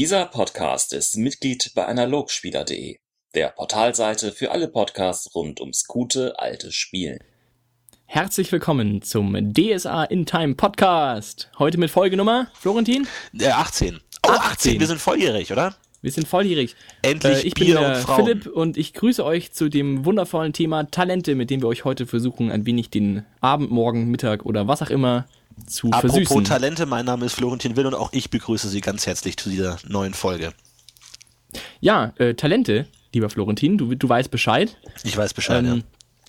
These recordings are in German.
Dieser Podcast ist Mitglied bei Analogspieler.de, der Portalseite für alle Podcasts rund ums gute alte Spielen. Herzlich willkommen zum DSA in Time Podcast. Heute mit Folgenummer, Florentin? Äh, 18. Oh, 18. 18. Wir sind volljährig, oder? Wir sind volljährig. Endlich äh, ich Bier bin und äh, Frauen. Philipp und ich grüße euch zu dem wundervollen Thema Talente, mit dem wir euch heute versuchen, ein wenig den Abend, Morgen, Mittag oder was auch immer zu Apropos versüßen. Talente, mein Name ist Florentin Will und auch ich begrüße Sie ganz herzlich zu dieser neuen Folge. Ja, äh, Talente, lieber Florentin, du, du weißt Bescheid. Ich weiß Bescheid, Ähm, ja.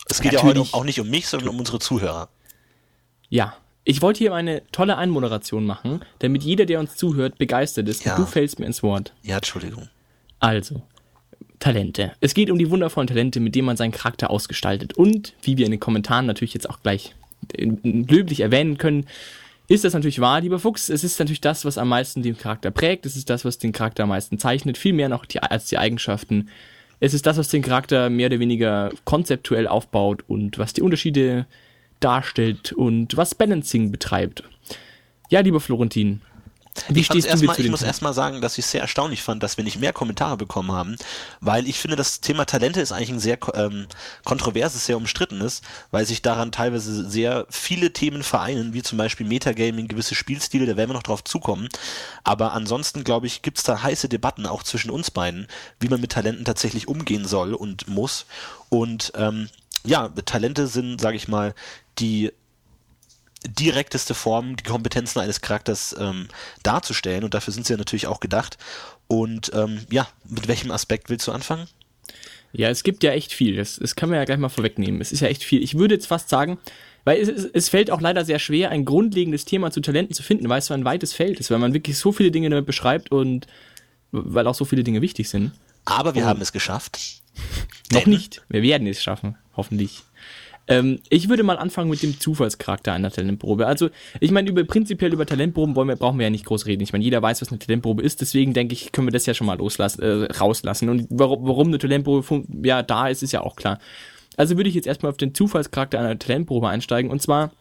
Es geht ja heute auch nicht um mich, sondern um unsere Zuhörer. Ja, ich wollte hier eine tolle Einmoderation machen, damit jeder, der uns zuhört, begeistert ist. Ja. Du fällst mir ins Wort. Ja, Entschuldigung. Also, Talente. Es geht um die wundervollen Talente, mit denen man seinen Charakter ausgestaltet. Und, wie wir in den Kommentaren natürlich jetzt auch gleich löblich erwähnen können, ist das natürlich wahr, lieber Fuchs. Es ist natürlich das, was am meisten den Charakter prägt. Es ist das, was den Charakter am meisten zeichnet. Viel noch die, als die Eigenschaften. Es ist das, was den Charakter mehr oder weniger konzeptuell aufbaut und was die Unterschiede darstellt und was Balancing betreibt. Ja, lieber Florentin. Wie stehst du erst dir mal, zu ich muss erstmal sagen, dass ich es sehr erstaunlich fand, dass wir nicht mehr Kommentare bekommen haben, weil ich finde, das Thema Talente ist eigentlich ein sehr ähm, kontroverses, sehr umstrittenes, weil sich daran teilweise sehr viele Themen vereinen, wie zum Beispiel Metagaming, gewisse Spielstile, da werden wir noch drauf zukommen. Aber ansonsten, glaube ich, gibt es da heiße Debatten auch zwischen uns beiden, wie man mit Talenten tatsächlich umgehen soll und muss. Und ähm, ja, Talente sind, sage ich mal, die direkteste Form, die Kompetenzen eines Charakters ähm, darzustellen und dafür sind sie ja natürlich auch gedacht. Und ähm, ja, mit welchem Aspekt willst du anfangen? Ja, es gibt ja echt viel. Das, das können wir ja gleich mal vorwegnehmen. Es ist ja echt viel. Ich würde jetzt fast sagen, weil es, es, fällt auch leider sehr schwer, ein grundlegendes Thema zu Talenten zu finden, weil es so ein weites Feld ist, weil man wirklich so viele Dinge damit beschreibt und weil auch so viele Dinge wichtig sind. Aber wir Oh. haben es geschafft. Noch nicht. Wir werden es schaffen, hoffentlich. Ähm, ich würde mal anfangen mit dem Zufallscharakter einer Talentprobe. Also, ich meine, über prinzipiell über Talentproben wollen wir, brauchen wir ja nicht groß reden. Ich meine, jeder weiß, was eine Talentprobe ist, deswegen denke ich, können wir das ja schon mal loslassen, äh, rauslassen. Und warum, warum eine Talentprobe ja da ist, ist ja auch klar. Also würde ich jetzt erstmal auf den Zufallscharakter einer Talentprobe einsteigen und zwar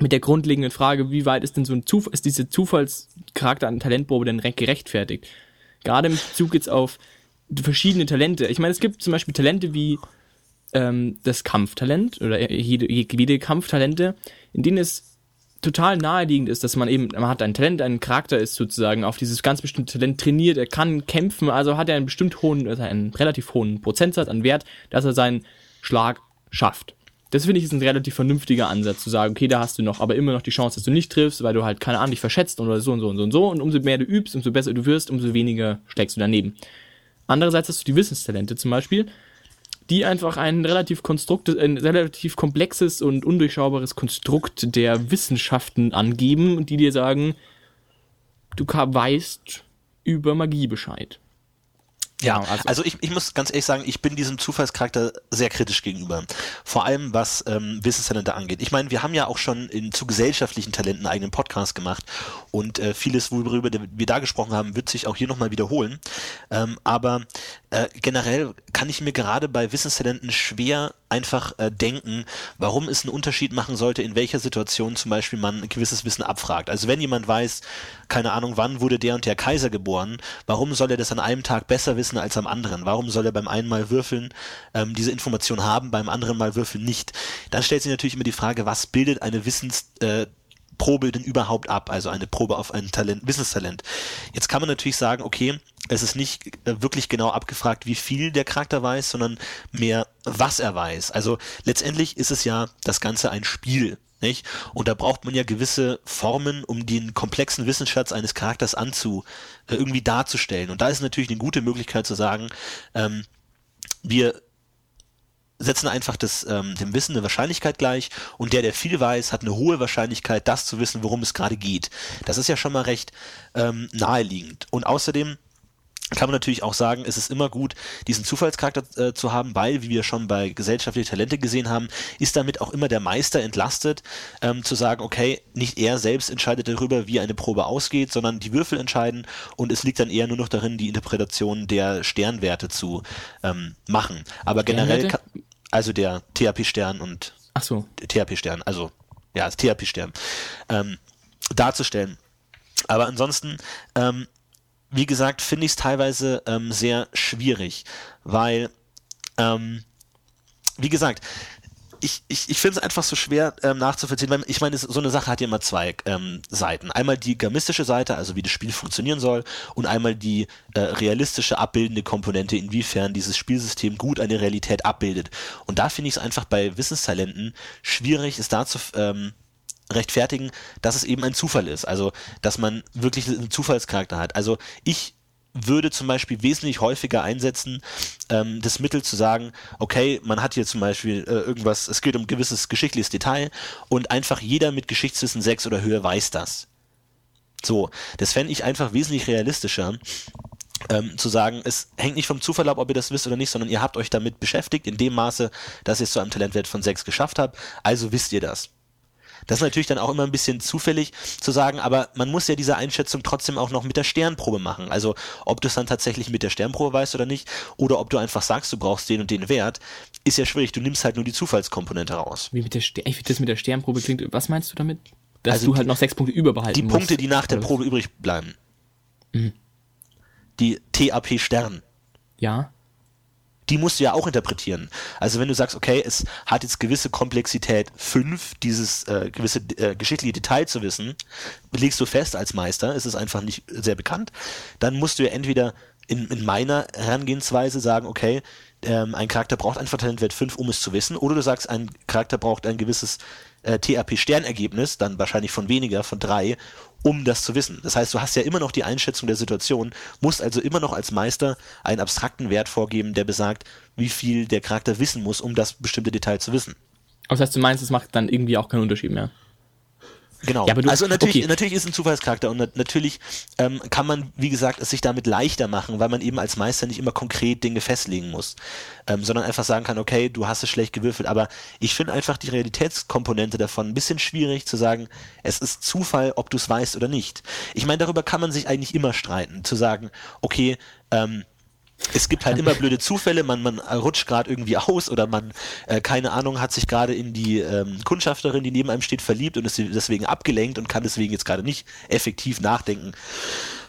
mit der grundlegenden Frage, wie weit ist denn so ein Zufall, ist diese Zufallscharakter einer Talentprobe denn re- gerechtfertigt? Gerade im Bezug jetzt auf verschiedene Talente. Ich meine, es gibt zum Beispiel Talente wie ähm, das Kampftalent oder jede, jede Kampftalente, in denen es total naheliegend ist, dass man eben, man hat ein Talent, ein Charakter ist sozusagen auf dieses ganz bestimmte Talent trainiert, er kann kämpfen, also hat er einen bestimmt hohen, also einen relativ hohen Prozentsatz an Wert, dass er seinen Schlag schafft. Das finde ich ist ein relativ vernünftiger Ansatz, zu sagen, okay, da hast du noch, aber immer noch die Chance, dass du nicht triffst, weil du halt, keine Ahnung, dich verschätzt oder so und so und so und so. Und umso mehr du übst, umso besser du wirst, umso weniger steckst du daneben. Andererseits hast du die Wissenstalente zum Beispiel, die einfach ein relativ Konstrukt, ein relativ komplexes und undurchschaubares Konstrukt der Wissenschaften angeben und die dir sagen, du weißt über Magie Bescheid. Ja, Genau, also- also, ich, ich muss ganz ehrlich sagen, ich bin diesem Zufallscharakter sehr kritisch gegenüber. Vor allem was ähm, Wissenstalente angeht. Ich meine, wir haben ja auch schon in, zu gesellschaftlichen Talenten einen eigenen Podcast gemacht und äh, vieles, worüber wir da gesprochen haben, wird sich auch hier nochmal wiederholen. Ähm, aber äh, generell kann ich mir gerade bei Wissenstalenten schwer einfach äh, denken, warum es einen Unterschied machen sollte, in welcher Situation zum Beispiel man ein gewisses Wissen abfragt. Also wenn jemand weiß, keine Ahnung, wann wurde der und der Kaiser geboren, warum soll er das an einem Tag besser wissen als am anderen? Warum soll er beim einen Mal würfeln ähm, diese Information haben, beim anderen Mal würfeln nicht? Dann stellt sich natürlich immer die Frage, was bildet eine Wissens äh, Probe denn überhaupt ab? Also eine Probe auf ein Talent, Wissenstalent. Jetzt kann man natürlich sagen, okay, es ist nicht äh, wirklich genau abgefragt, wie viel der Charakter weiß, sondern mehr, was er weiß. Also letztendlich ist es ja das Ganze ein Spiel. Nicht? Und da braucht man ja gewisse Formen, um den komplexen Wissensschatz eines Charakters anzu, äh, irgendwie darzustellen. Und da ist natürlich eine gute Möglichkeit zu sagen, ähm, wir setzen einfach das, ähm, dem Wissen eine Wahrscheinlichkeit gleich und der, der viel weiß, hat eine hohe Wahrscheinlichkeit, das zu wissen, worum es gerade geht. Das ist ja schon mal recht ähm, naheliegend. Und außerdem kann man natürlich auch sagen, es ist immer gut, diesen Zufallscharakter äh, zu haben, weil, wie wir schon bei gesellschaftliche Talente gesehen haben, ist damit auch immer der Meister entlastet, ähm, zu sagen, okay, nicht er selbst entscheidet darüber, wie eine Probe ausgeht, sondern die Würfel entscheiden und es liegt dann eher nur noch darin, die Interpretation der Sternwerte zu ähm, machen. Aber generell, Sternwerte? Also der THP-Stern und Ach so. THP-Stern, also ja, das THP-Stern, ähm, darzustellen. Aber ansonsten ähm, wie gesagt, finde ich es teilweise ähm, sehr schwierig, weil, ähm, wie gesagt, ich, ich, ich finde es einfach so schwer ähm, nachzuvollziehen, weil ich meine, so eine Sache hat ja immer zwei ähm, Seiten. Einmal die gamistische Seite, also wie das Spiel funktionieren soll, und einmal die äh, realistische abbildende Komponente, inwiefern dieses Spielsystem gut eine Realität abbildet. Und da finde ich es einfach bei Wissenstalenten schwierig, es dazu ähm, rechtfertigen, dass es eben ein Zufall ist. Also, dass man wirklich einen Zufallscharakter hat. Also, ich würde zum Beispiel wesentlich häufiger einsetzen, ähm, das Mittel zu sagen, okay, man hat hier zum Beispiel äh, irgendwas, es geht um gewisses geschichtliches Detail und einfach jeder mit Geschichtswissen 6 oder höher weiß das. So, das fände ich einfach wesentlich realistischer. Ähm, zu sagen, es hängt nicht vom Zufall ab, ob ihr das wisst oder nicht, sondern ihr habt euch damit beschäftigt, in dem Maße, dass ihr es zu einem Talentwert von 6 geschafft habt, also wisst ihr das. Das ist natürlich dann auch immer ein bisschen zufällig zu sagen, aber man muss ja diese Einschätzung trotzdem auch noch mit der Sternprobe machen. Also ob du es dann tatsächlich mit der Sternprobe weißt oder nicht, oder ob du einfach sagst, du brauchst den und den Wert, ist ja schwierig. Du nimmst halt nur die Zufallskomponente raus. Wie mit der Ster ich das mit der Sternprobe klingt. Was meinst du damit? Dass also du halt noch sechs Punkte überbehalten Die musst, Punkte, die nach der Probe übrig bleiben. Mhm. Die TAP Stern. Ja die musst du ja auch interpretieren. Also wenn du sagst, okay, es hat jetzt gewisse Komplexität 5, dieses äh, gewisse äh, geschichtliche Detail zu wissen, legst du fest als Meister, ist es einfach nicht sehr bekannt, dann musst du ja entweder in, in meiner Herangehensweise sagen, okay, ähm, ein Charakter braucht einfach Talentwert 5, um es zu wissen, oder du sagst, ein Charakter braucht ein gewisses äh, TAP-Sternergebnis, dann wahrscheinlich von weniger, von 3, um das zu wissen. Das heißt, du hast ja immer noch die Einschätzung der Situation, musst also immer noch als Meister einen abstrakten Wert vorgeben, der besagt, wie viel der Charakter wissen muss, um das bestimmte Detail zu wissen. Das heißt, du meinst, es macht dann irgendwie auch keinen Unterschied mehr? Genau. Ja, du, also natürlich, okay. natürlich ist ein Zufallscharakter und natürlich ähm, kann man, wie gesagt, es sich damit leichter machen, weil man eben als Meister nicht immer konkret Dinge festlegen muss, ähm, sondern einfach sagen kann, okay, du hast es schlecht gewürfelt. Aber ich finde einfach die Realitätskomponente davon ein bisschen schwierig zu sagen, es ist Zufall, ob du es weißt oder nicht. Ich meine, darüber kann man sich eigentlich immer streiten, zu sagen, okay, ähm, es gibt halt immer blöde Zufälle, man, man rutscht gerade irgendwie aus oder man, äh, keine Ahnung, hat sich gerade in die ähm, Kundschafterin, die neben einem steht, verliebt und ist deswegen abgelenkt und kann deswegen jetzt gerade nicht effektiv nachdenken,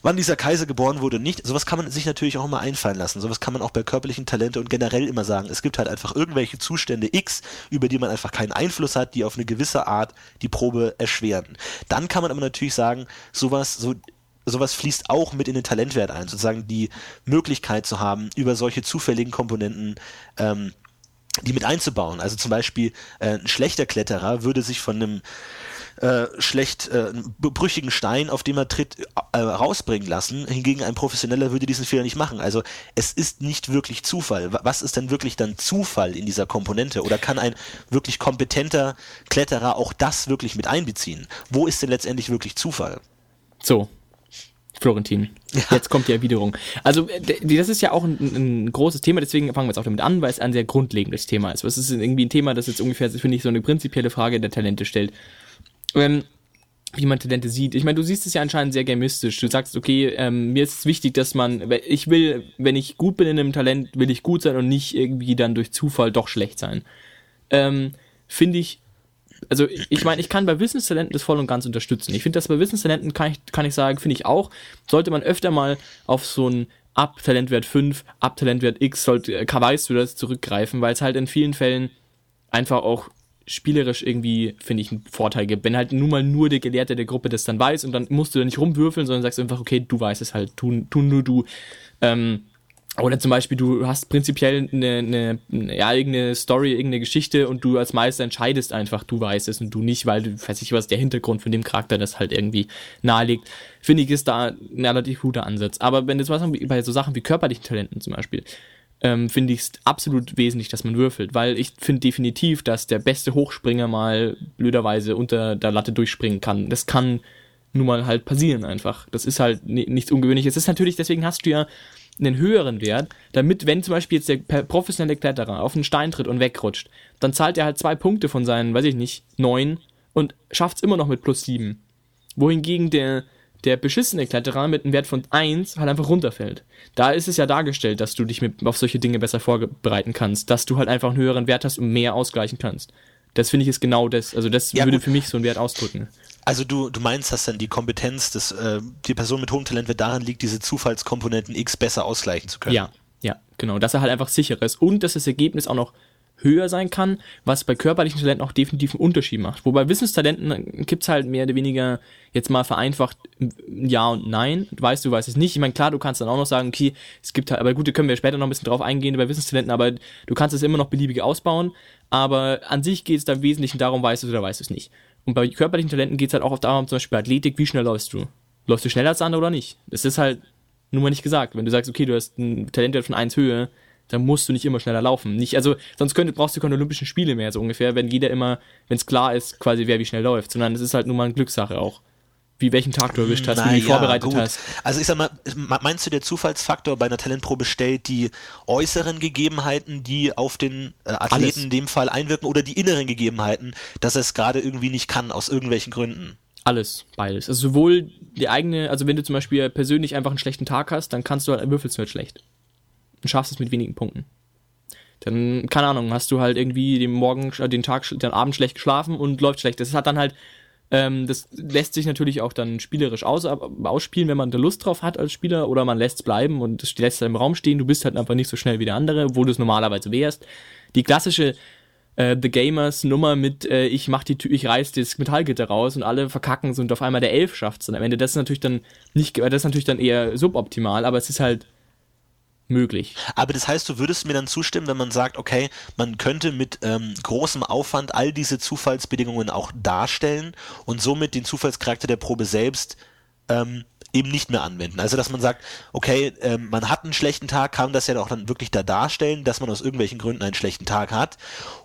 wann dieser Kaiser geboren wurde und nicht. Sowas kann man sich natürlich auch immer einfallen lassen. Sowas kann man auch bei körperlichen Talente und generell immer sagen. Es gibt halt einfach irgendwelche Zustände X, über die man einfach keinen Einfluss hat, die auf eine gewisse Art die Probe erschweren. Dann kann man aber natürlich sagen, sowas, so sowas fließt auch mit in den Talentwert ein, sozusagen die Möglichkeit zu haben, über solche zufälligen Komponenten ähm, die mit einzubauen. Also zum Beispiel äh, ein schlechter Kletterer würde sich von einem äh, schlecht äh, brüchigen Stein, auf dem er tritt, äh, rausbringen lassen. Hingegen ein Professioneller würde diesen Fehler nicht machen. Also es ist nicht wirklich Zufall. Was ist denn wirklich dann Zufall in dieser Komponente? Oder kann ein wirklich kompetenter Kletterer auch das wirklich mit einbeziehen? Wo ist denn letztendlich wirklich Zufall? So, Florentin. Jetzt kommt die Erwiderung. Also, das ist ja auch ein, ein, großes Thema, deswegen fangen wir jetzt auch damit an, weil es ein sehr grundlegendes Thema ist. Es ist irgendwie ein Thema, das jetzt ungefähr, finde ich, so eine prinzipielle Frage der Talente stellt. Ähm, wie man Talente sieht. Ich meine, du siehst es ja anscheinend sehr gamistisch. Du sagst, okay, ähm, mir ist es wichtig, dass man, ich will, wenn ich gut bin in einem Talent, will ich gut sein und nicht irgendwie dann durch Zufall doch schlecht sein. Ähm, Finde ich also ich meine, ich kann bei Wissenstalenten das voll und ganz unterstützen. Ich finde das bei Wissenstalenten kann ich, kann ich sagen, finde ich auch, sollte man öfter mal auf so ein ab Talentwert 5, ab Talentwert X, sollte, äh, weißt du das zurückgreifen, weil es halt in vielen Fällen einfach auch spielerisch irgendwie, finde ich, einen Vorteil gibt. Wenn halt nun mal nur der Gelehrte der Gruppe das dann weiß und dann musst du da nicht rumwürfeln, sondern sagst einfach, okay, du weißt es halt, tun, tun nur du. Ähm, oder zum Beispiel, du hast prinzipiell eine, eine, ja, irgendeine Story, irgendeine Geschichte und du als Meister entscheidest einfach, du weißt es und du nicht, weil du, weiß ich was, der Hintergrund von dem Charakter das halt irgendwie nahelegt. Finde ich, ist da ein relativ guter Ansatz. Aber wenn das was bei so Sachen wie körperlichen Talenten zum Beispiel, ähm, finde ich es absolut wesentlich, dass man würfelt, weil ich finde definitiv, dass der beste Hochspringer mal blöderweise unter der Latte durchspringen kann. Das kann nun mal halt passieren einfach. Das ist halt nichts Ungewöhnliches. Es ist natürlich, deswegen hast du ja einen höheren Wert, damit, wenn zum Beispiel jetzt der professionelle Kletterer auf einen Stein tritt und wegrutscht, dann zahlt er halt zwei Punkte von seinen, weiß ich nicht, neun und schafft es immer noch mit plus sieben. Wohingegen der, der beschissene Kletterer mit einem Wert von eins halt einfach runterfällt. Da ist es ja dargestellt, dass du dich mit, auf solche Dinge besser vorbereiten kannst, dass du halt einfach einen höheren Wert hast und mehr ausgleichen kannst. Das finde ich ist genau das, also das ja, würde gut. für mich so einen Wert ausdrücken. Also du, du meinst, dass dann die Kompetenz, des, äh, die Person mit hohem Talent wird daran liegt, diese Zufallskomponenten X besser ausgleichen zu können. Ja, ja, genau. Dass er halt einfach sicherer ist und dass das Ergebnis auch noch höher sein kann, was bei körperlichen Talenten auch definitiv einen Unterschied macht. Wobei Wissenstalenten gibt's halt mehr oder weniger jetzt mal vereinfacht Ja und Nein. Du weißt, du weißt es nicht. Ich meine, klar, du kannst dann auch noch sagen, okay, es gibt halt, aber gut, da können wir später noch ein bisschen drauf eingehen bei Wissenstalenten, aber du kannst es immer noch beliebig ausbauen. Aber an sich geht es da im Wesentlichen darum, weißt du es oder weißt du es nicht. Und bei körperlichen Talenten geht's halt auch oft darum, zum Beispiel bei Athletik, wie schnell läufst du? Läufst du schneller als andere oder nicht? Das ist halt nur mal nicht gesagt. Wenn du sagst, okay, du hast ein Talentwert von 1 Höhe, dann musst du nicht immer schneller laufen. Nicht, also, sonst könnte, brauchst du keine Olympischen Spiele mehr, so ungefähr, wenn jeder immer, wenn es klar ist, quasi wer wie schnell läuft, sondern es ist halt nur mal eine Glückssache auch. Wie welchen Tag du erwischt hast, Na wie du dich ja, vorbereitet gut. hast. Also ich sag mal, meinst du, der Zufallsfaktor bei einer Talentprobe stellt die äußeren Gegebenheiten, die auf den äh, Athleten Alles. in dem Fall einwirken, oder die inneren Gegebenheiten, dass er es gerade irgendwie nicht kann, aus irgendwelchen Gründen? Alles, beides. Also sowohl die eigene, also wenn du zum Beispiel persönlich einfach einen schlechten Tag hast, dann kannst du halt, würfelst du halt schlecht. Und schaffst es mit wenigen Punkten. Dann, keine Ahnung, hast du halt irgendwie den Morgen, äh, den Tag, den Abend schlecht geschlafen und läuft schlecht. Das hat dann halt, ähm, das lässt sich natürlich auch dann spielerisch aus, ausspielen, wenn man da Lust drauf hat als Spieler, oder man lässt es bleiben und es lässt es im Raum stehen. Du bist halt einfach nicht so schnell wie der andere, wo du es normalerweise wärst. Die klassische äh, The Gamers Nummer mit äh, ich mach die Tür, ich reiß das Metallgitter raus und alle verkacken es und auf einmal der Elf schafft's dann am Ende. Das ist natürlich dann nicht, das ist natürlich dann eher suboptimal, aber es ist halt möglich. Aber das heißt, du würdest mir dann zustimmen, wenn man sagt, okay, man könnte mit ähm, großem Aufwand all diese Zufallsbedingungen auch darstellen und somit den Zufallscharakter der Probe selbst ähm, eben nicht mehr anwenden. Also dass man sagt, okay, ähm, man hat einen schlechten Tag, kann das ja auch dann wirklich da darstellen, dass man aus irgendwelchen Gründen einen schlechten Tag hat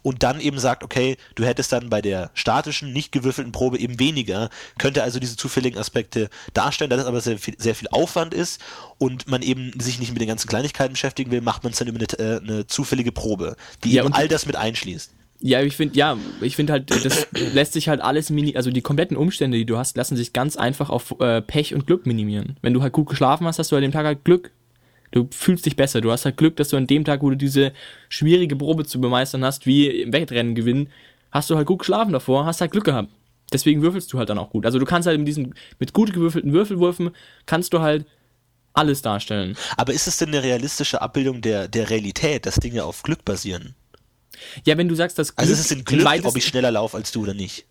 und dann eben sagt, okay, du hättest dann bei der statischen, nicht gewürfelten Probe eben weniger, könnte also diese zufälligen Aspekte darstellen, da das aber sehr viel, sehr viel Aufwand ist und man eben sich nicht mit den ganzen Kleinigkeiten beschäftigen will, macht man es dann über eine, äh, eine zufällige Probe, die Ja, eben all das mit einschließt. Ja, ich finde, ja, ich finde halt, das lässt sich halt alles mini, also die kompletten Umstände, die du hast, lassen sich ganz einfach auf äh, Pech und Glück minimieren. Wenn du halt gut geschlafen hast, hast du an dem Tag halt Glück. Du fühlst dich besser. Du hast halt Glück, dass du an dem Tag, wo du diese schwierige Probe zu bemeistern hast, wie im Wettrennen gewinnen, hast du halt gut geschlafen davor, hast halt Glück gehabt. Deswegen würfelst du halt dann auch gut. Also du kannst halt mit diesen, mit gut gewürfelten Würfelwürfen, kannst du halt alles darstellen. Aber ist es denn eine realistische Abbildung der, der Realität, dass Dinge auf Glück basieren? Ja, wenn du sagst, dass Also ist es ein Glück, ob ich schneller laufe als du oder nicht?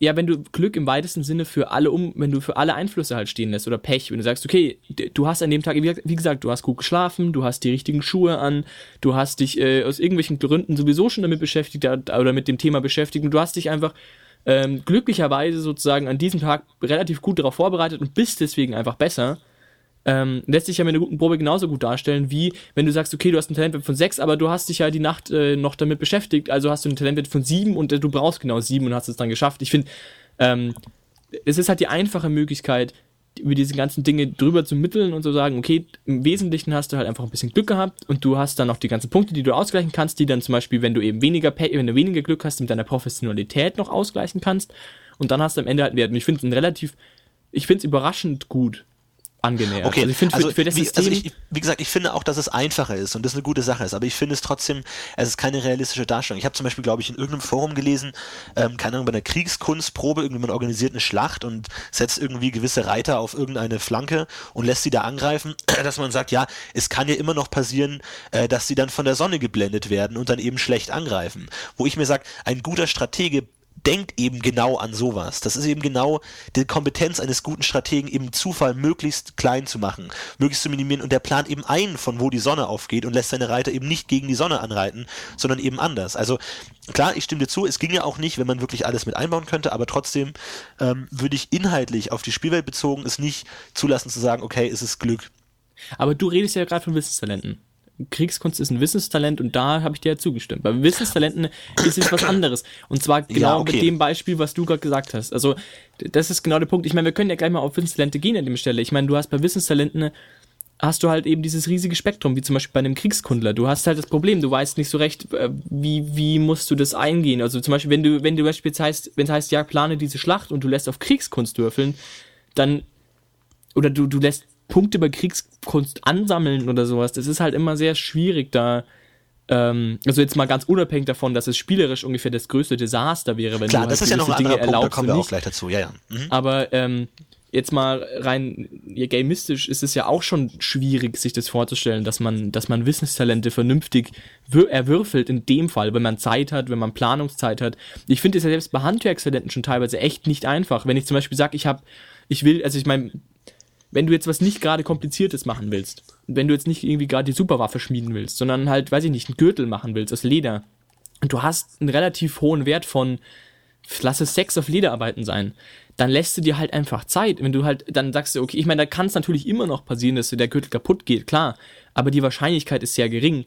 ja, wenn du Glück im weitesten Sinne für alle um, wenn du für alle Einflüsse halt stehen lässt oder Pech, wenn du sagst, okay, du hast an dem Tag, wie gesagt- du hast gut geschlafen, du hast die richtigen Schuhe an, du hast dich äh, aus irgendwelchen Gründen sowieso schon damit beschäftigt oder mit dem Thema beschäftigt und du hast dich einfach ähm, glücklicherweise sozusagen an diesem Tag relativ gut darauf vorbereitet und bist deswegen einfach besser. Ähm, lässt sich ja mit einer guten Probe genauso gut darstellen, wie wenn du sagst, okay, du hast einen Talentwert von 6, aber du hast dich ja die Nacht äh, noch damit beschäftigt, also hast du einen Talentwert von 7 und äh, du brauchst genau 7 und hast es dann geschafft. Ich finde, ähm, es ist halt die einfache Möglichkeit, über diese ganzen Dinge drüber zu mitteln und zu sagen, okay, im Wesentlichen hast du halt einfach ein bisschen Glück gehabt und du hast dann noch die ganzen Punkte, die du ausgleichen kannst, die dann zum Beispiel, wenn du eben weniger, wenn du weniger Glück hast, mit deiner Professionalität noch ausgleichen kannst und dann hast du am Ende halt einen Wert. Und ich finde es ein relativ, ich finde es überraschend gut angenähert. Okay, also ich finde für, für das wie, System, also ich, wie gesagt, ich finde auch, dass es einfacher ist und das eine gute Sache ist, aber ich finde es trotzdem, es ist keine realistische Darstellung. Ich habe zum Beispiel, glaube ich, in irgendeinem Forum gelesen, ähm, keine Ahnung, bei einer Kriegskunstprobe, irgendwie man organisiert eine Schlacht und setzt irgendwie gewisse Reiter auf irgendeine Flanke und lässt sie da angreifen, dass man sagt, ja, es kann ja immer noch passieren, äh, dass sie dann von der Sonne geblendet werden und dann eben schlecht angreifen. Wo ich mir sage, ein guter Stratege denkt eben genau an sowas. Das ist eben genau die Kompetenz eines guten Strategen, eben Zufall möglichst klein zu machen, möglichst zu minimieren und der plant eben ein, von wo die Sonne aufgeht und lässt seine Reiter eben nicht gegen die Sonne anreiten, sondern eben anders. Also klar, ich stimme dir zu, es ging ja auch nicht, wenn man wirklich alles mit einbauen könnte, aber trotzdem ähm, würde ich inhaltlich auf die Spielwelt bezogen es nicht zulassen zu sagen, okay, es ist Glück. aber du redest ja gerade von Wissenstalenten. Kriegskunst ist ein Wissenstalent und da habe ich dir ja zugestimmt. Bei Wissenstalenten ist es was anderes. Und zwar genau okay. mit dem Beispiel, was du gerade gesagt hast. Also, das ist genau der Punkt. Ich meine, wir können ja gleich mal auf Wissenstalente gehen an dem Stelle. Ich meine, du hast bei Wissenstalenten hast du halt eben dieses riesige Spektrum, wie zum Beispiel bei einem Kriegskundler. Du hast halt das Problem, du weißt nicht so recht, äh, wie, wie musst du das eingehen. Also zum Beispiel, wenn du, wenn du beispielsweise heißt, wenn es heißt, ja, plane diese Schlacht und du lässt auf Kriegskunst würfeln, dann oder du, du lässt Punkte bei Kriegskunst ansammeln oder sowas. Das ist halt immer sehr schwierig, da ähm, also jetzt mal ganz unabhängig davon, dass es spielerisch ungefähr das größte Desaster wäre, wenn Klar, du das halt ist ja noch ein Dinge Punkt, da erlaubst kommen und wir auch nicht. gleich dazu. Ja, ja. Mhm. Aber ähm, jetzt mal rein ja, gamistisch ist es ja auch schon schwierig, sich das vorzustellen, dass man, dass man Wissenstalente vernünftig erwürfelt in dem Fall, wenn man Zeit hat, wenn man Planungszeit hat. Ich finde es ja selbst bei Handwerkstalenten schon teilweise echt nicht einfach. Wenn ich zum Beispiel sage, ich habe, ich will, also ich meine, wenn du jetzt was nicht gerade kompliziertes machen willst, wenn du jetzt nicht irgendwie gerade die Superwaffe schmieden willst, sondern halt, weiß ich nicht, einen Gürtel machen willst aus Leder und du hast einen relativ hohen Wert von, lass es sechs auf Lederarbeiten sein, dann lässt du dir halt einfach Zeit. Wenn du halt, dann sagst du, okay, ich meine, da kann es natürlich immer noch passieren, dass dir der Gürtel kaputt geht, klar, aber die Wahrscheinlichkeit ist sehr gering.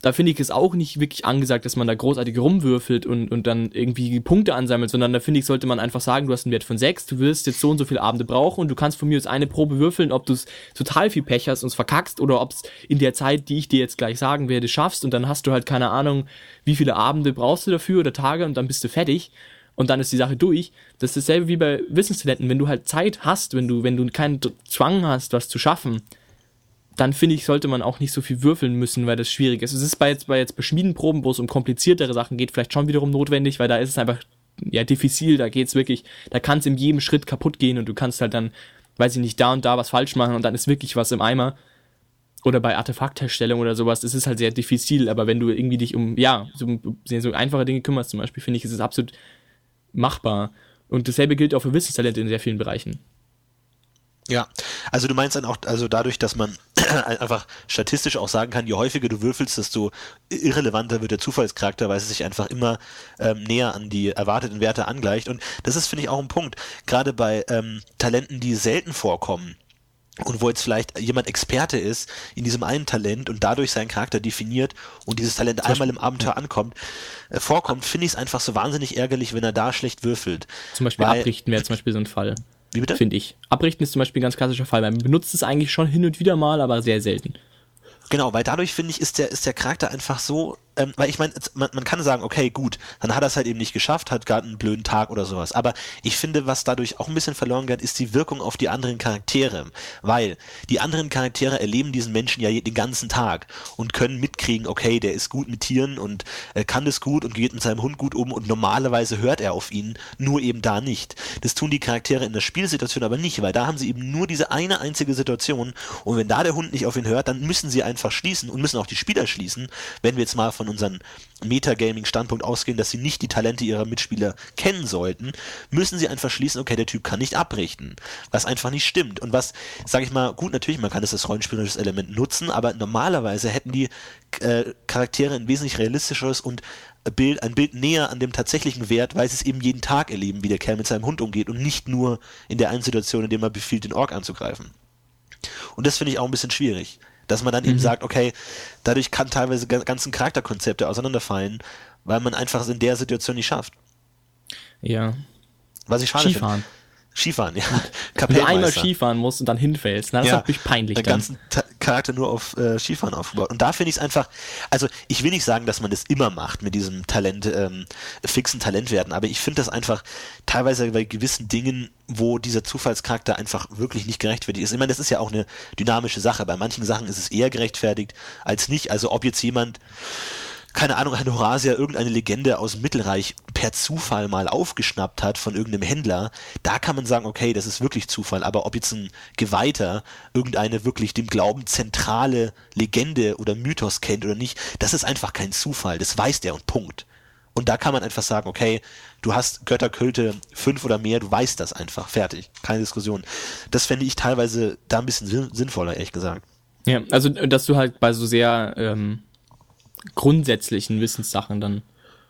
Da finde ich es auch nicht wirklich angesagt, dass man da großartig rumwürfelt und, und dann irgendwie Punkte ansammelt, sondern da finde ich, sollte man einfach sagen, du hast einen Wert von sechs, du wirst jetzt so und so viele Abende brauchen und du kannst von mir aus eine Probe würfeln, ob du es total viel Pech hast und es verkackst oder ob es in der Zeit, die ich dir jetzt gleich sagen werde, schaffst und dann hast du halt keine Ahnung, wie viele Abende brauchst du dafür oder Tage und dann bist du fertig und dann ist die Sache durch. Das ist dasselbe wie bei Wissenstalenten. Wenn du halt Zeit hast, wenn du, wenn du keinen Zwang hast, was zu schaffen, dann finde ich, sollte man auch nicht so viel würfeln müssen, weil das schwierig ist. Es ist bei jetzt bei jetzt bei Schmiedenproben, wo es um kompliziertere Sachen geht, vielleicht schon wiederum notwendig, weil da ist es einfach ja diffizil, da geht's wirklich, da kann es in jedem Schritt kaputt gehen und du kannst halt dann, weiß ich nicht, da und da was falsch machen und dann ist wirklich was im Eimer. Oder bei Artefaktherstellung oder sowas, das ist halt sehr diffizil, aber wenn du irgendwie dich um, ja, so, so einfache Dinge kümmerst zum Beispiel, finde ich, ist es absolut machbar. Und dasselbe gilt auch für Wissenstalente in sehr vielen Bereichen. Ja, also du meinst dann auch, also dadurch, dass man einfach statistisch auch sagen kann, je häufiger du würfelst, desto irrelevanter wird der Zufallscharakter, weil es sich einfach immer ähm, näher an die erwarteten Werte angleicht. Und das ist, finde ich, auch ein Punkt. Gerade bei ähm, Talenten, die selten vorkommen, und wo jetzt vielleicht jemand Experte ist in diesem einen Talent und dadurch seinen Charakter definiert und dieses Talent einmal im Abenteuer ankommt, äh, vorkommt, finde ich es einfach so wahnsinnig ärgerlich, wenn er da schlecht würfelt. Zum Beispiel Weil- abrichten wäre zum Beispiel so ein Fall. Wie bitte? Finde ich. Abrichten ist zum Beispiel ein ganz klassischer Fall. Man benutzt es eigentlich schon hin und wieder mal, aber sehr selten. Genau, weil dadurch finde ich, ist der, ist der Charakter einfach so, ähm, weil ich meine, man, man kann sagen, okay, gut, dann hat er es halt eben nicht geschafft, hat gerade einen blöden Tag oder sowas. Aber ich finde, was dadurch auch ein bisschen verloren geht, ist die Wirkung auf die anderen Charaktere. Weil die anderen Charaktere erleben diesen Menschen ja den ganzen Tag und können mitkriegen, okay, der ist gut mit Tieren und äh, kann das gut und geht mit seinem Hund gut um und normalerweise hört er auf ihn, nur eben da nicht. Das tun die Charaktere in der Spielsituation aber nicht, weil da haben sie eben nur diese eine einzige Situation und wenn da der Hund nicht auf ihn hört, dann müssen sie einfach schließen und müssen auch die Spieler schließen, wenn wir jetzt mal von unserem Metagaming-Standpunkt ausgehen, dass sie nicht die Talente ihrer Mitspieler kennen sollten, müssen sie einfach schließen, okay, der Typ kann nicht abrichten, was einfach nicht stimmt und was, sage ich mal, gut, natürlich, man kann das als rollenspielerisches Element nutzen, aber normalerweise hätten die äh, Charaktere ein wesentlich realistischeres und Bild, ein Bild näher an dem tatsächlichen Wert, weil sie es eben jeden Tag erleben, wie der Kerl mit seinem Hund umgeht und nicht nur in der einen Situation, in der man befiehlt, den Ork anzugreifen. Und das finde ich auch ein bisschen schwierig. Dass man dann eben sagt, okay, dadurch kann teilweise ga- ganzen Charakterkonzepte auseinanderfallen, weil man einfach es in der Situation nicht schafft. Ja. Was ich schade Skifahren. finde. Skifahren, ja. Wenn du einmal Kapellmeister. Skifahren musst und dann hinfällst, na, das ist natürlich peinlich Den ganzen Ta Charakter nur auf äh, Skifahren aufgebaut. Und da finde ich es einfach, also ich will nicht sagen, dass man das immer macht mit diesem Talent, ähm, fixen Talentwerten, aber ich finde das einfach teilweise bei gewissen Dingen, wo dieser Zufallscharakter einfach wirklich nicht gerechtfertigt ist. Ich meine, das ist ja auch eine dynamische Sache. Bei manchen Sachen ist es eher gerechtfertigt als nicht. Also ob jetzt jemand keine Ahnung, ein Horasia irgendeine Legende aus dem Mittelreich per Zufall mal aufgeschnappt hat von irgendeinem Händler, da kann man sagen, okay, das ist wirklich Zufall, aber ob jetzt ein Geweihter irgendeine wirklich dem Glauben zentrale Legende oder Mythos kennt oder nicht, das ist einfach kein Zufall, das weiß der und Punkt. Und da kann man einfach sagen, okay, du hast Götterkulte fünf oder mehr, du weißt das einfach, fertig, keine Diskussion. Das fände ich teilweise da ein bisschen sinn- sinnvoller, ehrlich gesagt. Ja, also dass du halt bei so sehr ähm, grundsätzlichen Wissenssachen dann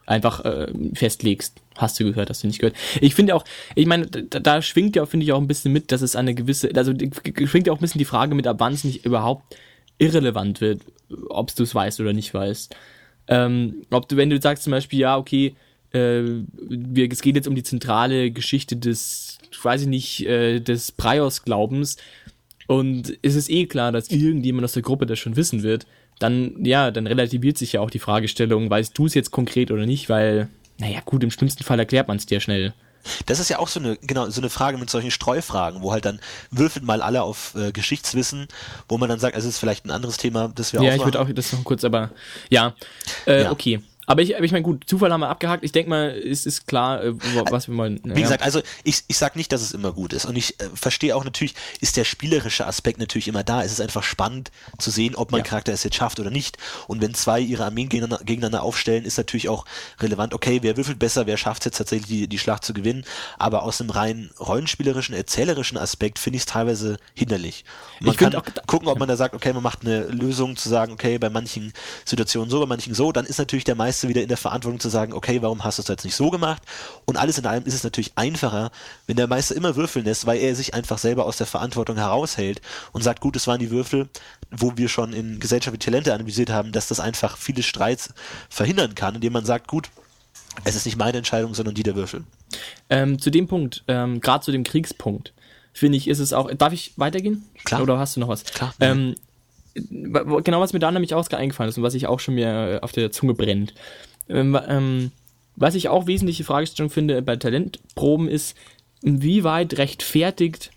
einfach äh, festlegst. Hast du gehört, hast du nicht gehört. Ich finde auch, ich meine, da, da schwingt ja, finde ich, auch ein bisschen mit, dass es eine gewisse, also schwingt ja auch ein bisschen die Frage mit, ab wann es nicht überhaupt irrelevant wird, ob du es weißt oder nicht weißt. Ähm, ob du, wenn du sagst zum Beispiel, ja, okay, äh, wir, es geht jetzt um die zentrale Geschichte des, weiß ich nicht, äh, des Prios-Glaubens und es ist eh klar, dass irgendjemand aus der Gruppe das schon wissen wird, dann, ja, dann relativiert sich ja auch die Fragestellung, weißt du es jetzt konkret oder nicht, weil, naja, gut, im schlimmsten Fall erklärt man es dir schnell. Das ist ja auch so eine, genau, so eine Frage mit solchen Streufragen, wo halt dann würfelt mal alle auf äh, Geschichtswissen, wo man dann sagt, es ist vielleicht ein anderes Thema, das wir Ja, ich würde auch das noch kurz, aber ja, äh, ja. okay. Aber ich, aber ich meine, gut, Zufall haben wir abgehakt. Ich denke mal, es ist klar, äh, was wir wollen. Wie ja. gesagt, also ich, ich sag nicht, dass es immer gut ist. Und ich äh, verstehe auch natürlich, ist der spielerische Aspekt natürlich immer da. Es ist einfach spannend zu sehen, ob mein ja. Charakter es jetzt schafft oder nicht. Und wenn zwei ihre Armeen gegeneinander, gegeneinander aufstellen, ist natürlich auch relevant, okay, wer würfelt besser, wer schafft es jetzt tatsächlich, die, die Schlacht zu gewinnen. Aber aus dem rein rollenspielerischen, erzählerischen Aspekt finde ich es teilweise hinderlich. Und man ich kann auch, gucken, ob man da sagt, okay, man macht eine Lösung zu sagen, okay, bei manchen Situationen so, bei manchen so, dann ist natürlich der Meister Meister wieder in der Verantwortung zu sagen, okay, warum hast du es jetzt nicht so gemacht? Und alles in allem ist es natürlich einfacher, wenn der Meister immer würfeln lässt, weil er sich einfach selber aus der Verantwortung heraushält und sagt, gut, es waren die Würfel, wo wir schon in Gesellschaft wie Talente analysiert haben, dass das einfach viele Streits verhindern kann, indem man sagt, gut, es ist nicht meine Entscheidung, sondern die der Würfel. Ähm, zu dem Punkt, ähm, gerade zu dem Kriegspunkt, finde ich, ist es auch. Darf ich weitergehen? Klar. Oder hast du noch was? Klar. Ähm, genau was mir da nämlich auch eingefallen ist und was ich auch schon mir auf der Zunge brennt. Ähm, ähm, was ich auch wesentliche Fragestellung finde bei Talentproben ist, inwieweit rechtfertigt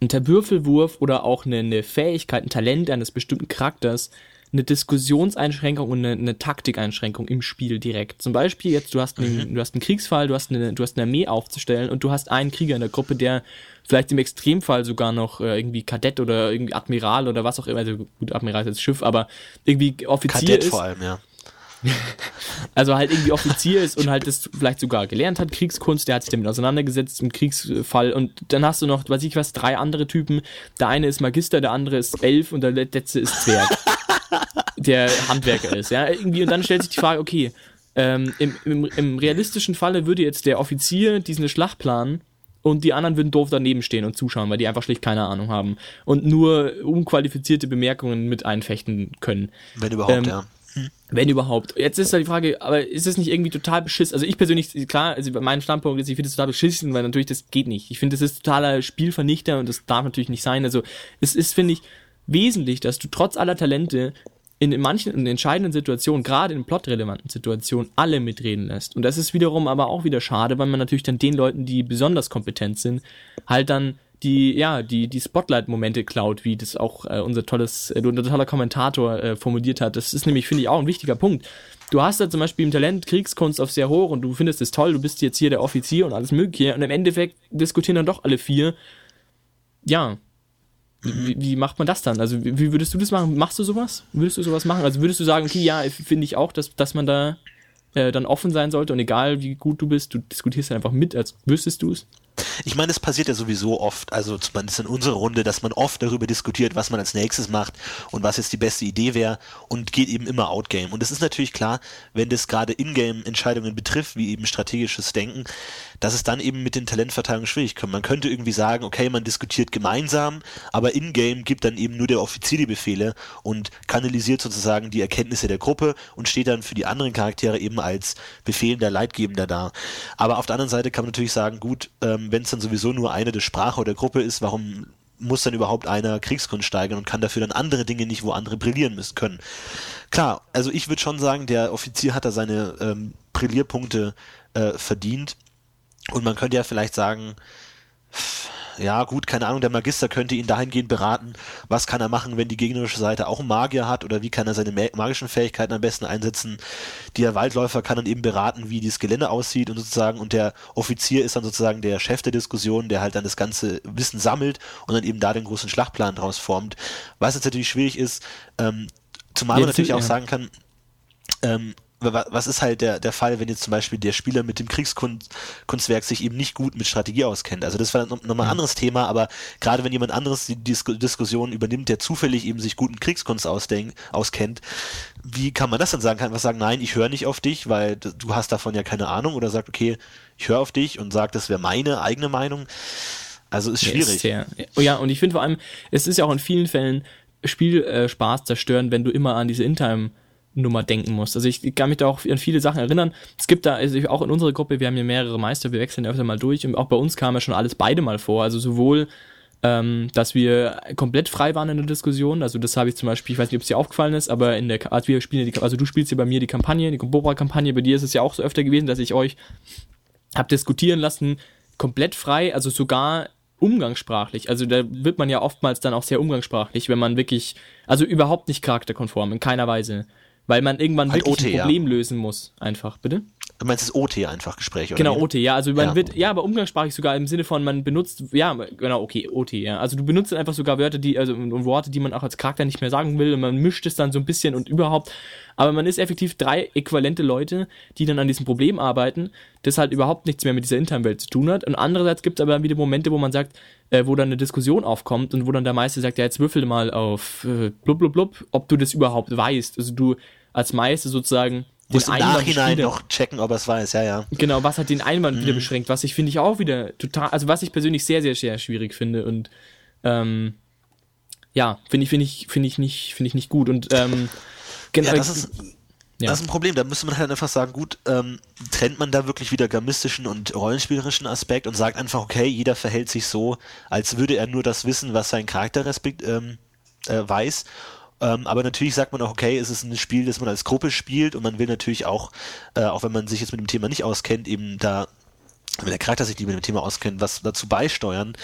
ein Würfelwurf oder auch eine, eine, Fähigkeit, ein Talent eines bestimmten Charakters eine Diskussionseinschränkung und eine, eine Taktikeinschränkung im Spiel direkt. Zum Beispiel jetzt, du hast einen, mhm. du hast einen Kriegsfall, du hast eine, du hast eine Armee aufzustellen und du hast einen Krieger in der Gruppe, der vielleicht im Extremfall sogar noch äh, irgendwie Kadett oder irgendwie Admiral oder was auch immer, also gut, Admiral ist jetzt Schiff, aber irgendwie Offizier Kadett ist. vor allem, ja. also halt irgendwie Offizier ist und halt das vielleicht sogar gelernt hat, Kriegskunst, der hat sich damit auseinandergesetzt im Kriegsfall und dann hast du noch, weiß ich was, drei andere Typen. Der eine ist Magister, der andere ist Elf und der letzte ist Zwerg. der Handwerker ist, ja, irgendwie und dann stellt sich die Frage, okay, ähm, im, im, im realistischen Falle würde jetzt der Offizier diesen Schlacht planen und die anderen würden doof daneben stehen und zuschauen, weil die einfach schlicht keine Ahnung haben und nur unqualifizierte Bemerkungen mit einfechten können. Wenn überhaupt, ähm, ja. Wenn überhaupt. Jetzt ist halt die Frage, aber ist es nicht irgendwie total beschissen? Also ich persönlich, klar, also mein Standpunkt ist, ich finde es total beschissen, weil natürlich das geht nicht. Ich finde, das ist totaler Spielvernichter und das darf natürlich nicht sein. Also es ist, finde ich, wesentlich, dass du trotz aller Talente in manchen in entscheidenden Situationen, gerade in plotrelevanten Situationen, alle mitreden lässt. Und das ist wiederum aber auch wieder schade, weil man natürlich dann den Leuten, die besonders kompetent sind, halt dann die, ja, die, die Spotlight-Momente klaut, wie das auch äh, unser tolles, äh, unser toller Kommentator äh, formuliert hat. Das ist nämlich, finde ich, auch ein wichtiger Punkt. Du hast da zum Beispiel im Talent Kriegskunst auf sehr hoch und du findest es toll, du bist jetzt hier der Offizier und alles mögliche und im Endeffekt diskutieren dann doch alle vier, ja, wie, wie, macht man das dann? Also wie, würdest du das machen? Machst du sowas? Würdest du sowas machen? Also würdest du sagen, okay, ja, finde ich auch, dass, dass man da äh, dann offen sein sollte und egal wie gut du bist, du diskutierst dann einfach mit, als wüsstest du es? Ich meine, es passiert ja sowieso oft, also zumindest in unserer Runde, dass man oft darüber diskutiert, was man als nächstes macht und was jetzt die beste Idee wäre und geht eben immer Outgame. Und es ist natürlich klar, wenn das gerade Ingame-Entscheidungen betrifft, wie eben strategisches Denken, dass es dann eben mit den Talentverteilungen schwierig kommt. Man könnte irgendwie sagen, okay, man diskutiert gemeinsam, aber in-game gibt dann eben nur der Offizier die Befehle und kanalisiert sozusagen die Erkenntnisse der Gruppe und steht dann für die anderen Charaktere eben als befehlender Leitgebender da. Aber auf der anderen Seite kann man natürlich sagen, gut, ähm, wenn es dann sowieso nur eine der Sprache oder Gruppe ist, warum muss dann überhaupt einer Kriegskunst steigern und kann dafür dann andere Dinge nicht, wo andere brillieren müssen können. Klar, also ich würde schon sagen, der Offizier hat da seine ähm, Brillierpunkte äh, verdient. Und man könnte ja vielleicht sagen, ja gut, keine Ahnung, der Magister könnte ihn dahingehend beraten, was kann er machen, wenn die gegnerische Seite auch einen Magier hat oder wie kann er seine magischen Fähigkeiten am besten einsetzen. Der Waldläufer kann dann eben beraten, wie dieses Gelände aussieht und sozusagen, und der Offizier ist dann sozusagen der Chef der Diskussion, der halt dann das ganze Wissen sammelt und dann eben da den großen Schlachtplan draus formt. Was jetzt natürlich schwierig ist, ähm, zumal man natürlich auch sagen kann, ähm, was ist halt der, der Fall, wenn jetzt zum Beispiel der Spieler mit dem Kriegskunstwerk sich eben nicht gut mit Strategie auskennt? Also das war nochmal ein mhm. anderes Thema, aber gerade wenn jemand anderes die Dis Diskussion übernimmt, der zufällig eben sich gut mit Kriegskunst ausdenkt, auskennt, wie kann man das dann sagen? Kann man sagen, nein, ich höre nicht auf dich, weil du hast davon ja keine Ahnung oder sagt, okay, ich höre auf dich und sagt, das wäre meine eigene Meinung. Also ist schwierig. Ist sehr, ja, und ich finde vor allem, es ist ja auch in vielen Fällen Spielspaß zerstören, wenn du immer an diese In-Time Nummer denken musst. Also ich kann mich da auch an viele Sachen erinnern. Es gibt da, also auch in unserer Gruppe, wir haben ja mehrere Meister, wir wechseln öfter mal durch und auch bei uns kam ja schon alles beide mal vor. Also sowohl, ähm, dass wir komplett frei waren in der Diskussion. Also das habe ich zum Beispiel, ich weiß nicht, ob es dir aufgefallen ist, aber in der, also wir spielen die, also du spielst ja bei mir die Kampagne, die Cobra-Kampagne, bei dir ist es ja auch so öfter gewesen, dass ich euch habe diskutieren lassen, komplett frei, also sogar umgangssprachlich. Also da wird man ja oftmals dann auch sehr umgangssprachlich, wenn man wirklich, also überhaupt nicht charakterkonform, in keiner Weise. Weil man irgendwann Halt wirklich OT, ein ja. Problem lösen muss, einfach, bitte? Du meinst das OT einfach Gespräch, oder? Genau? OT, ja. Also man Ja. wird, ja, aber umgangssprachlich sogar im Sinne von, man benutzt, ja, genau, okay, OT, ja. Also du benutzt dann einfach sogar Wörter, die, also und Worte, die man auch als Charakter nicht mehr sagen will und man mischt es dann so ein bisschen und überhaupt. Aber man ist effektiv drei äquivalente Leute, die dann an diesem Problem arbeiten, das halt überhaupt nichts mehr mit dieser internen Welt zu tun hat. Und andererseits gibt es aber dann wieder Momente, wo man sagt, äh, wo dann eine Diskussion aufkommt und wo dann der Meister sagt, ja, jetzt würfel mal auf äh, blub blub blub, ob du das überhaupt weißt. Also du als Meister sozusagen Muss im Einwand Nachhinein wieder- noch checken, ob er es weiß, ja, ja. Genau, was hat den Einwand Mhm. wieder beschränkt, was ich finde ich auch wieder total, also was ich persönlich sehr, sehr, sehr schwierig finde und ähm, ja, finde ich, finde ich, finde ich nicht, finde ich nicht gut und ähm, genau, Ja, das ist, Ja. das ist ein Problem. Da müsste man halt einfach sagen, gut, ähm, trennt man da wirklich wieder gamistischen und rollenspielerischen Aspekt und sagt einfach, okay, jeder verhält sich so, als würde er nur das wissen, was sein Charakter respekt, ähm, äh, weiß. Ähm, aber natürlich sagt man auch, okay, es ist ein Spiel, das man als Gruppe spielt und man will natürlich auch, äh, auch wenn man sich jetzt mit dem Thema nicht auskennt, eben da wenn der Charakter sich nicht mit dem Thema auskennt, was dazu beisteuern.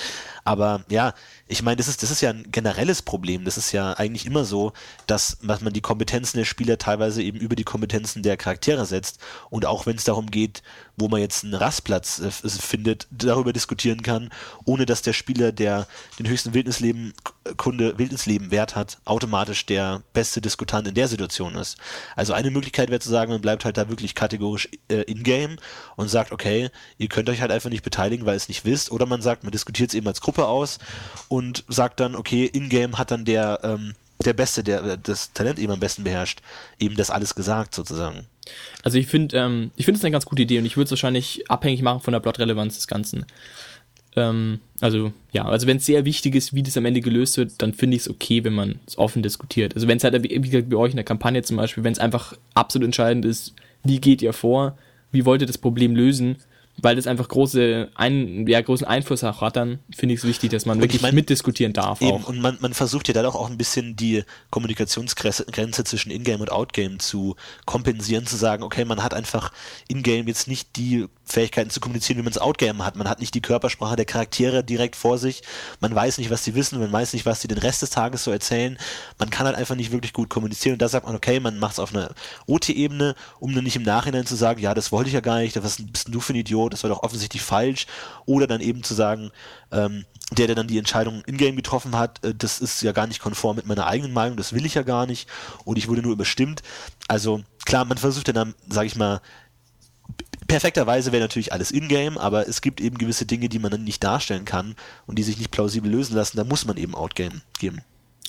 Aber ja, ich meine, das ist, das ist ja ein generelles Problem. Das ist ja eigentlich immer so, dass dass man die Kompetenzen der Spieler teilweise eben über die Kompetenzen der Charaktere setzt. Und auch wenn es darum geht, wo man jetzt einen Rastplatz äh, f- findet, darüber diskutieren kann, ohne dass der Spieler, der den höchsten Wildnisleben, Kunde, Wildnisleben Wert hat, automatisch der beste Diskutant in der Situation ist. Also eine Möglichkeit wäre zu sagen, man bleibt halt da wirklich kategorisch äh, in-game und sagt, okay, ihr könnt euch halt einfach nicht beteiligen, weil ihr es nicht wisst. Oder man sagt, man diskutiert es eben als Gruppe aus und sagt dann, okay, in-game hat dann der, ähm, der Beste, der das Talent eben am besten beherrscht, eben das alles gesagt sozusagen. Also ich finde, ähm, ich finde es eine ganz gute Idee und ich würde es wahrscheinlich abhängig machen von der Plotrelevanz des Ganzen. Ähm, also ja, also wenn es sehr wichtig ist, wie das am Ende gelöst wird, dann finde ich es okay, wenn man es offen diskutiert. Also wenn es halt, wie gesagt, bei euch in der Kampagne zum Beispiel, wenn es einfach absolut entscheidend ist, wie geht ihr vor, wie wollt ihr das Problem lösen, weil das einfach große ein, ja, großen Einfluss auch hat, dann finde ich es wichtig, dass man ich wirklich mein- mitdiskutieren darf Eben, auch. und man, man versucht ja dadurch auch ein bisschen die Kommunikationsgrenze Grenze zwischen Ingame und Outgame zu kompensieren, zu sagen, okay, man hat einfach Ingame jetzt nicht die Fähigkeiten zu kommunizieren, wie man es Outgame hat. Man hat nicht die Körpersprache der Charaktere direkt vor sich. Man weiß nicht, was sie wissen, man weiß nicht, was sie den Rest des Tages so erzählen. Man kann halt einfach nicht wirklich gut kommunizieren. Und da sagt man, okay, man macht es auf einer OT-Ebene, um dann nicht im Nachhinein zu sagen, ja, das wollte ich ja gar nicht, was bist denn du für ein Idiot, das war doch offensichtlich falsch. Oder dann eben zu sagen, ähm, der, der dann die Entscheidung in-game getroffen hat, äh, das ist ja gar nicht konform mit meiner eigenen Meinung, das will ich ja gar nicht und ich wurde nur überstimmt. Also klar, man versucht ja dann, sag ich mal, perfekterweise wäre natürlich alles in-game, aber es gibt eben gewisse Dinge, die man dann nicht darstellen kann und die sich nicht plausibel lösen lassen, da muss man eben Outgame geben.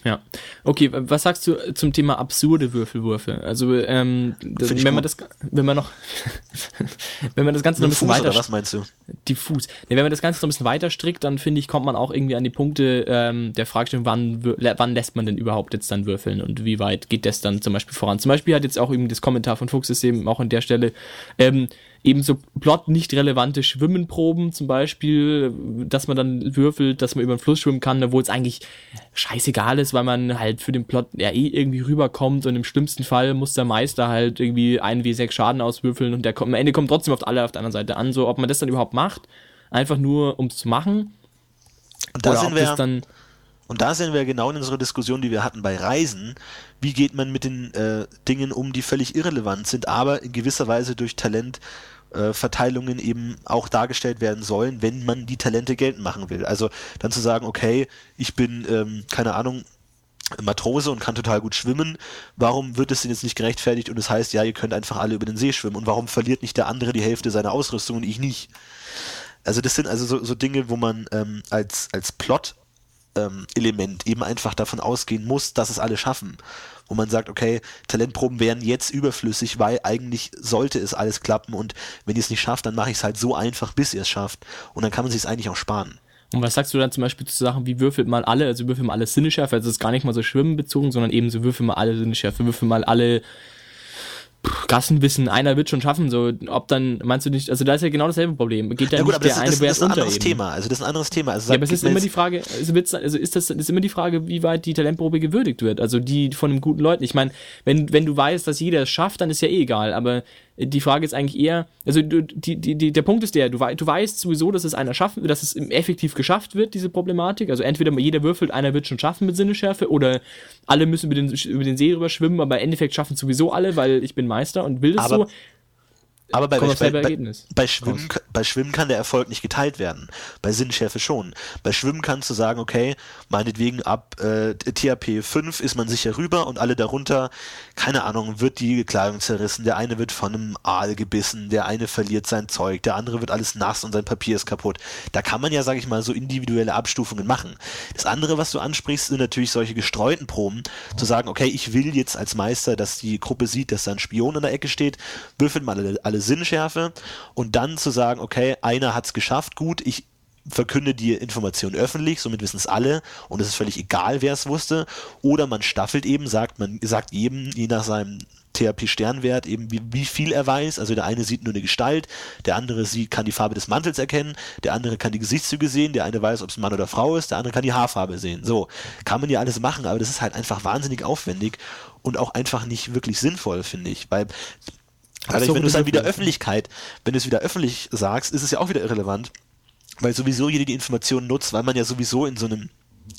Ja. Okay, was sagst du zum Thema absurde Würfelwürfe? Also, ähm, das, wenn man gut. das, wenn man noch, wenn man das Ganze noch ein bisschen Fuß weiter, was meinst du? diffus. Nee, wenn man das Ganze noch ein bisschen weiter strickt, dann finde ich, kommt man auch irgendwie an die Punkte ähm, der Fragestellung, wann, wann lässt man denn überhaupt jetzt dann würfeln und wie weit geht das dann zum Beispiel voran? Zum Beispiel hat jetzt auch eben das Kommentar von Fuchssystem auch an der Stelle ähm, eben so plot nicht relevante Schwimmenproben zum Beispiel, dass man dann würfelt, dass man über den Fluss schwimmen kann, obwohl es eigentlich scheißegal ist, weil man halt für den Plot ja eh irgendwie rüberkommt und im schlimmsten Fall muss der Meister halt irgendwie einen W6 Schaden auswürfeln und der kommt, am Ende kommt trotzdem auf alle auf der anderen Seite an, so ob man das dann überhaupt macht, einfach nur um es zu machen Und da oder sind wir dann Und da sind wir genau in unserer Diskussion, die wir hatten bei Reisen. Wie geht man mit den äh, Dingen um, die völlig irrelevant sind, aber in gewisser Weise durch Talentverteilungen Verteilungen eben auch dargestellt werden sollen, wenn man die Talente geltend machen will. Also dann zu sagen, okay, ich bin, ähm, keine Ahnung, Matrose und kann total gut schwimmen. Warum wird es denn jetzt nicht gerechtfertigt und es heißt, ja, ihr könnt einfach alle über den See schwimmen und warum verliert nicht der andere die Hälfte seiner Ausrüstung und ich nicht? Also das sind also so, so Dinge, wo man ähm, als, als Plot ähm, Element eben einfach davon ausgehen muss, dass es alle schaffen. Wo man sagt, okay, Talentproben wären jetzt überflüssig, weil eigentlich sollte es alles klappen und wenn ihr es nicht schafft, dann mache ich es halt so einfach, bis ihr es schafft. Und dann kann man sich es eigentlich auch sparen. Und was sagst du dann zum Beispiel zu Sachen wie würfelt mal alle, also würfel mal alle Sinneschärfe, also es ist gar nicht mal so Schwimmen bezogen, sondern eben so würfel mal alle Sinneschärfe, würfel mal alle Gassenwissen, einer wird schon schaffen, so, ob dann, meinst du nicht, also da ist ja genau dasselbe Problem. Geht da Ja nicht gut, aber der das, eine das, das ist ein anderes eben? Thema. Also das ist ein anderes Thema. Also Ja, aber es ist immer die Frage, also, wird's, also ist das ist immer die Frage, wie weit die Talentprobe gewürdigt wird, also die von den guten Leuten. Ich meine, wenn, wenn du weißt, dass jeder es schafft, dann ist ja eh egal, aber die Frage ist eigentlich eher, also du, die, die, die, der Punkt ist der, du, du weißt sowieso, dass es einer schaffen, dass es effektiv geschafft wird, diese Problematik. Also entweder jeder würfelt, einer wird schon schaffen mit Sinneschärfe oder alle müssen über den, über den See rüber schwimmen, aber im Endeffekt schaffen sowieso alle, weil ich bin Meister und will das aber, so. Aber bei, bei, bei, bei, Schwimmen, bei Schwimmen kann der Erfolg nicht geteilt werden. Bei Sinnschärfe schon. Bei Schwimmen kannst du sagen, okay, meinetwegen ab äh, THP 5 ist man sicher rüber und alle darunter, keine Ahnung, wird die Kleidung zerrissen, der eine wird von einem Aal gebissen, der eine verliert sein Zeug, der andere wird alles nass und sein Papier ist kaputt. Da kann man ja, sag ich mal, so individuelle Abstufungen machen. Das andere, was du ansprichst, sind natürlich solche gestreuten Proben, zu sagen, okay, ich will jetzt als Meister, dass die Gruppe sieht, dass da ein Spion in der Ecke steht, würfeln mal alle, alle Sinnschärfe und dann zu sagen, okay, einer hat es geschafft, gut, ich verkünde die Information öffentlich, somit wissen es alle und es ist völlig egal, wer es wusste. Oder man staffelt eben, sagt, man sagt jedem, je nach seinem THP-Sternwert eben, wie, wie, viel er weiß. Also der eine sieht nur eine Gestalt, der andere sieht, kann die Farbe des Mantels erkennen, der andere kann die Gesichtszüge sehen, der eine weiß, ob es Mann oder Frau ist, der andere kann die Haarfarbe sehen. So, kann man ja alles machen, aber das ist halt einfach wahnsinnig aufwendig und auch einfach nicht wirklich sinnvoll, finde ich. Weil also wenn du es dann wieder Öffentlichkeit, wenn du es wieder öffentlich sagst, ist es ja auch wieder irrelevant, weil sowieso jeder die Informationen nutzt, weil man ja sowieso in so einem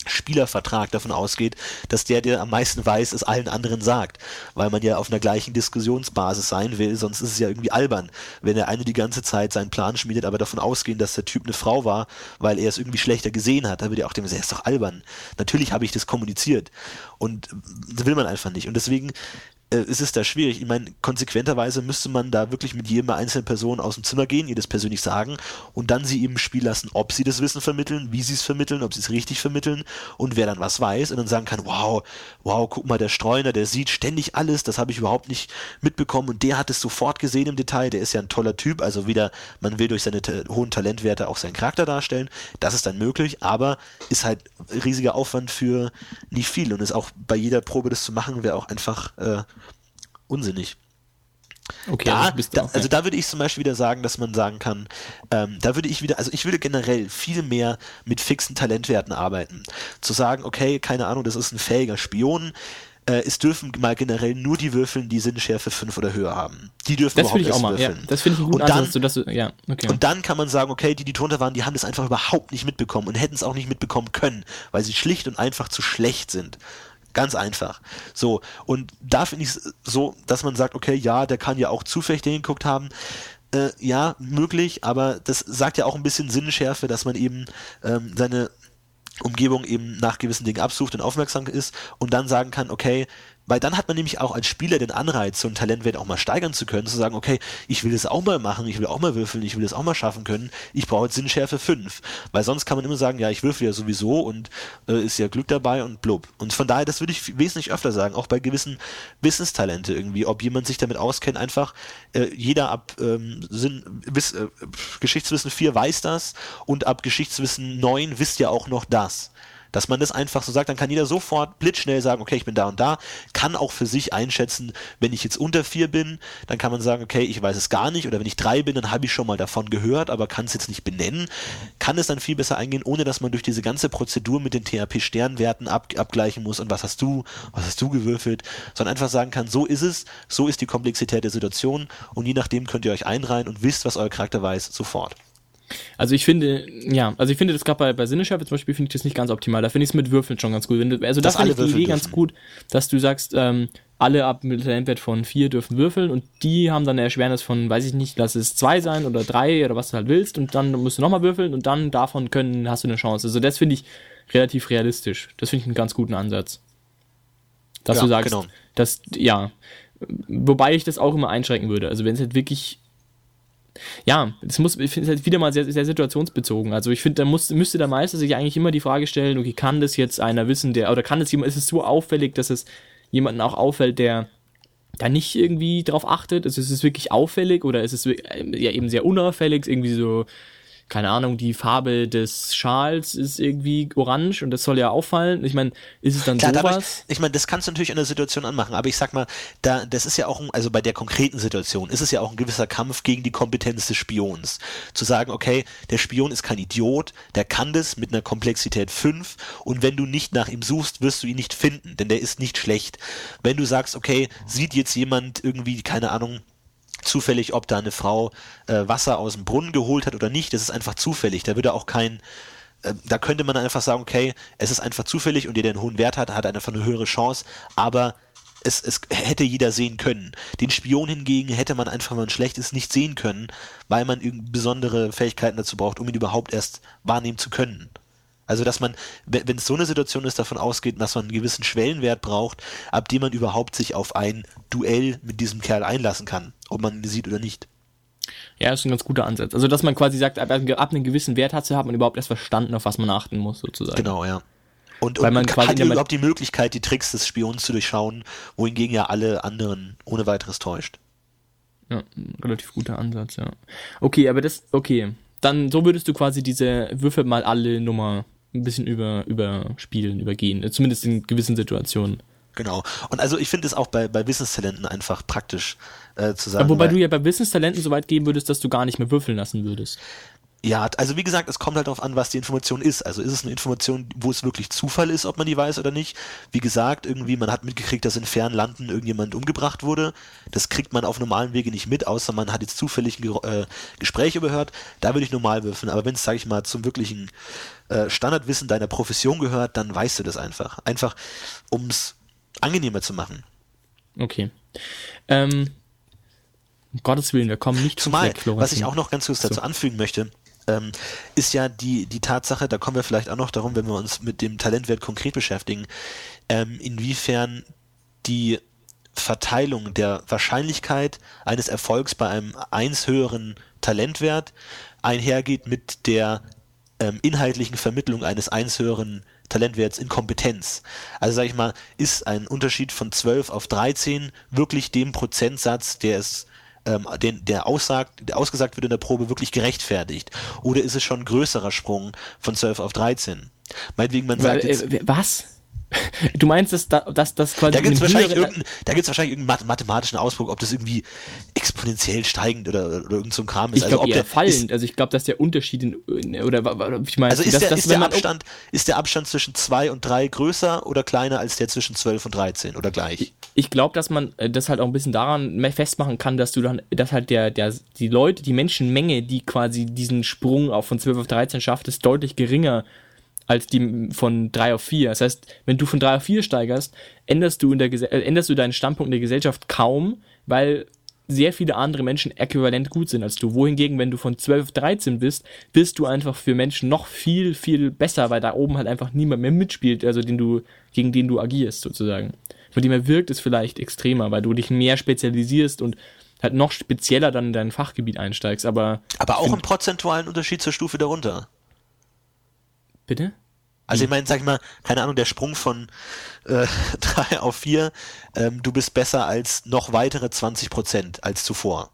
Spielervertrag davon ausgeht, dass der, der am meisten weiß, es allen anderen sagt, weil man ja auf einer gleichen Diskussionsbasis sein will, sonst ist es ja irgendwie albern, wenn der eine die ganze Zeit seinen Plan schmiedet, aber davon ausgehen, dass der Typ eine Frau war, weil er es irgendwie schlechter gesehen hat, da würde er auch dem sagen, ist doch albern. Natürlich habe ich das kommuniziert. Und das will man einfach nicht. Und deswegen äh, ist es da schwierig. Ich meine, konsequenterweise müsste man da wirklich mit jedem einzelnen Person aus dem Zimmer gehen, ihr das persönlich sagen und dann sie eben spielen lassen, ob sie das Wissen vermitteln, wie sie es vermitteln, ob sie es richtig vermitteln und wer dann was weiß und dann sagen kann, wow, wow, guck mal, der Streuner, der sieht ständig alles, das habe ich überhaupt nicht mitbekommen und der hat es sofort gesehen im Detail, der ist ja ein toller Typ, also wieder, man will durch seine hohen Talentwerte auch seinen Charakter darstellen, das ist dann möglich, aber ist halt riesiger Aufwand für nicht viel und ist auch bei jeder Probe das zu machen, wäre auch einfach äh, unsinnig. Okay, da, also, da, also da würde ich zum Beispiel wieder sagen, dass man sagen kann, ähm, da würde ich wieder, also ich würde generell viel mehr mit fixen Talentwerten arbeiten. Zu sagen, okay, keine Ahnung, das ist ein fähiger Spion, äh, es dürfen mal generell nur die würfeln, die Sinnschärfe 5 oder höher haben. Die dürfen das überhaupt ich auch mal, würfeln. Ja, das finde ich einen guten und dann, Ansatz, sodass du, ja, okay. Und dann kann man sagen, okay, die, die drunter waren, die haben das einfach überhaupt nicht mitbekommen und hätten es auch nicht mitbekommen können, weil sie schlicht und einfach zu schlecht sind. Ganz einfach. So, und da finde ich es so, dass man sagt, okay, ja, der kann ja auch zufällig hingeguckt haben. Äh, ja, möglich, aber das sagt ja auch ein bisschen Sinnschärfe, dass man eben ähm, seine Umgebung eben nach gewissen Dingen absucht und aufmerksam ist und dann sagen kann, okay, weil dann hat man nämlich auch als Spieler den Anreiz, so einen Talentwert auch mal steigern zu können, zu sagen, okay, ich will das auch mal machen, ich will auch mal würfeln, ich will das auch mal schaffen können, ich brauche jetzt Sinnschärfe 5. Weil sonst kann man immer sagen, ja, ich würfel ja sowieso und äh, ist ja Glück dabei und blub. Und von daher, das würde ich wesentlich öfter sagen, auch bei gewissen Wissenstalente irgendwie, ob jemand sich damit auskennt, einfach äh, jeder ab ähm, Sinn, Wiss, äh, Geschichtswissen 4 weiß das und ab Geschichtswissen 9 wisst ja auch noch das. Dass man das einfach so sagt, dann kann jeder sofort blitzschnell sagen, okay, ich bin da und da, kann auch für sich einschätzen, wenn ich jetzt unter vier bin, dann kann man sagen, okay, ich weiß es gar nicht, oder wenn ich drei bin, dann habe ich schon mal davon gehört, aber kann es jetzt nicht benennen, kann es dann viel besser eingehen, ohne dass man durch diese ganze Prozedur mit den THP-Sternwerten ab, abgleichen muss und was hast du, was hast du gewürfelt, sondern einfach sagen kann, so ist es, so ist die Komplexität der Situation und je nachdem könnt ihr euch einreihen und wisst, was euer Charakter weiß, sofort. Also ich finde, ja, also ich finde das gerade bei, bei Sinneschärfe zum Beispiel finde ich das nicht ganz optimal. Da finde ich es mit Würfeln schon ganz gut. Wenn du, also das finde ich die Idee dürfen. ganz gut, dass du sagst, ähm, alle ab mit Talentwert von vier dürfen würfeln und die haben dann eine Erschwernis von, weiß ich nicht, lass es zwei sein oder drei oder was du halt willst und dann musst du nochmal würfeln und dann davon können, hast du eine Chance. Also das finde ich relativ realistisch. Das finde ich einen ganz guten Ansatz. Dass ja, du sagst, genau. dass, ja, wobei ich das auch immer einschränken würde. Also wenn es halt wirklich ja, das muss, ich finde es halt wieder mal sehr, sehr situationsbezogen. Also ich finde, da muss, müsste der Meister sich eigentlich immer die Frage stellen, okay, kann das jetzt einer wissen, der, oder kann das jemand, ist es so auffällig, dass es jemanden auch auffällt, der da nicht irgendwie drauf achtet? Also ist es wirklich auffällig oder ist es ja eben sehr unauffällig, irgendwie so keine Ahnung, die Farbe des Schals ist irgendwie orange und das soll ja auffallen. Ich meine, ist es dann Klar, sowas? Ich, ich meine, das kannst du natürlich in der Situation anmachen, aber ich sag mal, da, das ist ja auch, ein, also bei der konkreten Situation ist es ja auch ein gewisser Kampf gegen die Kompetenz des Spions. Zu sagen, okay, der Spion ist kein Idiot, der kann das mit einer Komplexität 5 und wenn du nicht nach ihm suchst, wirst du ihn nicht finden, denn der ist nicht schlecht. Wenn du sagst, okay, sieht jetzt jemand irgendwie, keine Ahnung, zufällig, ob da eine Frau äh, Wasser aus dem Brunnen geholt hat oder nicht. Das ist einfach zufällig. Da würde auch kein, äh, da könnte man einfach sagen, okay, es ist einfach zufällig und der, der einen hohen Wert hat, hat einfach eine höhere Chance, aber es, es hätte jeder sehen können. Den Spion hingegen hätte man einfach, wenn man schlecht ist, nicht sehen können, weil man besondere Fähigkeiten dazu braucht, um ihn überhaupt erst wahrnehmen zu können. Also, dass man, wenn es so eine Situation ist, davon ausgeht, dass man einen gewissen Schwellenwert braucht, ab dem man überhaupt sich auf ein Duell mit diesem Kerl einlassen kann, ob man sieht oder nicht. Ja, ist ein ganz guter Ansatz. Also, dass man quasi sagt, ab, ab einem gewissen Wert hat, hat man überhaupt erst verstanden, auf was man achten muss, sozusagen. Genau, ja. Und, Weil man und quasi hat überhaupt die Möglichkeit, die Tricks des Spions zu durchschauen, wohingegen ja alle anderen ohne weiteres täuscht. Ja, relativ guter Ansatz, ja. Okay, aber das, okay. Dann, so würdest du quasi diese Würfel mal alle Nummer ein bisschen über, überspielen, übergehen. Zumindest in gewissen Situationen. Genau. Und also ich finde es auch bei, bei Wissenstalenten einfach praktisch äh, zu sagen. Aber wobei du ja bei Wissenstalenten so weit gehen würdest, dass du gar nicht mehr würfeln lassen würdest. Ja, also wie gesagt, es kommt halt darauf an, was die Information ist. Also ist es eine Information, wo es wirklich Zufall ist, ob man die weiß oder nicht. Wie gesagt, irgendwie, man hat mitgekriegt, dass in fernen Landen irgendjemand umgebracht wurde. Das kriegt man auf normalen Wege nicht mit, außer man hat jetzt zufällig ein äh, Gespräch überhört. Da würde ich normal würfeln. Aber wenn es, sage ich mal, zum wirklichen äh, Standardwissen deiner Profession gehört, dann weißt du das einfach. Einfach, um es angenehmer zu machen. Okay. Ähm, um Gottes Willen, wir kommen nicht Zumal, was ich auch noch ganz kurz dazu so. anfügen möchte, ähm, ist ja die, die Tatsache, da kommen wir vielleicht auch noch darum, wenn wir uns mit dem Talentwert konkret beschäftigen, ähm, inwiefern die Verteilung der Wahrscheinlichkeit eines Erfolgs bei einem eins höheren Talentwert einhergeht mit der ähm, inhaltlichen Vermittlung eines eins höheren Talentwerts in Kompetenz. Also sage ich mal, ist ein Unterschied von 12 auf 13 wirklich dem Prozentsatz, der es ähm, den, der, aussagt, der ausgesagt wird in der Probe, wirklich gerechtfertigt? Oder ist es schon ein größerer Sprung von 12 auf 13? Meinetwegen, man sagt jetzt, äh, Was? Du meinst, dass, dass das quasi. Da gibt es wahrscheinlich, wahrscheinlich irgendeinen mathematischen Ausdruck, ob das irgendwie exponentiell steigend oder, oder irgend so ein Kram ist. Ich glaube, also, eher fallend. also ich glaube, dass der Unterschied in, oder ich meine, also ist, dass, der, dass, ist der Abstand, ist der Abstand zwischen 2 und 3 größer oder kleiner als der zwischen 12 und 13 oder gleich? Ich, ich glaube, dass man äh, das halt auch ein bisschen daran festmachen kann, dass du dann, dass halt der, der, die Leute, die Menschenmenge, die quasi diesen Sprung auch von 12 auf 13 schafft, ist deutlich geringer als die von 3 auf 4. Das heißt, wenn du von 3 auf 4 steigerst, änderst du, in der, äh, änderst du deinen Standpunkt in der Gesellschaft kaum, weil sehr viele andere Menschen äquivalent gut sind als du. Wohingegen, wenn du von 12 auf 13 bist, bist du einfach für Menschen noch viel, viel besser, weil da oben halt einfach niemand mehr mitspielt, also den du, gegen den du agierst, sozusagen. Von dem er wirkt es vielleicht extremer, weil du dich mehr spezialisierst und halt noch spezieller dann in dein Fachgebiet einsteigst, aber. Aber auch im prozentualen Unterschied zur Stufe darunter. Bitte? Also ich meine, sag ich mal, keine Ahnung, der Sprung von äh, 3 auf 4, ähm, du bist besser als noch weitere 20 Prozent als zuvor.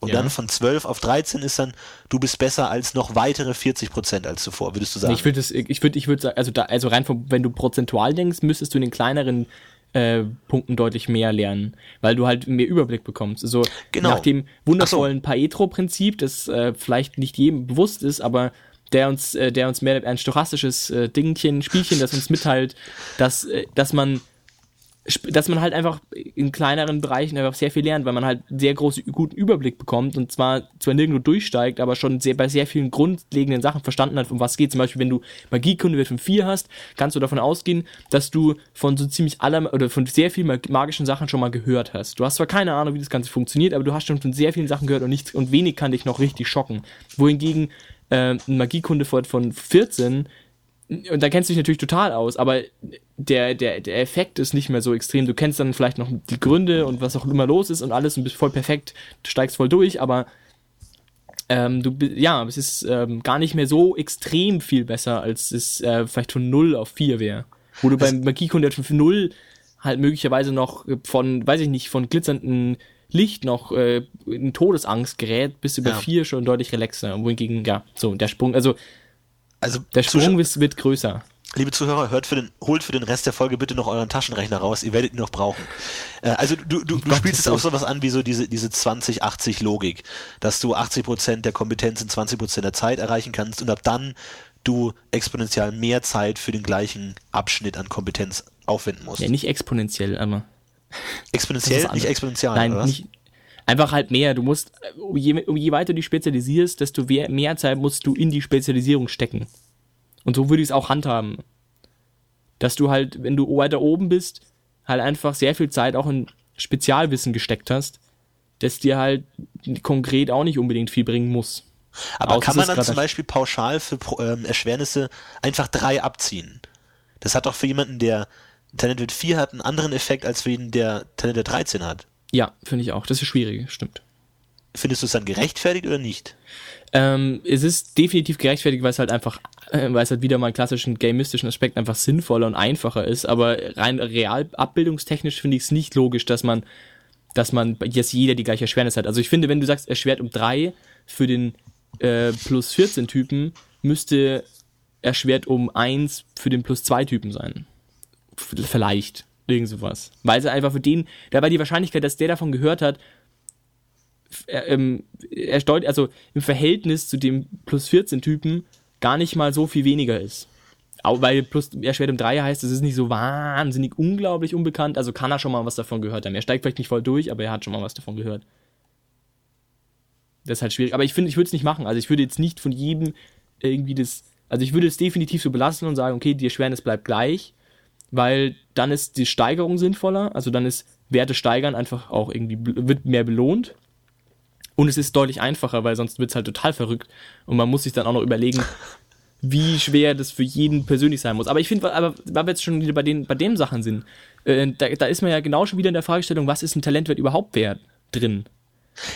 Und ja. dann von 12 auf 13 ist dann, du bist besser als noch weitere 40 Prozent als zuvor, würdest du sagen? Ich würde ich würde, ich würde sagen, also da, also rein von, wenn du prozentual denkst, müsstest du in den kleineren äh, Punkten deutlich mehr lernen, weil du halt mehr Überblick bekommst. Also genau. nach dem wundervollen so. Paetro-Prinzip, das äh, vielleicht nicht jedem bewusst ist, aber der uns, äh, der uns mehr ein stochastisches äh, Dingchen, Spielchen, das uns mitteilt, dass, äh, dass man dass man halt einfach in kleineren Bereichen einfach sehr viel lernt, weil man halt sehr großen, guten Überblick bekommt und zwar zwar nirgendwo durchsteigt, aber schon sehr, bei sehr vielen grundlegenden Sachen verstanden hat, um was geht. Zum Beispiel, wenn du Magiekunde von 4 hast, kannst du davon ausgehen, dass du von so ziemlich aller oder von sehr vielen magischen Sachen schon mal gehört hast. Du hast zwar keine Ahnung, wie das Ganze funktioniert, aber du hast schon von sehr vielen Sachen gehört und nichts und wenig kann dich noch richtig schocken. Wohingegen äh, ein Magiekunde von 14 und da kennst du dich natürlich total aus, aber der, der, der Effekt ist nicht mehr so extrem. Du kennst dann vielleicht noch die Gründe und was auch immer los ist und alles und bist voll perfekt, du steigst voll durch, aber ähm, du, ja, es ist ähm, gar nicht mehr so extrem viel besser, als es äh, vielleicht von 0 auf 4 wäre. Wo du beim Magiekunde von 0 halt möglicherweise noch von, weiß ich nicht, von glitzernden Licht noch äh, in Todesangst gerät, bis über ja. vier schon deutlich relaxer. Wohingegen, ja, so, der Sprung, also, also der Sprung wird, wird größer. Liebe Zuhörer, hört für den, holt für den Rest der Folge bitte noch euren Taschenrechner raus, ihr werdet ihn noch brauchen. Äh, also du, du, du spielst jetzt auch sowas an wie so diese, diese 20-80-Logik, dass du 80% der Kompetenz in 20% der Zeit erreichen kannst und ab dann du exponentiell mehr Zeit für den gleichen Abschnitt an Kompetenz aufwenden musst. Ja, nicht exponentiell, aber Exponentiell, nicht exponentiell, Nein, nicht. Einfach halt mehr. Du musst, je, je weiter du dich spezialisierst, desto mehr Zeit musst du in die Spezialisierung stecken. Und so würde ich es auch handhaben. Dass du halt, wenn du weiter oben bist, halt einfach sehr viel Zeit auch in Spezialwissen gesteckt hast, das dir halt konkret auch nicht unbedingt viel bringen muss. Aber Außer kann man dann zum Beispiel pauschal für ähm, Erschwernisse einfach drei abziehen? Das hat doch für jemanden, der Talented 4 hat, einen anderen Effekt als für jeden, der Talented 13 hat. Ja, finde ich auch. Das ist schwierig, stimmt. Findest du es dann gerechtfertigt oder nicht? Ähm, es ist definitiv gerechtfertigt, weil es halt einfach, äh, weil es halt wieder mal klassischen gamistischen Aspekt einfach sinnvoller und einfacher ist. Aber rein real abbildungstechnisch finde ich es nicht logisch, dass man, dass man jetzt jeder die gleiche Erschwernis hat. Also ich finde, wenn du sagst, erschwert um drei für den äh, plus 14 Typen, müsste erschwert um eins für den plus zwei Typen sein. Vielleicht. Irgend sowas. Weil sie einfach für den, dabei die Wahrscheinlichkeit, dass der davon gehört hat, ähm, er also im Verhältnis zu dem plus 14 Typen gar nicht mal so viel weniger ist. Weil plus erschwert um 3 heißt, es ist nicht so wahnsinnig unglaublich unbekannt, also kann er schon mal was davon gehört haben. Er steigt vielleicht nicht voll durch, aber er hat schon mal was davon gehört. Das ist halt schwierig. Aber ich finde, ich würde es nicht machen. Also ich würde jetzt nicht von jedem irgendwie das. Also ich würde es definitiv so belassen und sagen, okay, die Erschwernis bleibt gleich weil dann ist die Steigerung sinnvoller, also dann ist Werte steigern einfach auch irgendwie, wird mehr belohnt. Und es ist deutlich einfacher, weil sonst wird es halt total verrückt. Und man muss sich dann auch noch überlegen, wie schwer das für jeden persönlich sein muss. Aber ich finde, aber weil wir jetzt schon wieder bei den, bei den Sachen sind, äh, da, da ist man ja genau schon wieder in der Fragestellung, was ist ein Talentwert überhaupt wert drin?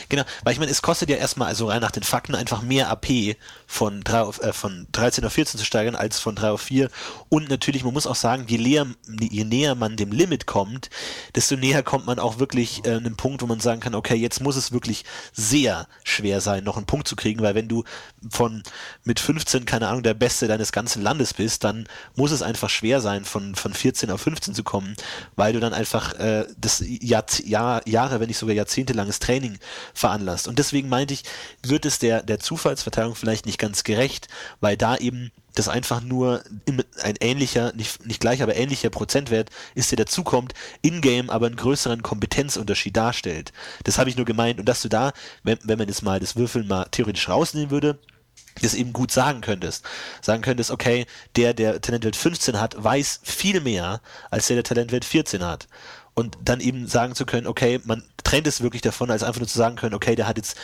Genau, weil ich meine, es kostet ja erstmal, also rein nach den Fakten, einfach mehr AP von, 3 auf, äh, von 13 auf 14 zu steigern als von 3 auf 4. Und natürlich, man muss auch sagen, je, näher, je näher man dem Limit kommt, desto näher kommt man auch wirklich äh, einem Punkt, wo man sagen kann, okay, jetzt muss es wirklich sehr schwer sein, noch einen Punkt zu kriegen, weil wenn du von mit 15, keine Ahnung, der Beste deines ganzen Landes bist, dann muss es einfach schwer sein, von, von 14 auf 15 zu kommen, weil du dann einfach äh, das Jahr, Jahr, Jahre, wenn nicht sogar jahrzehntelanges Training veranlasst. Und deswegen meinte ich, wird es der, der Zufallsverteilung vielleicht nicht ganz gerecht, weil da eben das einfach nur ein ähnlicher, nicht, nicht gleich, aber ähnlicher Prozentwert ist, der dazukommt, in-game aber einen größeren Kompetenzunterschied darstellt. Das habe ich nur gemeint. Und dass du da, wenn, wenn man jetzt mal das Würfeln mal theoretisch rausnehmen würde, das eben gut sagen könntest. Sagen könntest, okay, der, der Talentwert 15 hat, weiß viel mehr, als der, der Talentwert 14 hat und dann eben sagen zu können, okay, man trennt es wirklich davon, als einfach nur zu sagen können, okay, der hat jetzt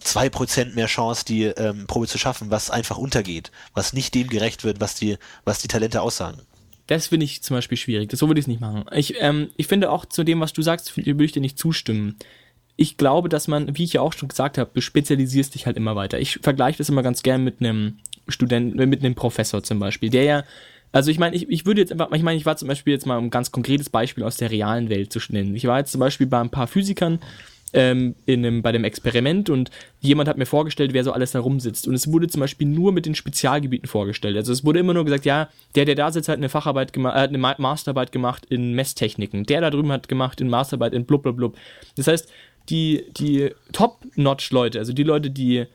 zwei Prozent mehr Chance, die ähm, Probe zu schaffen, was einfach untergeht, was nicht dem gerecht wird, was die, was die Talente aussagen. Das finde ich zum Beispiel schwierig. Das, so würde ich es nicht machen. Ich, ähm, ich finde auch zu dem, was du sagst, würde ich dir nicht zustimmen. Ich glaube, dass man, wie ich ja auch schon gesagt habe, du spezialisierst dich halt immer weiter. Ich vergleiche das immer ganz gern mit einem Studenten, mit einem Professor zum Beispiel, der ja also ich meine, ich, ich würde jetzt einfach, ich meine, ich war zum Beispiel jetzt mal ein ganz konkretes Beispiel aus der realen Welt zu nennen. Ich war jetzt zum Beispiel bei ein paar Physikern ähm, in einem, bei dem Experiment und jemand hat mir vorgestellt, wer so alles da rumsitzt. Und es wurde zum Beispiel nur mit den Spezialgebieten vorgestellt. Also es wurde immer nur gesagt, ja, der, der da sitzt, hat eine Facharbeit gemacht, äh, eine Masterarbeit gemacht in Messtechniken. Der da drüben hat gemacht in Masterarbeit in blub blub blub. Das heißt, die, die Top-Notch-Leute, also die Leute, die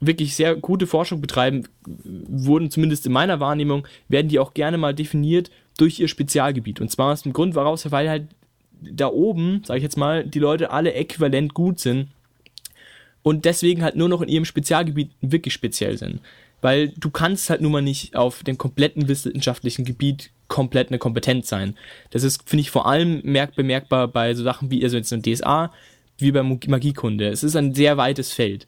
wirklich sehr gute Forschung betreiben, wurden zumindest in meiner Wahrnehmung, werden die auch gerne mal definiert durch ihr Spezialgebiet. Und zwar aus dem Grund, woraus, weil halt da oben, sage ich jetzt mal, die Leute alle äquivalent gut sind und deswegen halt nur noch in ihrem Spezialgebiet wirklich speziell sind. Weil du kannst halt nun mal nicht auf dem kompletten wissenschaftlichen Gebiet komplett eine Kompetenz sein. Das ist, finde ich, vor allem merk bemerkbar bei so Sachen wie also jetzt ein DSA, wie bei Magiekunde. Es ist ein sehr weites Feld.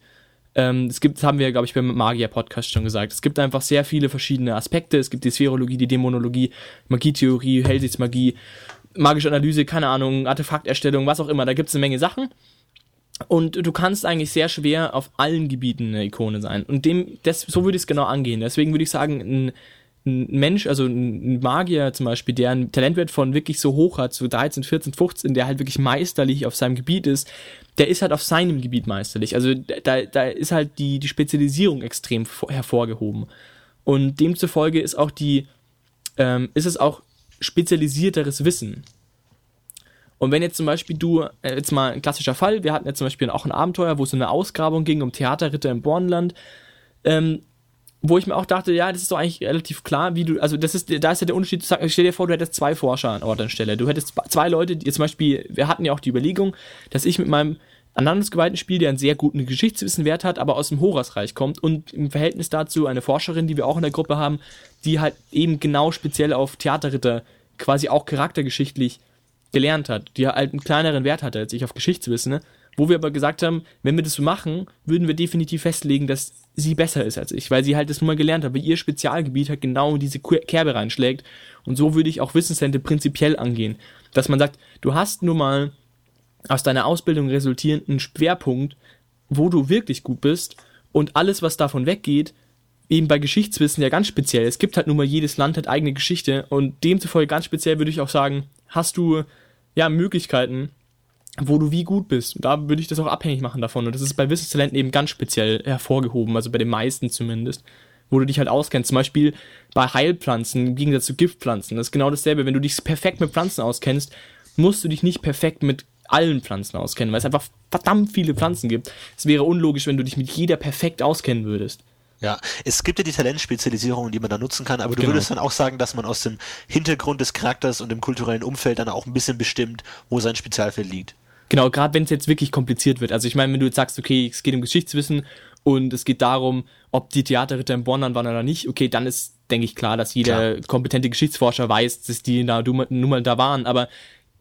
Ähm, es gibt, das haben wir, glaube ich, beim Magier-Podcast schon gesagt. Es gibt einfach sehr viele verschiedene Aspekte. Es gibt die Spherologie, die Dämonologie, Magietheorie, Hellsichtsmagie, magische Analyse, keine Ahnung, Artefakterstellung, was auch immer. Da gibt es eine Menge Sachen. Und du kannst eigentlich sehr schwer auf allen Gebieten eine Ikone sein. Und dem, das, so würde ich es genau angehen. Deswegen würde ich sagen, ein, ein Mensch, also ein Magier zum Beispiel, der einen Talentwert von wirklich so hoch hat, so 13, 14, 15, der halt wirklich meisterlich auf seinem Gebiet ist, der ist halt auf seinem Gebiet meisterlich. Also da, da ist halt die, die Spezialisierung extrem hervorgehoben. Und demzufolge ist auch die, ähm, ist es auch spezialisierteres Wissen. Und wenn jetzt zum Beispiel du, äh, jetzt mal ein klassischer Fall, wir hatten jetzt zum Beispiel auch ein Abenteuer, wo es um eine Ausgrabung ging, um Theaterritter im Bornland, ähm, wo ich mir auch dachte, ja, das ist doch eigentlich relativ klar, wie du, also das ist, da ist ja der Unterschied, stell dir vor, du hättest zwei Forscher an Ort und Stelle. Du hättest zwei Leute, die zum Beispiel, wir hatten ja auch die Überlegung, dass ich mit meinem ein anderes Gewaltenspiel, der einen sehr guten Geschichtswissenwert hat, aber aus dem Horasreich kommt und im Verhältnis dazu eine Forscherin, die wir auch in der Gruppe haben, die halt eben genau speziell auf Theaterritter quasi auch charaktergeschichtlich gelernt hat, die halt einen kleineren Wert hatte als ich auf Geschichtswissen, ne? wo wir aber gesagt haben, wenn wir das so machen, würden wir definitiv festlegen, dass sie besser ist als ich, weil sie halt das nun mal gelernt hat, weil ihr Spezialgebiet halt genau diese Kerbe reinschlägt und so würde ich auch Wissenscenter prinzipiell angehen, dass man sagt, du hast nun mal aus deiner Ausbildung resultierenden Schwerpunkt, wo du wirklich gut bist und alles, was davon weggeht, eben bei Geschichtswissen ja ganz speziell. Es gibt halt nun mal jedes Land hat eigene Geschichte und demzufolge ganz speziell würde ich auch sagen, hast du ja Möglichkeiten, wo du wie gut bist. Und da würde ich das auch abhängig machen davon. Und das ist bei Wissenstalenten eben ganz speziell hervorgehoben, also bei den meisten zumindest, wo du dich halt auskennst. Zum Beispiel bei Heilpflanzen im Gegensatz zu Giftpflanzen. Das ist genau dasselbe. Wenn du dich perfekt mit Pflanzen auskennst, musst du dich nicht perfekt mit allen Pflanzen auskennen, weil es einfach verdammt viele Pflanzen gibt. Es wäre unlogisch, wenn du dich mit jeder perfekt auskennen würdest. Ja, es gibt ja die Talentspezialisierungen, die man da nutzen kann, aber du genau. würdest dann auch sagen, dass man aus dem Hintergrund des Charakters und dem kulturellen Umfeld dann auch ein bisschen bestimmt, wo sein Spezialfeld liegt. Genau, gerade wenn es jetzt wirklich kompliziert wird. Also ich meine, wenn du jetzt sagst, okay, es geht um Geschichtswissen und es geht darum, ob die Theaterritter in Bonn waren oder nicht, okay, dann ist, denke ich, klar, dass jeder klar. kompetente Geschichtsforscher weiß, dass die da nun mal da waren. Aber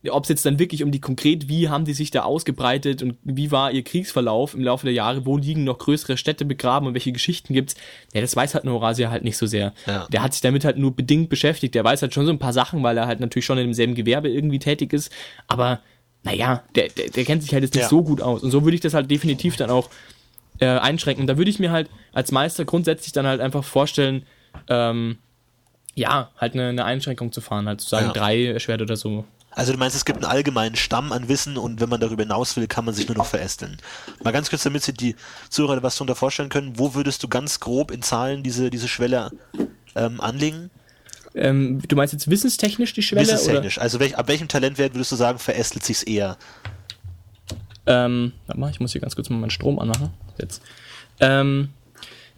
ob es jetzt dann wirklich um die konkret, wie haben die sich da ausgebreitet und wie war ihr Kriegsverlauf im Laufe der Jahre, wo liegen noch größere Städte begraben und welche Geschichten gibt's, ja, das weiß halt ein Horasia halt nicht so sehr. Ja. Der hat sich damit halt nur bedingt beschäftigt. Der weiß halt schon so ein paar Sachen, weil er halt natürlich schon in demselben Gewerbe irgendwie tätig ist, aber naja, der, der, der kennt sich halt jetzt nicht ja. so gut aus. Und so würde ich das halt definitiv dann auch äh, einschränken. Da würde ich mir halt als Meister grundsätzlich dann halt einfach vorstellen, ähm, ja, halt eine, eine Einschränkung zu fahren, halt zu sagen, ja. drei Schwert oder so. Also du meinst, es gibt einen allgemeinen Stamm an Wissen und wenn man darüber hinaus will, kann man sich nur noch verästeln. Mal ganz kurz, damit sich die Zuhörer was darunter vorstellen können, wo würdest du ganz grob in Zahlen diese, diese Schwelle ähm, anlegen? Ähm, du meinst jetzt wissenstechnisch die Schwelle? Wissenstechnisch. Oder? Also welch, ab welchem Talentwert würdest du sagen, verästelt sich's eher? Ähm, warte mal, ich muss hier ganz kurz mal meinen Strom anmachen. Jetzt. Ähm,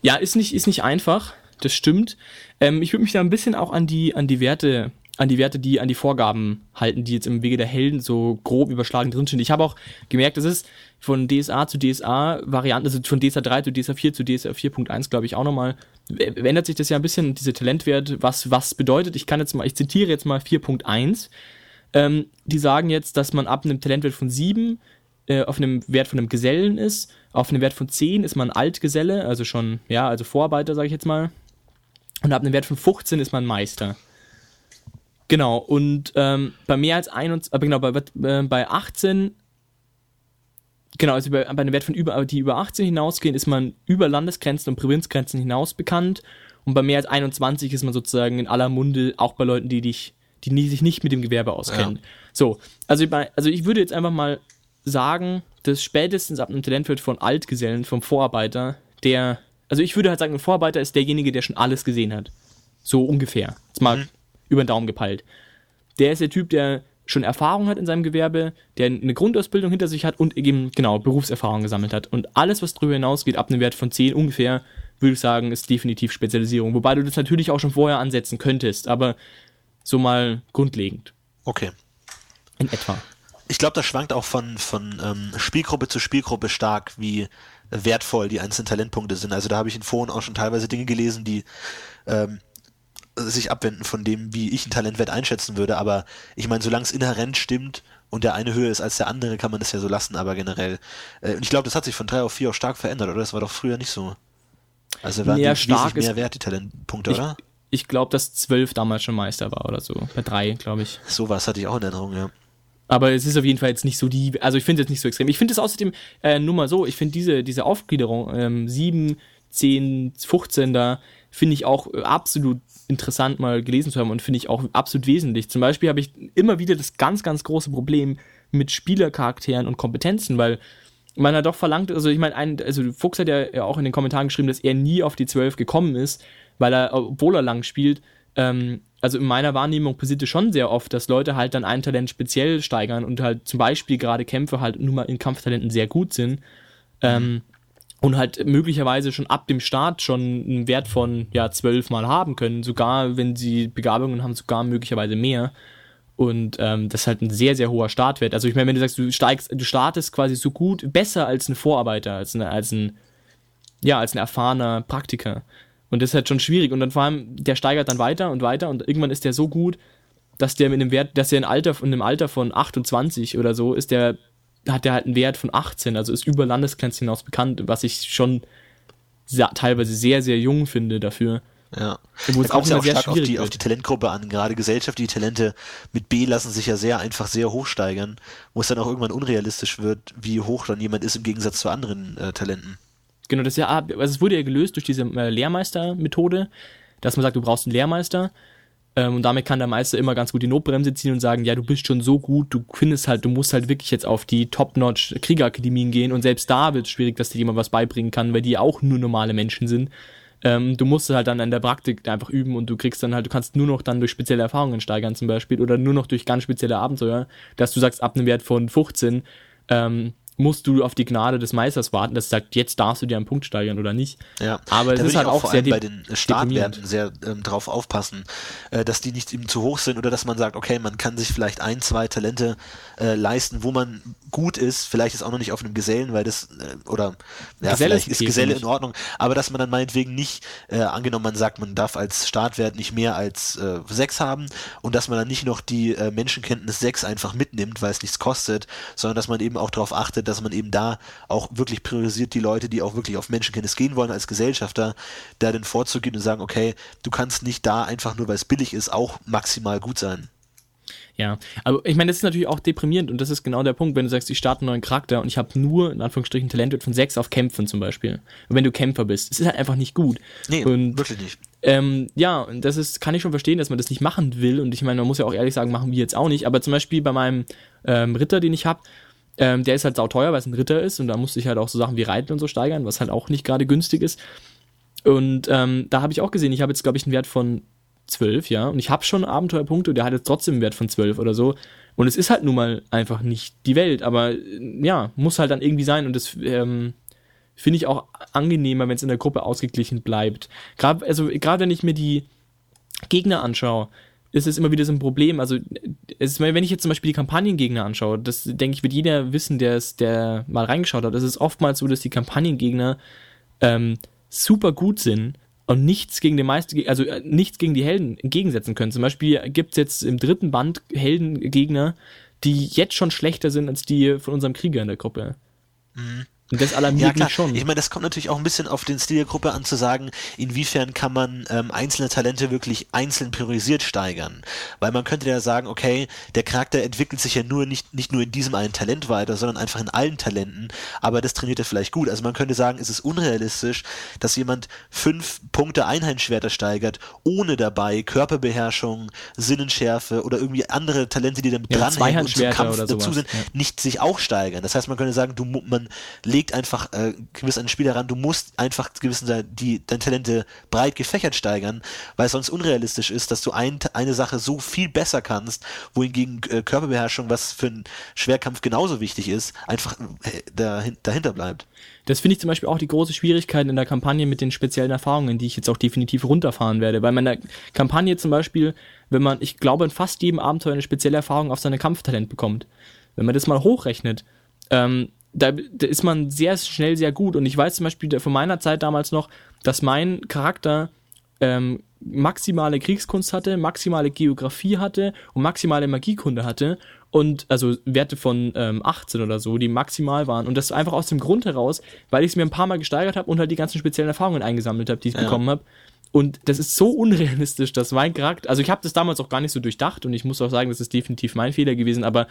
ja, ist nicht, ist nicht einfach. Das stimmt. Ähm, ich würde mich da ein bisschen auch an die, an die Werte an die Werte, die an die Vorgaben halten, die jetzt im Wege der Helden so grob überschlagen drinstehen. Ich habe auch gemerkt, das ist von DSA zu DSA Varianten, also von DSA 3 zu DSA 4 zu DSA 4.1, glaube ich, auch nochmal, ändert sich das ja ein bisschen, diese Talentwert, was, was bedeutet. Ich kann jetzt mal, ich zitiere jetzt mal 4.1. Ähm, die sagen jetzt, dass man ab einem Talentwert von 7 äh, auf einem Wert von einem Gesellen ist, auf einem Wert von 10 ist man Altgeselle, also schon, ja, also Vorarbeiter, sage ich jetzt mal. Und ab einem Wert von 15 ist man Meister. Genau, und ähm, bei mehr als 21, aber genau, bei, äh, bei 18, genau, also bei, bei einem Wert von über, die über 18 hinausgehen, ist man über Landesgrenzen und Provinzgrenzen hinaus bekannt. Und bei mehr als 21 ist man sozusagen in aller Munde, auch bei Leuten, die dich, die sich nicht mit dem Gewerbe auskennen. Ja. So, also, also ich würde jetzt einfach mal sagen, dass spätestens ab einem Talentwert von Altgesellen, vom Vorarbeiter, der, also ich würde halt sagen, ein Vorarbeiter ist derjenige, der schon alles gesehen hat. So ungefähr. Jetzt mal mhm über den Daumen gepeilt. Der ist der Typ, der schon Erfahrung hat in seinem Gewerbe, der eine Grundausbildung hinter sich hat und eben, genau, Berufserfahrung gesammelt hat. Und alles, was darüber hinausgeht, ab einem Wert von 10 ungefähr, würde ich sagen, ist definitiv Spezialisierung. Wobei du das natürlich auch schon vorher ansetzen könntest, aber so mal grundlegend. Okay. In etwa. Ich glaube, das schwankt auch von, von ähm, Spielgruppe zu Spielgruppe stark, wie wertvoll die einzelnen Talentpunkte sind. Also da habe ich in Foren auch schon teilweise Dinge gelesen, die ähm, sich abwenden von dem, wie ich ein Talentwert einschätzen würde. Aber ich meine, solange es inhärent stimmt und der eine höher ist als der andere, kann man das ja so lassen. Aber generell, äh, und ich glaube, das hat sich von drei auf vier auch stark verändert, oder? Das war doch früher nicht so. Also waren ja, die stark mehr wert, die Talentpunkte, ich, oder? Ich glaube, dass zwölf damals schon Meister war oder so. Bei drei, glaube ich. Sowas hatte ich auch in Erinnerung, ja. Aber es ist auf jeden Fall jetzt nicht so die, also ich finde es nicht so extrem. Ich finde es außerdem äh, nur mal so, ich finde diese, diese Aufgliederung, ähm, 7, 10, 15 da, finde ich auch äh, absolut interessant mal gelesen zu haben und finde ich auch absolut wesentlich. Zum Beispiel habe ich immer wieder das ganz, ganz große Problem mit Spielercharakteren und Kompetenzen, weil man ja doch verlangt, also ich meine, also Fuchs hat ja auch in den Kommentaren geschrieben, dass er nie auf die 12 gekommen ist, weil er, obwohl er lang spielt, ähm, also in meiner Wahrnehmung passiert es schon sehr oft, dass Leute halt dann ein Talent speziell steigern und halt zum Beispiel gerade Kämpfe halt nur mal in Kampftalenten sehr gut sind. Ähm, und halt möglicherweise schon ab dem Start schon einen Wert von ja zwölf mal haben können, sogar wenn sie Begabungen haben, sogar möglicherweise mehr. Und ähm, das ist halt ein sehr, sehr hoher Startwert. Also ich meine, wenn du sagst, du steigst, du startest quasi so gut, besser als ein Vorarbeiter, als, eine, als ein, ja, als ein erfahrener Praktiker. Und das ist halt schon schwierig. Und dann vor allem, der steigert dann weiter und weiter und irgendwann ist der so gut, dass der mit einem Wert, dass der in, Alter, in einem Alter von 28 oder so ist, der, hat der halt einen Wert von 18, also ist über Landesgrenzen hinaus bekannt, was ich schon sehr, teilweise sehr, sehr jung finde dafür. Ja. Wo es auch, ja auch stark auf die, auf die Talentgruppe an. Gerade gesellschaftliche Talente mit B lassen sich ja sehr einfach sehr hoch steigern, wo es dann auch irgendwann unrealistisch wird, wie hoch dann jemand ist im Gegensatz zu anderen äh, Talenten. Genau, das ja, also es wurde ja gelöst durch diese äh, Lehrmeister-Methode, dass man sagt, du brauchst einen Lehrmeister. Ähm, und damit kann der Meister immer ganz gut die Notbremse ziehen und sagen, ja, du bist schon so gut, du findest halt, du musst halt wirklich jetzt auf die Top-Notch Kriegerakademien gehen und selbst da wird es schwierig, dass dir jemand was beibringen kann, weil die auch nur normale Menschen sind. Ähm, du musst halt dann an der Praktik einfach üben und du kriegst dann halt, du kannst nur noch dann durch spezielle Erfahrungen steigern zum Beispiel oder nur noch durch ganz spezielle Abenteuer, dass du sagst, ab einem Wert von 15 ähm, musst du auf die Gnade des Meisters warten, das sagt, jetzt darfst du dir einen Punkt steigern oder nicht. Ja, aber es ist halt auch, auch sehr bei den Startwerten sehr ähm, drauf aufpassen, äh, dass die nicht eben zu hoch sind oder dass man sagt, okay, man kann sich vielleicht ein, zwei Talente äh, leisten, wo man gut ist, vielleicht ist auch noch nicht auf einem Gesellen, weil das äh, oder ja, Geselle vielleicht ist Geselle in Ordnung, aber dass man dann meinetwegen nicht äh, angenommen, man sagt, man darf als Startwert nicht mehr als äh, sechs haben und dass man dann nicht noch die äh, Menschenkenntnis sechs einfach mitnimmt, weil es nichts kostet, sondern dass man eben auch darauf achtet, dass man eben da auch wirklich priorisiert die Leute, die auch wirklich auf Menschenkenntnis gehen wollen als Gesellschafter, da den Vorzug gibt und sagen, okay, du kannst nicht da einfach nur, weil es billig ist, auch maximal gut sein. Ja, aber ich meine, das ist natürlich auch deprimierend und das ist genau der Punkt, wenn du sagst, ich starte einen neuen Charakter und ich habe nur, in Anführungsstrichen, Talentwert von 6 auf Kämpfen zum Beispiel. Und wenn du Kämpfer bist, es ist halt einfach nicht gut. Nee, und, wirklich nicht. Ähm, ja, und das ist, kann ich schon verstehen, dass man das nicht machen will und ich meine, man muss ja auch ehrlich sagen, machen wir jetzt auch nicht, aber zum Beispiel bei meinem ähm, Ritter, den ich habe, ähm, der ist halt sauteuer, weil es ein Ritter ist und da musste ich halt auch so Sachen wie Reiten und so steigern, was halt auch nicht gerade günstig ist. Und ähm, da habe ich auch gesehen, ich habe jetzt, glaube ich, einen Wert von 12, ja. Und ich habe schon Abenteuerpunkte und der hat jetzt trotzdem einen Wert von 12 oder so. Und es ist halt nun mal einfach nicht die Welt, aber ja, muss halt dann irgendwie sein und das ähm, finde ich auch angenehmer, wenn es in der Gruppe ausgeglichen bleibt. Gerade also, wenn ich mir die Gegner anschaue, ist es immer wieder so ein Problem. Also, ist, wenn ich jetzt zum Beispiel die Kampagnengegner anschaue, das denke ich, wird jeder wissen, der es, der mal reingeschaut hat. Es ist oftmals so, dass die Kampagnengegner ähm, super gut sind und nichts gegen den meisten, also äh, nichts gegen die Helden entgegensetzen können. Zum Beispiel gibt es jetzt im dritten Band Heldengegner, die jetzt schon schlechter sind als die von unserem Krieger in der Gruppe. Mhm. Und das alarmiert ja, mich schon. Ich meine, das kommt natürlich auch ein bisschen auf den Stil der Gruppe an zu sagen, inwiefern kann man ähm, einzelne Talente wirklich einzeln priorisiert steigern. Weil man könnte ja sagen, okay, der Charakter entwickelt sich ja nur nicht, nicht nur in diesem einen Talent weiter, sondern einfach in allen Talenten, aber das trainiert er vielleicht gut. Also man könnte sagen, es ist unrealistisch, dass jemand fünf Punkte Einheitsschwerter steigert, ohne dabei Körperbeherrschung, Sinnenschärfe oder irgendwie andere Talente, die damit ja, dranhängen und zum Kampf dazu sind, ja. nicht sich auch steigern. Das heißt, man könnte sagen, du, man legt legt einfach äh, gewiss an den Spieler ran, du musst einfach gewissen die deine Talente breit gefächert steigern, weil es sonst unrealistisch ist, dass du ein, eine Sache so viel besser kannst, wohingegen äh, Körperbeherrschung, was für einen Schwerkampf genauso wichtig ist, einfach äh, dahin, dahinter bleibt. Das finde ich zum Beispiel auch die große Schwierigkeit in der Kampagne mit den speziellen Erfahrungen, die ich jetzt auch definitiv runterfahren werde. In der Kampagne zum Beispiel, wenn man, ich glaube, in fast jedem Abenteuer eine spezielle Erfahrung auf seine Kampftalent bekommt. Wenn man das mal hochrechnet, ähm, da, da ist man sehr schnell sehr gut. Und ich weiß zum Beispiel von meiner Zeit damals noch, dass mein Charakter ähm, maximale Kriegskunst hatte, maximale Geografie hatte und maximale Magiekunde hatte und also Werte von ähm, 18 oder so, die maximal waren und das einfach aus dem Grund heraus, weil ich es mir ein paar Mal gesteigert habe und halt die ganzen speziellen Erfahrungen eingesammelt habe, die ich ja. bekommen habe. Und das ist so unrealistisch, dass mein Charakter, also ich habe das damals auch gar nicht so durchdacht und ich muss auch sagen, das ist definitiv mein Fehler gewesen, aber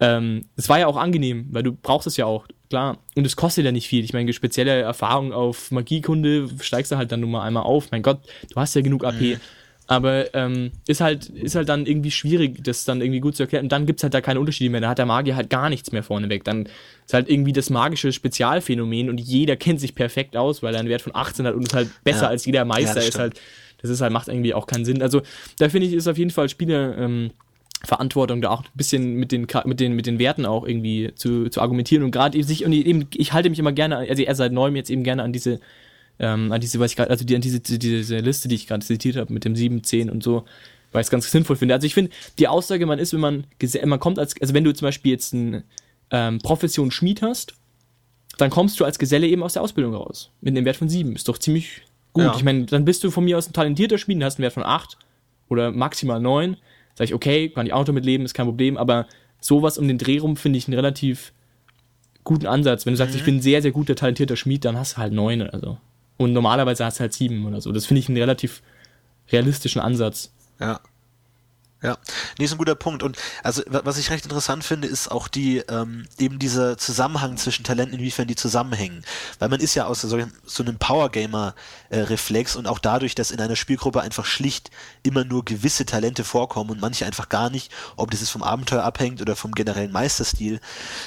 ähm, es war ja auch angenehm, weil du brauchst es ja auch, klar. Und es kostet ja nicht viel. Ich meine, spezielle Erfahrung auf Magiekunde steigst du halt dann nur mal einmal auf. Mein Gott, du hast ja genug AP. Mhm. Aber ähm, ist halt ist halt dann irgendwie schwierig, das dann irgendwie gut zu erklären. Und dann gibt's halt da keine Unterschiede mehr. Da hat der Magier halt gar nichts mehr vorneweg. Dann ist halt irgendwie das magische Spezialphänomen und jeder kennt sich perfekt aus, weil er einen Wert von 18 hat und ist halt besser ja. als jeder Meister ja, ist halt. Das ist halt, macht irgendwie auch keinen Sinn. Also da finde ich, ist auf jeden Fall Spieler. Ähm, Verantwortung da auch ein bisschen mit den mit den mit den Werten auch irgendwie zu, zu argumentieren und gerade sich und eben ich halte mich immer gerne also er seit neuem jetzt eben gerne an diese ähm, an diese weiß ich grad, also die, an diese diese Liste die ich gerade zitiert habe mit dem 7 10 und so weil ich es ganz sinnvoll finde. Also ich finde die Aussage man ist wenn man man kommt als also wenn du zum Beispiel jetzt ein, ähm, Profession Schmied hast dann kommst du als Geselle eben aus der Ausbildung raus mit einem Wert von 7 ist doch ziemlich gut. Ja. ich meine dann bist du von mir aus ein talentierter Schmied und hast einen Wert von 8 oder maximal 9 sage ich, okay, kann ich auch damit leben, ist kein Problem, aber sowas um den Dreh rum finde ich einen relativ guten Ansatz. Wenn du sagst, mhm. ich bin ein sehr, sehr guter, talentierter Schmied, dann hast du halt neun oder so. Und normalerweise hast du halt sieben oder so. Das finde ich einen relativ realistischen Ansatz. Ja. Ja, nee, ist ein guter Punkt. Und also was ich recht interessant finde, ist auch die ähm, eben dieser Zusammenhang zwischen Talenten, inwiefern die zusammenhängen. Weil man ist ja aus so, so einem Power-Gamer-Reflex äh, und auch dadurch, dass in einer Spielgruppe einfach schlicht immer nur gewisse Talente vorkommen und manche einfach gar nicht, ob das jetzt vom Abenteuer abhängt oder vom generellen Meisterstil,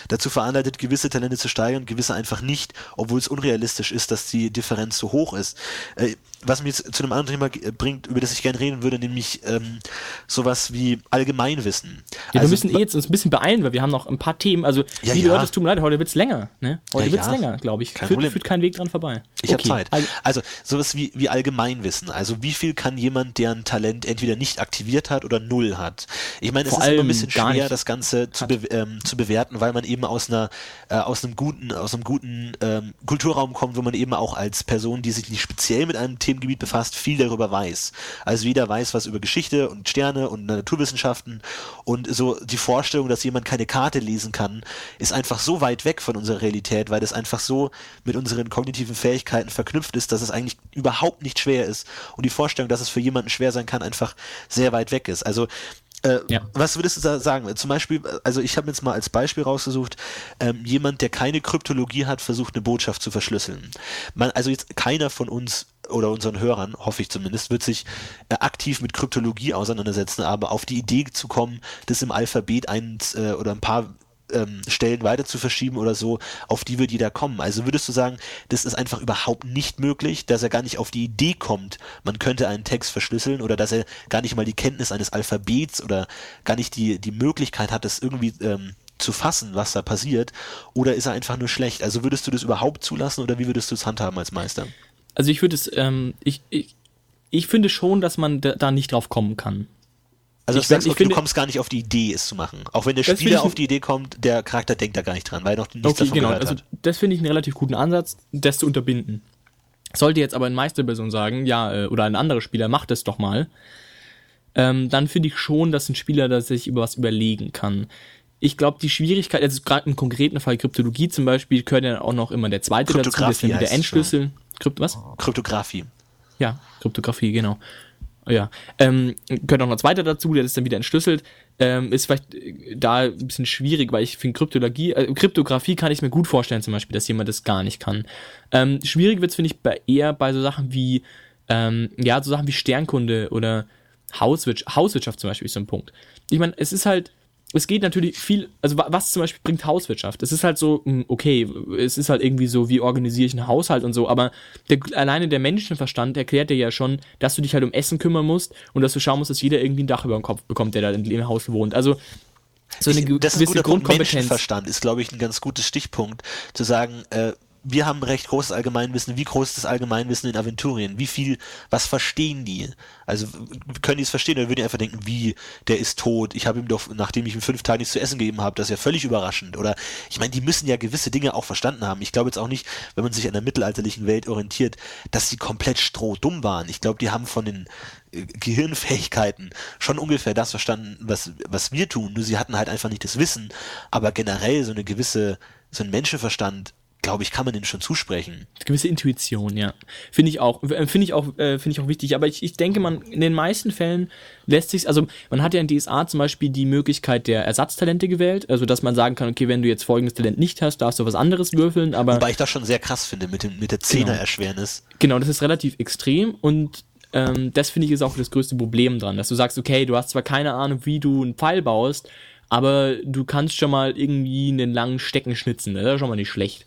dazu veranleitet, gewisse Talente zu steigern gewisse einfach nicht, obwohl es unrealistisch ist, dass die Differenz so hoch ist. Äh, was mich jetzt zu einem anderen Thema bringt, über das ich gerne reden würde, nämlich ähm, sowas wie Allgemeinwissen. Ja, also, wir müssen eh jetzt uns ein bisschen beeilen, weil wir haben noch ein paar Themen. Also, ja, liebe ja. Leute, es tut mir leid, heute wird's länger. Ne? Heute ja, wird's ja. länger, glaube ich. Kein führt, Problem. führt kein Weg dran vorbei. Ich okay. habe Zeit. Also, sowas wie, wie Allgemeinwissen. Also, wie viel kann jemand, der ein Talent entweder nicht aktiviert hat oder null hat? Ich meine, es Vor ist immer ein bisschen schwer, das Ganze zu, be ähm, zu bewerten, weil man eben aus einer, äh, aus einem guten, aus einem guten ähm, Kulturraum kommt, wo man eben auch als Person, die sich nicht speziell mit einem Thema Themengebiet befasst, viel darüber weiß. Also jeder weiß was über Geschichte und Sterne und Naturwissenschaften und so die Vorstellung, dass jemand keine Karte lesen kann, ist einfach so weit weg von unserer Realität, weil das einfach so mit unseren kognitiven Fähigkeiten verknüpft ist, dass es eigentlich überhaupt nicht schwer ist und die Vorstellung, dass es für jemanden schwer sein kann, einfach sehr weit weg ist. Also äh, ja. Was würdest du sagen? Zum Beispiel, also ich habe jetzt mal als Beispiel rausgesucht, ähm, jemand, der keine Kryptologie hat, versucht eine Botschaft zu verschlüsseln. Man, also jetzt keiner von uns oder unseren Hörern, hoffe ich zumindest, wird sich äh, aktiv mit Kryptologie auseinandersetzen, aber auf die Idee zu kommen, das im Alphabet eins äh, oder ein paar ähm, Stellen weiter zu verschieben oder so, auf die wird jeder kommen. Also würdest du sagen, das ist einfach überhaupt nicht möglich, dass er gar nicht auf die Idee kommt, man könnte einen Text verschlüsseln oder dass er gar nicht mal die Kenntnis eines Alphabets oder gar nicht die, die Möglichkeit hat, das irgendwie ähm, zu fassen, was da passiert, oder ist er einfach nur schlecht? Also würdest du das überhaupt zulassen oder wie würdest du es handhaben als Meister? Also ich würde es, ähm, ich, ich, ich finde schon, dass man da, da nicht drauf kommen kann. Also ich, sagst, ich finde, du kommst gar nicht auf die Idee, es zu machen. Auch wenn der Spieler auf die Idee kommt, der Charakter denkt da gar nicht dran, weil er noch nichts okay, davon genau. gehört also, hat. Das finde ich einen relativ guten Ansatz, das zu unterbinden. Sollte jetzt aber ein Meisterperson sagen, ja, äh, oder ein anderer Spieler, macht das doch mal, ähm, dann finde ich schon, dass ein Spieler da sich über was überlegen kann. Ich glaube, die Schwierigkeit, also gerade im konkreten Fall Kryptologie zum Beispiel, gehört ja auch noch immer der zweite dazu, das ist dann der Endschlüssel. Krypt was? Kryptographie. Ja, Kryptographie, genau. Ja, ähm, gehört auch noch ein zweiter dazu, der das dann wieder entschlüsselt. Ähm, ist vielleicht äh, da ein bisschen schwierig, weil ich finde Kryptologie, äh, Kryptographie kann ich mir gut vorstellen, zum Beispiel, dass jemand das gar nicht kann. Ähm, schwierig wird es, finde ich, bei, eher bei so Sachen wie, ähm, ja, so Sachen wie Sternkunde oder Hauswirtschaft, Hauswirtschaft zum Beispiel ist so ein Punkt. Ich meine, es ist halt, es geht natürlich viel, also was zum Beispiel bringt Hauswirtschaft? Es ist halt so, hm, okay, es ist halt irgendwie so, wie organisiere ich einen Haushalt und so, aber der, alleine der Menschenverstand erklärt dir ja schon, dass du dich halt um Essen kümmern musst und dass du schauen musst, dass jeder irgendwie ein Dach über dem Kopf bekommt, der da im Haus wohnt. Also so eine ich, das ist gewisse Grundkompetenz. Menschenverstand ist, glaube ich, ein ganz gutes Stichpunkt, zu sagen, äh, wir haben recht großes Allgemeinwissen. Wie groß ist das Allgemeinwissen in Aventurien? Wie viel, was verstehen die? Also können die es verstehen oder würden die einfach denken, wie, der ist tot, ich habe ihm doch, nachdem ich ihm fünf Tage nichts zu essen gegeben habe, das ist ja völlig überraschend. Oder ich meine, die müssen ja gewisse Dinge auch verstanden haben. Ich glaube jetzt auch nicht, wenn man sich an der mittelalterlichen Welt orientiert, dass sie komplett strohdumm waren. Ich glaube, die haben von den äh, Gehirnfähigkeiten schon ungefähr das verstanden, was, was wir tun. Nur sie hatten halt einfach nicht das Wissen. Aber generell so eine gewisse, so ein Menschenverstand glaube ich, kann man denen schon zusprechen. Gewisse Intuition, ja. Finde ich auch, äh, finde ich auch, äh, finde ich auch wichtig. Aber ich, ich denke, man, in den meisten Fällen lässt sich, also man hat ja in DSA zum Beispiel die Möglichkeit der Ersatztalente gewählt, also dass man sagen kann, okay, wenn du jetzt folgendes Talent nicht hast, darfst du was anderes würfeln, aber. Wobei ich das schon sehr krass finde mit dem, mit der Zehner-Erschwernis. Genau. genau, das ist relativ extrem und ähm, das finde ich ist auch das größte Problem dran, dass du sagst, okay, du hast zwar keine Ahnung, wie du einen Pfeil baust, aber du kannst schon mal irgendwie einen langen Stecken schnitzen, das ist schon mal nicht schlecht.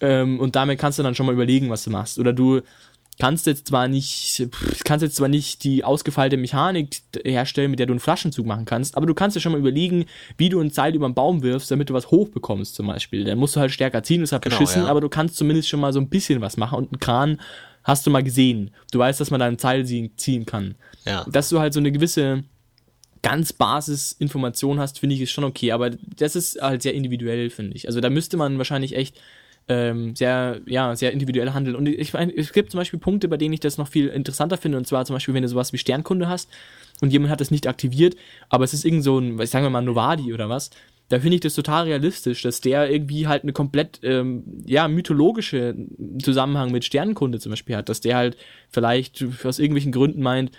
Ähm, und damit kannst du dann schon mal überlegen, was du machst. Oder du kannst jetzt zwar nicht, kannst jetzt zwar nicht die ausgefeilte Mechanik herstellen, mit der du einen Flaschenzug machen kannst, aber du kannst dir schon mal überlegen, wie du ein Seil über den Baum wirfst, damit du was hochbekommst zum Beispiel. Dann musst du halt stärker ziehen, das ist halt genau, beschissen, ja. aber du kannst zumindest schon mal so ein bisschen was machen und ein Kran Hast du mal gesehen. Du weißt, dass man da einen Zeil ziehen kann. Ja. Dass du halt so eine gewisse ganz Basisinformation hast, finde ich, ist schon okay. Aber das ist halt sehr individuell, finde ich. Also da müsste man wahrscheinlich echt ähm, sehr, ja, sehr individuell handeln. Und ich meine, es gibt zum Beispiel Punkte, bei denen ich das noch viel interessanter finde. Und zwar zum Beispiel, wenn du sowas wie Sternkunde hast und jemand hat das nicht aktiviert, aber es ist irgend so ein, sagen wir mal, Novadi oder was. Da finde ich das total realistisch, dass der irgendwie halt eine komplett, ähm, ja, mythologische Zusammenhang mit Sternkunde zum Beispiel hat. Dass der halt vielleicht aus irgendwelchen Gründen meint,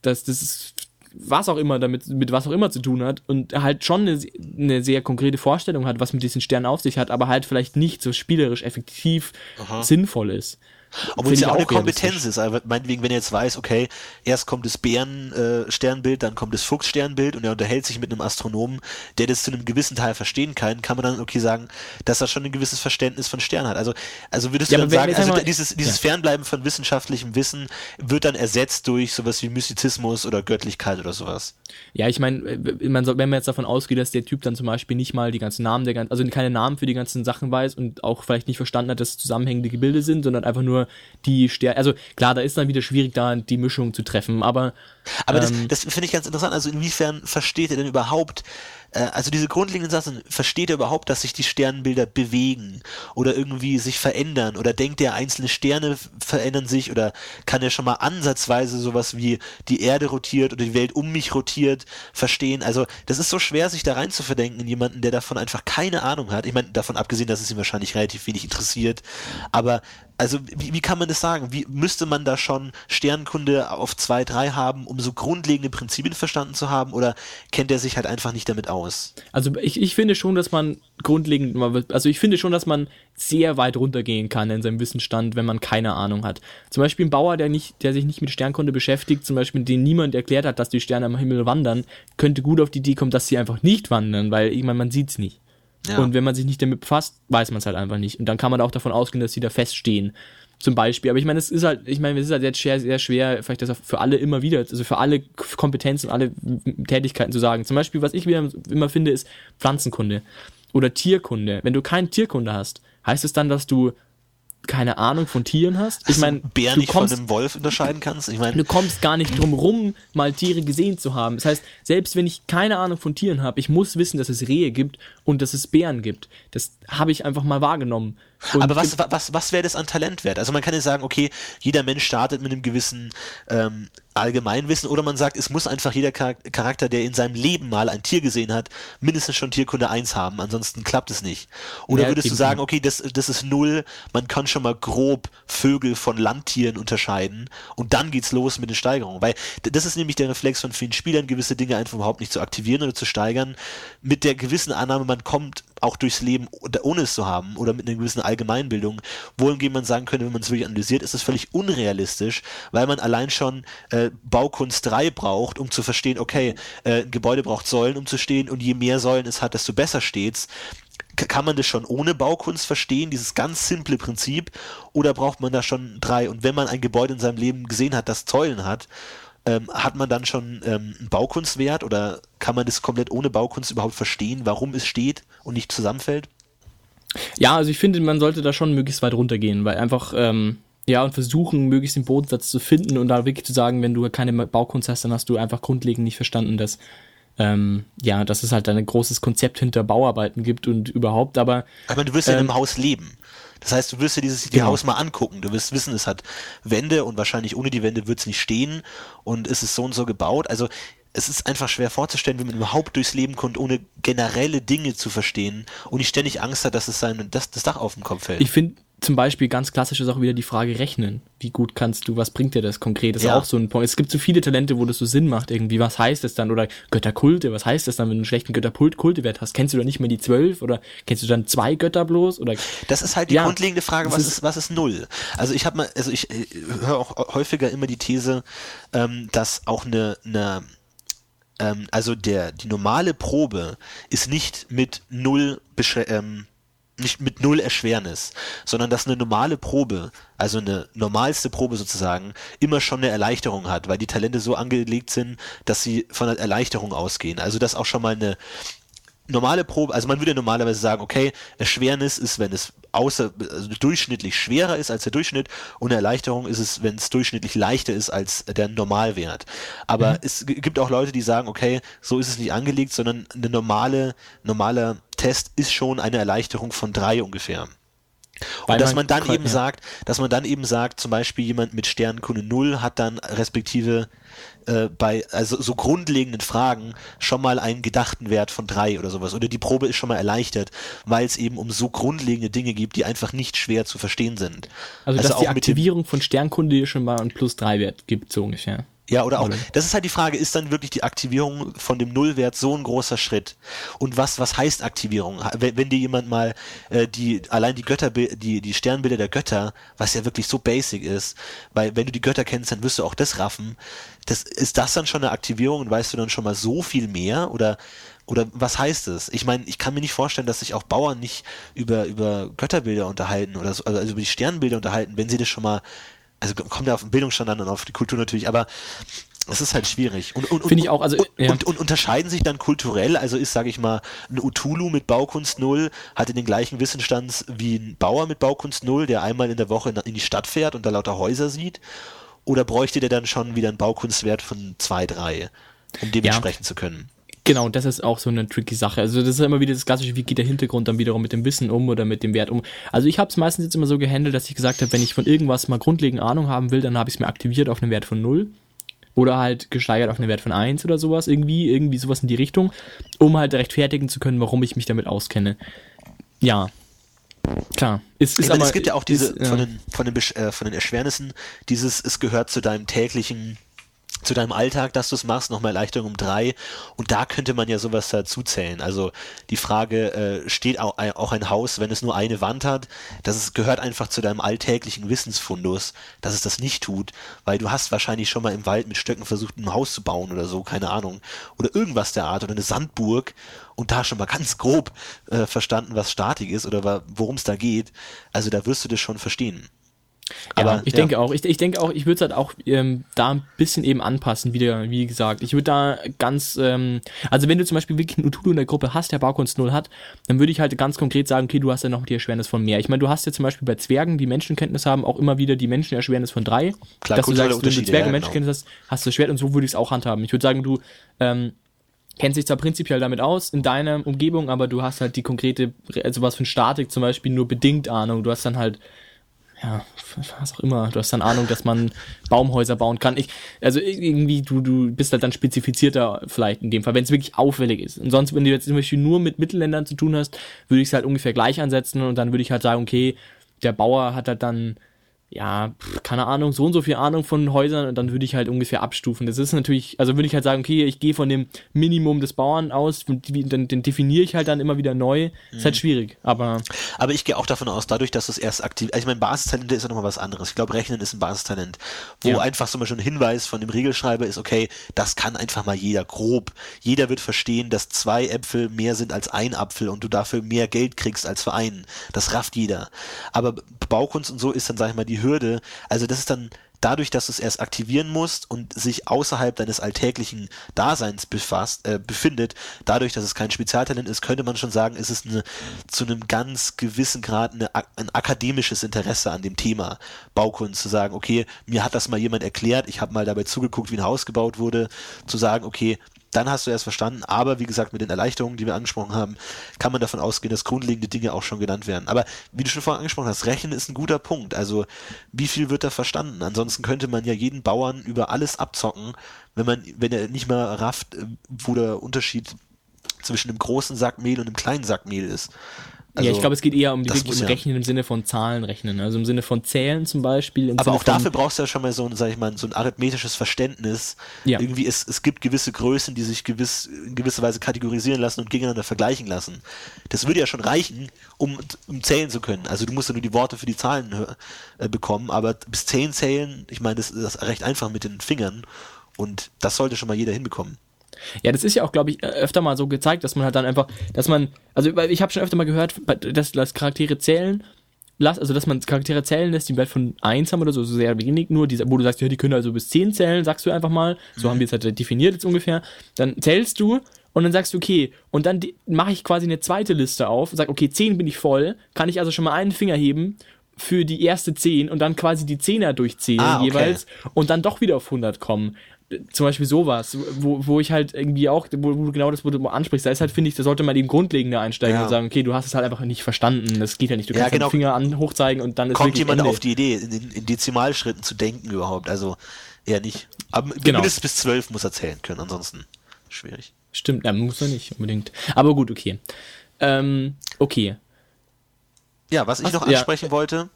dass das was auch immer damit, mit was auch immer zu tun hat und halt schon eine, eine sehr konkrete Vorstellung hat, was mit diesen Sternen auf sich hat, aber halt vielleicht nicht so spielerisch effektiv Aha. sinnvoll ist. Obwohl es ja auch eine Kompetenz ist. Also meinetwegen, wenn er jetzt weiß, okay, erst kommt das Bären-Sternbild, äh, dann kommt das Fuchs-Sternbild und er unterhält sich mit einem Astronomen, der das zu einem gewissen Teil verstehen kann, kann man dann okay sagen, dass er schon ein gewisses Verständnis von Sternen hat. Also, also würdest du ja, dann sagen, also mal, dieses, dieses ja. Fernbleiben von wissenschaftlichem Wissen wird dann ersetzt durch sowas wie Mystizismus oder Göttlichkeit oder sowas? Ja, ich meine, äh, wenn man jetzt davon ausgeht, dass der Typ dann zum Beispiel nicht mal die ganzen Namen der ganzen, also keine Namen für die ganzen Sachen weiß und auch vielleicht nicht verstanden hat, dass es zusammenhängende Gebilde sind, sondern einfach nur die Sterne. Also klar, da ist dann wieder schwierig, da die Mischung zu treffen, aber. Aber ähm, das, das finde ich ganz interessant. Also inwiefern versteht er denn überhaupt, äh, also diese grundlegenden Sachen, versteht er überhaupt, dass sich die Sternbilder bewegen oder irgendwie sich verändern oder denkt er, einzelne Sterne verändern sich oder kann er schon mal ansatzweise sowas wie die Erde rotiert oder die Welt um mich rotiert verstehen? Also das ist so schwer, sich da rein zu verdenken in jemanden, der davon einfach keine Ahnung hat. Ich meine, davon abgesehen, dass es ihn wahrscheinlich relativ wenig interessiert, aber also wie, wie kann man das sagen? Wie müsste man da schon Sternkunde auf 2, 3 haben, um so grundlegende Prinzipien verstanden zu haben oder kennt er sich halt einfach nicht damit aus? Also ich, ich finde schon, dass man grundlegend, also ich finde schon, dass man sehr weit runtergehen kann in seinem Wissensstand, wenn man keine Ahnung hat. Zum Beispiel ein Bauer, der nicht, der sich nicht mit Sternkunde beschäftigt, zum Beispiel den niemand erklärt hat, dass die Sterne am Himmel wandern, könnte gut auf die Idee kommen, dass sie einfach nicht wandern, weil ich meine, man sieht's nicht. Ja. Und wenn man sich nicht damit befasst, weiß man es halt einfach nicht. Und dann kann man auch davon ausgehen, dass sie da feststehen. Zum Beispiel. Aber ich meine, es ist halt, ich meine, es ist halt sehr schwer, sehr schwer, vielleicht das für alle immer wieder, also für alle Kompetenzen, alle Tätigkeiten zu sagen. Zum Beispiel, was ich wieder immer finde, ist Pflanzenkunde oder Tierkunde. Wenn du keine Tierkunde hast, heißt es dann, dass du keine Ahnung von Tieren hast. Ich meine, Bär nicht kommst, von einem Wolf unterscheiden kannst. Ich meine, du kommst gar nicht drum rum, mal Tiere gesehen zu haben. Das heißt, selbst wenn ich keine Ahnung von Tieren habe, ich muss wissen, dass es Rehe gibt und dass es Bären gibt. Das habe ich einfach mal wahrgenommen. Und Aber was, was, was wäre das an Talent wert? Also man kann ja sagen, okay, jeder Mensch startet mit einem gewissen ähm, Allgemeinwissen oder man sagt, es muss einfach jeder Charakter, der in seinem Leben mal ein Tier gesehen hat, mindestens schon Tierkunde 1 haben, ansonsten klappt es nicht. Oder ja, würdest du sagen, okay, das, das ist null, man kann schon mal grob Vögel von Landtieren unterscheiden und dann geht's los mit den Steigerungen, weil das ist nämlich der Reflex von vielen Spielern, gewisse Dinge einfach überhaupt nicht zu aktivieren oder zu steigern, mit der gewissen Annahme, man kommt auch durchs Leben ohne es zu haben oder mit einer gewissen Allgemeinbildung, wohingegen man sagen könnte, wenn man es wirklich analysiert, ist es völlig unrealistisch, weil man allein schon äh, Baukunst 3 braucht, um zu verstehen, okay, äh, ein Gebäude braucht Säulen, um zu stehen und je mehr Säulen es hat, desto besser steht's kann man das schon ohne Baukunst verstehen, dieses ganz simple Prinzip, oder braucht man da schon drei? Und wenn man ein Gebäude in seinem Leben gesehen hat, das Säulen hat, ähm, hat man dann schon ähm, einen Baukunstwert oder kann man das komplett ohne Baukunst überhaupt verstehen, warum es steht und nicht zusammenfällt? Ja, also ich finde, man sollte da schon möglichst weit runtergehen, weil einfach, ähm, ja, und versuchen, möglichst den Bodensatz zu finden und da wirklich zu sagen, wenn du keine Baukunst hast, dann hast du einfach grundlegend nicht verstanden, dass, ähm, ja, dass es halt ein großes Konzept hinter Bauarbeiten gibt und überhaupt, aber. Aber du wirst ja in einem ähm, Haus leben. Das heißt, du wirst dir dieses genau. Haus mal angucken. Du wirst wissen, es hat Wände und wahrscheinlich ohne die Wände wird es nicht stehen und es ist so und so gebaut. Also es ist einfach schwer vorzustellen, wie man überhaupt durchs Leben kommt, ohne generelle Dinge zu verstehen und nicht ständig Angst hat, dass es sein, das, das Dach auf den Kopf fällt. Ich finde, zum Beispiel ganz klassisch ist auch wieder die Frage Rechnen. Wie gut kannst du, was bringt dir das konkret? Das ja. ist auch so ein Punkt. Es gibt so viele Talente, wo das so Sinn macht irgendwie. Was heißt das dann? Oder Götterkulte, was heißt das dann, wenn du einen schlechten Götterkultewert hast? Kennst du dann nicht mehr die zwölf? Oder kennst du dann zwei Götter bloß? Oder das ist halt die ja, grundlegende Frage, was ist, ist, was ist null? Also ich habe mal, also ich äh, höre auch häufiger immer die These, ähm, dass auch eine, eine ähm, also der, die normale Probe ist nicht mit null ähm, nicht mit null Erschwernis, sondern dass eine normale Probe, also eine normalste Probe sozusagen, immer schon eine Erleichterung hat, weil die Talente so angelegt sind, dass sie von einer Erleichterung ausgehen. Also dass auch schon mal eine normale Probe, also man würde normalerweise sagen, okay, Erschwernis ist, wenn es außer, also durchschnittlich schwerer ist als der Durchschnitt und eine Erleichterung ist es, wenn es durchschnittlich leichter ist als der Normalwert. Aber mhm. es gibt auch Leute, die sagen, okay, so ist es nicht angelegt, sondern eine normale, normaler Test ist schon eine Erleichterung von drei ungefähr. Weil und dass man, man dann eben ja. sagt, dass man dann eben sagt, zum Beispiel jemand mit Sternkunde 0 hat dann respektive äh, bei also so grundlegenden Fragen schon mal einen gedachten Wert von 3 oder sowas. Oder die Probe ist schon mal erleichtert, weil es eben um so grundlegende Dinge gibt, die einfach nicht schwer zu verstehen sind. Also, also dass die Aktivierung von Sternkunde schon mal einen plus 3 Wert gibt, so ungefähr. Ja, oder auch. Das ist halt die Frage, ist dann wirklich die Aktivierung von dem Nullwert so ein großer Schritt? Und was, was heißt Aktivierung? Wenn, wenn dir jemand mal äh, die, allein die Götter, die, die Sternbilder der Götter, was ja wirklich so basic ist, weil wenn du die Götter kennst, dann wirst du auch das raffen. Das, ist das dann schon eine Aktivierung und weißt du dann schon mal so viel mehr? Oder oder was heißt es? Ich meine, ich kann mir nicht vorstellen, dass sich auch Bauern nicht über, über Götterbilder unterhalten oder so, also über die Sternbilder unterhalten, wenn sie das schon mal also kommt ja auf den Bildungsstand an und auf die Kultur natürlich, aber es ist halt schwierig. Und, und, Finde ich auch, also. Und, ja. und, und, unterscheiden sich dann kulturell, also ist, sage ich mal, ein Utulu mit Baukunst Null, hat den gleichen Wissensstand wie ein Bauer mit Baukunst Null, der einmal in der Woche in die Stadt fährt und da lauter Häuser sieht? Oder bräuchte der dann schon wieder einen Baukunstwert von zwei, drei, um dementsprechend ja. zu können? Genau, das ist auch so eine tricky Sache. Also das ist immer wieder das klassische, wie geht der Hintergrund dann wiederum mit dem Wissen um oder mit dem Wert um. Also ich habe es meistens jetzt immer so gehandelt, dass ich gesagt habe, wenn ich von irgendwas mal grundlegend Ahnung haben will, dann habe ich es mir aktiviert auf einen Wert von 0 oder halt gesteigert auf einen Wert von 1 oder sowas, irgendwie, irgendwie sowas in die Richtung, um halt rechtfertigen zu können, warum ich mich damit auskenne. Ja, Klar. Es, ist meine, aber, es gibt ja auch diese ist, von, den, von, den, äh, von den Erschwernissen, dieses, es gehört zu deinem täglichen zu deinem Alltag, dass du es machst, nochmal Erleichterung um drei. Und da könnte man ja sowas dazu zählen. Also die Frage, äh, steht auch, auch ein Haus, wenn es nur eine Wand hat? Das ist, gehört einfach zu deinem alltäglichen Wissensfundus, dass es das nicht tut, weil du hast wahrscheinlich schon mal im Wald mit Stöcken versucht, ein Haus zu bauen oder so, keine Ahnung. Oder irgendwas der Art oder eine Sandburg und da schon mal ganz grob äh, verstanden, was Statik ist oder worum es da geht. Also da wirst du das schon verstehen. Aber ja, ich ja. denke auch, ich, ich denke auch, ich würde es halt auch ähm, da ein bisschen eben anpassen, wieder, wie gesagt. Ich würde da ganz, ähm, also wenn du zum Beispiel wirklich einen Utulu in der Gruppe hast, der Baukunst 0 hat, dann würde ich halt ganz konkret sagen, okay, du hast ja noch die Erschwernis von mehr. Ich meine, du hast ja zum Beispiel bei Zwergen, die Menschenkenntnis haben, auch immer wieder die Menschenerschwernis von 3. Klar, dass du sagst, wenn du Zwerge ja, Menschenkenntnis genau. hast, hast du Schwert und so würde ich es auch handhaben. Ich würde sagen, du ähm, kennst dich zwar prinzipiell damit aus in deiner Umgebung, aber du hast halt die konkrete, also was von Statik zum Beispiel nur bedingt Ahnung. Du hast dann halt ja, was auch immer. Du hast dann Ahnung, dass man Baumhäuser bauen kann. Ich, also irgendwie, du, du bist halt dann spezifizierter vielleicht in dem Fall, wenn es wirklich auffällig ist. Und sonst, wenn du jetzt zum Beispiel nur mit Mittelländern zu tun hast, würde ich es halt ungefähr gleich ansetzen und dann würde ich halt sagen, okay, der Bauer hat halt dann ja, keine Ahnung, so und so viel Ahnung von Häusern und dann würde ich halt ungefähr abstufen. Das ist natürlich, also würde ich halt sagen, okay, ich gehe von dem Minimum des Bauern aus, den, den definiere ich halt dann immer wieder neu. Mhm. Ist halt mhm. schwierig, aber. Aber ich gehe auch davon aus, dadurch, dass es erst aktiv, also ich meine, Basistalente ist ja nochmal was anderes. Ich glaube, Rechnen ist ein Basistalent, wo ja. einfach zum Beispiel ein Hinweis von dem Regelschreiber ist, okay, das kann einfach mal jeder grob. Jeder wird verstehen, dass zwei Äpfel mehr sind als ein Apfel und du dafür mehr Geld kriegst als für einen. Das rafft jeder. Aber Baukunst und so ist dann, sag ich mal, die Hürde. Also das ist dann dadurch, dass du es erst aktivieren musst und sich außerhalb deines alltäglichen Daseins befasst, äh, befindet, dadurch, dass es kein Spezialtalent ist, könnte man schon sagen, ist es eine, zu einem ganz gewissen Grad eine, ein akademisches Interesse an dem Thema Baukunst, zu sagen, okay, mir hat das mal jemand erklärt, ich habe mal dabei zugeguckt, wie ein Haus gebaut wurde, zu sagen, okay, dann hast du erst verstanden. Aber wie gesagt, mit den Erleichterungen, die wir angesprochen haben, kann man davon ausgehen, dass grundlegende Dinge auch schon genannt werden. Aber wie du schon vorhin angesprochen hast, Rechnen ist ein guter Punkt. Also wie viel wird da verstanden? Ansonsten könnte man ja jeden Bauern über alles abzocken, wenn man, wenn er nicht mal rafft, wo der Unterschied zwischen einem großen Sack Mehl und einem kleinen Sack Mehl ist. Also, ja, ich glaube, es geht eher um die wirklich ja. Rechnen im Sinne von Zahlen rechnen, also im Sinne von Zählen zum Beispiel. Aber Sinne auch dafür brauchst du ja schon mal so ein, sag ich mal, so ein arithmetisches Verständnis. Ja. Irgendwie es, es gibt gewisse Größen, die sich gewiss, in gewisser Weise kategorisieren lassen und gegeneinander vergleichen lassen. Das würde ja schon reichen, um, um zählen zu können. Also du musst ja nur die Worte für die Zahlen äh, bekommen, aber bis zehn zählen, ich meine, das, das ist recht einfach mit den Fingern und das sollte schon mal jeder hinbekommen. Ja, das ist ja auch, glaube ich, öfter mal so gezeigt, dass man halt dann einfach, dass man, also ich habe schon öfter mal gehört, dass, dass Charaktere zählen, also dass man Charaktere zählen lässt, die einen Wert von 1 haben oder so, so sehr wenig nur, die, wo du sagst, ja, die können also bis 10 zählen, sagst du einfach mal, so mhm. haben wir es halt definiert jetzt ungefähr, dann zählst du Und dann sagst du, okay, und dann mache ich quasi eine zweite Liste auf und sag, okay, 10 bin ich voll, kann ich also schon mal einen Finger heben für die erste 10 und dann quasi die Zehner durchzählen Ah, okay. jeweils und dann doch wieder auf 100 kommen. Zum Beispiel sowas, wo, wo ich halt irgendwie auch, wo, wo du genau das wo du ansprichst, da ist halt, finde ich, da sollte man eben grundlegender einsteigen Ja. und sagen, okay, du hast es halt einfach nicht verstanden, das geht ja nicht, du Ja, kannst genau. den Finger an, hochzeigen und dann ist Kommt wirklich jemand Ende. auf die Idee, in, in Dezimalschritten zu denken überhaupt? Also eher nicht. Aber Genau. mindestens bis zwölf muss er zählen können, ansonsten schwierig. Stimmt, ja, muss er nicht unbedingt. Aber gut, okay. Ähm, okay. Ja, was ich Was- noch ja. ansprechen wollte,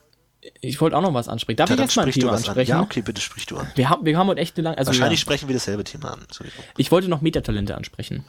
Ich wollte auch noch was ansprechen. Darf ja, ich jetzt mal ein Thema was an. ansprechen? Ja, okay, bitte sprich du an. Wir haben, wir haben heute echt eine lange, also Wahrscheinlich ja, sprechen wir dasselbe Thema an. Ich wollte noch Metatalente ansprechen.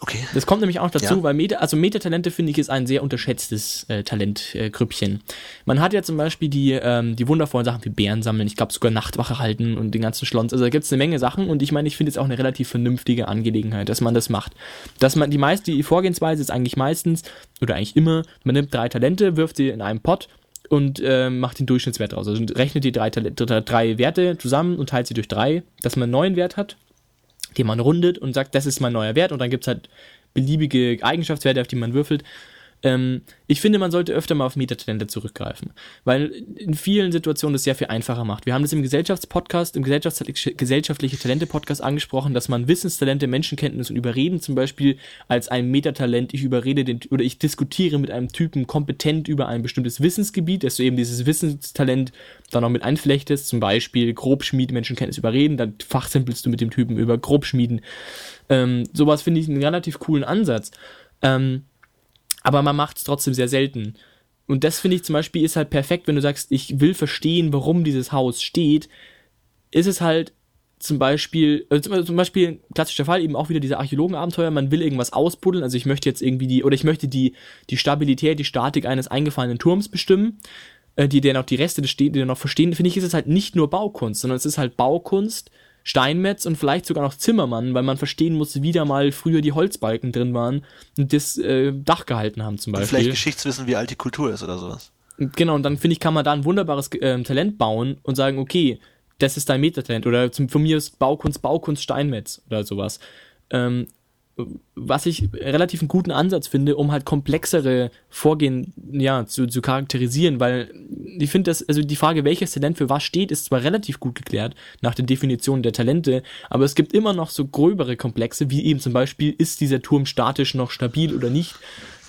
Okay. Das kommt nämlich auch dazu, Ja. weil Meta, also Metatalente finde ich ist ein sehr unterschätztes äh, Talentgrüppchen. Äh. Man hat ja zum Beispiel die, ähm, die wundervollen Sachen wie Bären sammeln, ich glaube sogar Nachtwache halten und den ganzen Schlons. Also da gibt es eine Menge Sachen und ich meine, ich finde es auch eine relativ vernünftige Angelegenheit, dass man das macht. Dass man die meiste, die Vorgehensweise ist eigentlich meistens, oder eigentlich immer, man nimmt drei Talente, wirft sie in einen Pot und äh, macht den Durchschnittswert raus. Also rechnet die drei, drei Werte zusammen und teilt sie durch drei, dass man einen neuen Wert hat den man rundet und sagt, das ist mein neuer Wert und dann gibt's halt beliebige Eigenschaftswerte, auf die man würfelt. Ähm, ich finde, man sollte öfter mal auf Metatalente zurückgreifen, weil in vielen Situationen das sehr viel einfacher macht. Wir haben das im Gesellschaftspodcast, im Gesellschafts gesellschaftliche Talente-Podcast angesprochen, dass man Wissenstalente, Menschenkenntnis und Überreden zum Beispiel als ein Metatalent, ich überrede den, oder ich diskutiere mit einem Typen kompetent über ein bestimmtes Wissensgebiet, dass du eben dieses Wissenstalent dann noch mit einflechtest, zum Beispiel Grobschmied, Menschenkenntnis überreden, dann fachsimpelst du mit dem Typen über Grobschmieden. Ähm, sowas finde ich einen relativ coolen Ansatz. Ähm, aber man macht es trotzdem sehr selten. Und das finde ich zum Beispiel ist halt perfekt, wenn du sagst, ich will verstehen, warum dieses Haus steht, ist es halt zum Beispiel, äh, zum Beispiel, klassischer Fall, eben auch wieder diese Archäologenabenteuer, man will irgendwas ausbuddeln, also ich möchte jetzt irgendwie die, oder ich möchte die, die Stabilität, die Statik eines eingefallenen Turms bestimmen, äh, die der noch die Reste des die der noch verstehen, finde ich, ist es halt nicht nur Baukunst, sondern es ist halt Baukunst, Steinmetz und vielleicht sogar noch Zimmermann, weil man verstehen muss, wie da mal früher die Holzbalken drin waren und das äh, Dach gehalten haben zum Und Beispiel. vielleicht Geschichtswissen, wie alt die Kultur ist oder sowas. Genau, und dann finde ich, kann man da ein wunderbares ähm, Talent bauen und sagen, okay, das ist dein Metatalent oder zum, von mir ist Baukunst, Baukunst Steinmetz oder sowas. Ähm, was ich relativ einen guten Ansatz finde, um halt komplexere Vorgehen ja, zu, zu charakterisieren, weil ich finde, dass, also die Frage, welches Talent für was steht, ist zwar relativ gut geklärt nach den Definitionen der Talente, aber es gibt immer noch so gröbere Komplexe, wie eben zum Beispiel, ist dieser Turm statisch noch stabil oder nicht?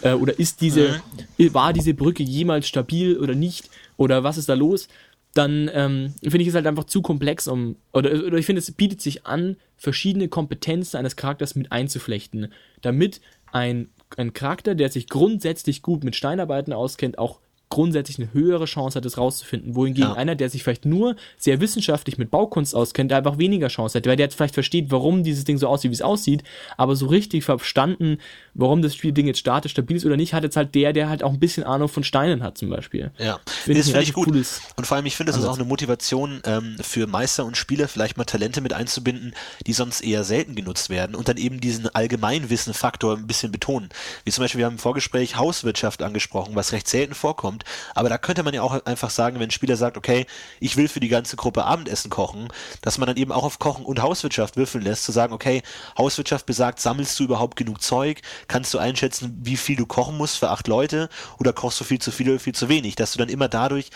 Äh, oder ist diese, war diese Brücke jemals stabil oder nicht? Oder was ist da los? Dann ähm, finde ich es halt einfach zu komplex, um, oder, oder ich finde, es bietet sich an, verschiedene Kompetenzen eines Charakters mit einzuflechten, damit ein, ein Charakter, der sich grundsätzlich gut mit Steinarbeiten auskennt, auch grundsätzlich eine höhere Chance hat, es rauszufinden. Wohingegen Ja. einer, der sich vielleicht nur sehr wissenschaftlich mit Baukunst auskennt, der einfach weniger Chance hat, weil der jetzt vielleicht versteht, warum dieses Ding so aussieht, wie es aussieht, aber so richtig verstanden, warum das Spielding jetzt statisch stabil ist oder nicht, hat jetzt halt der, der halt auch ein bisschen Ahnung von Steinen hat zum Beispiel. Ja, Finde das finde ich gut. cooles Und vor allem, ich finde, das ist auch eine Motivation ähm, für Meister und Spieler, vielleicht mal Talente mit einzubinden, die sonst eher selten genutzt werden und dann eben diesen Allgemeinwissen-Faktor ein bisschen betonen. Wie zum Beispiel, wir haben im Vorgespräch Hauswirtschaft angesprochen, was recht selten vorkommt, aber da könnte man ja auch einfach sagen, wenn ein Spieler sagt, okay, ich will für die ganze Gruppe Abendessen kochen, dass man dann eben auch auf Kochen und Hauswirtschaft würfeln lässt, zu sagen, okay, Hauswirtschaft besagt, sammelst du überhaupt genug Zeug, kannst du einschätzen, wie viel du kochen musst für acht Leute? Oder kochst du viel zu viel oder viel zu wenig, dass du dann immer dadurch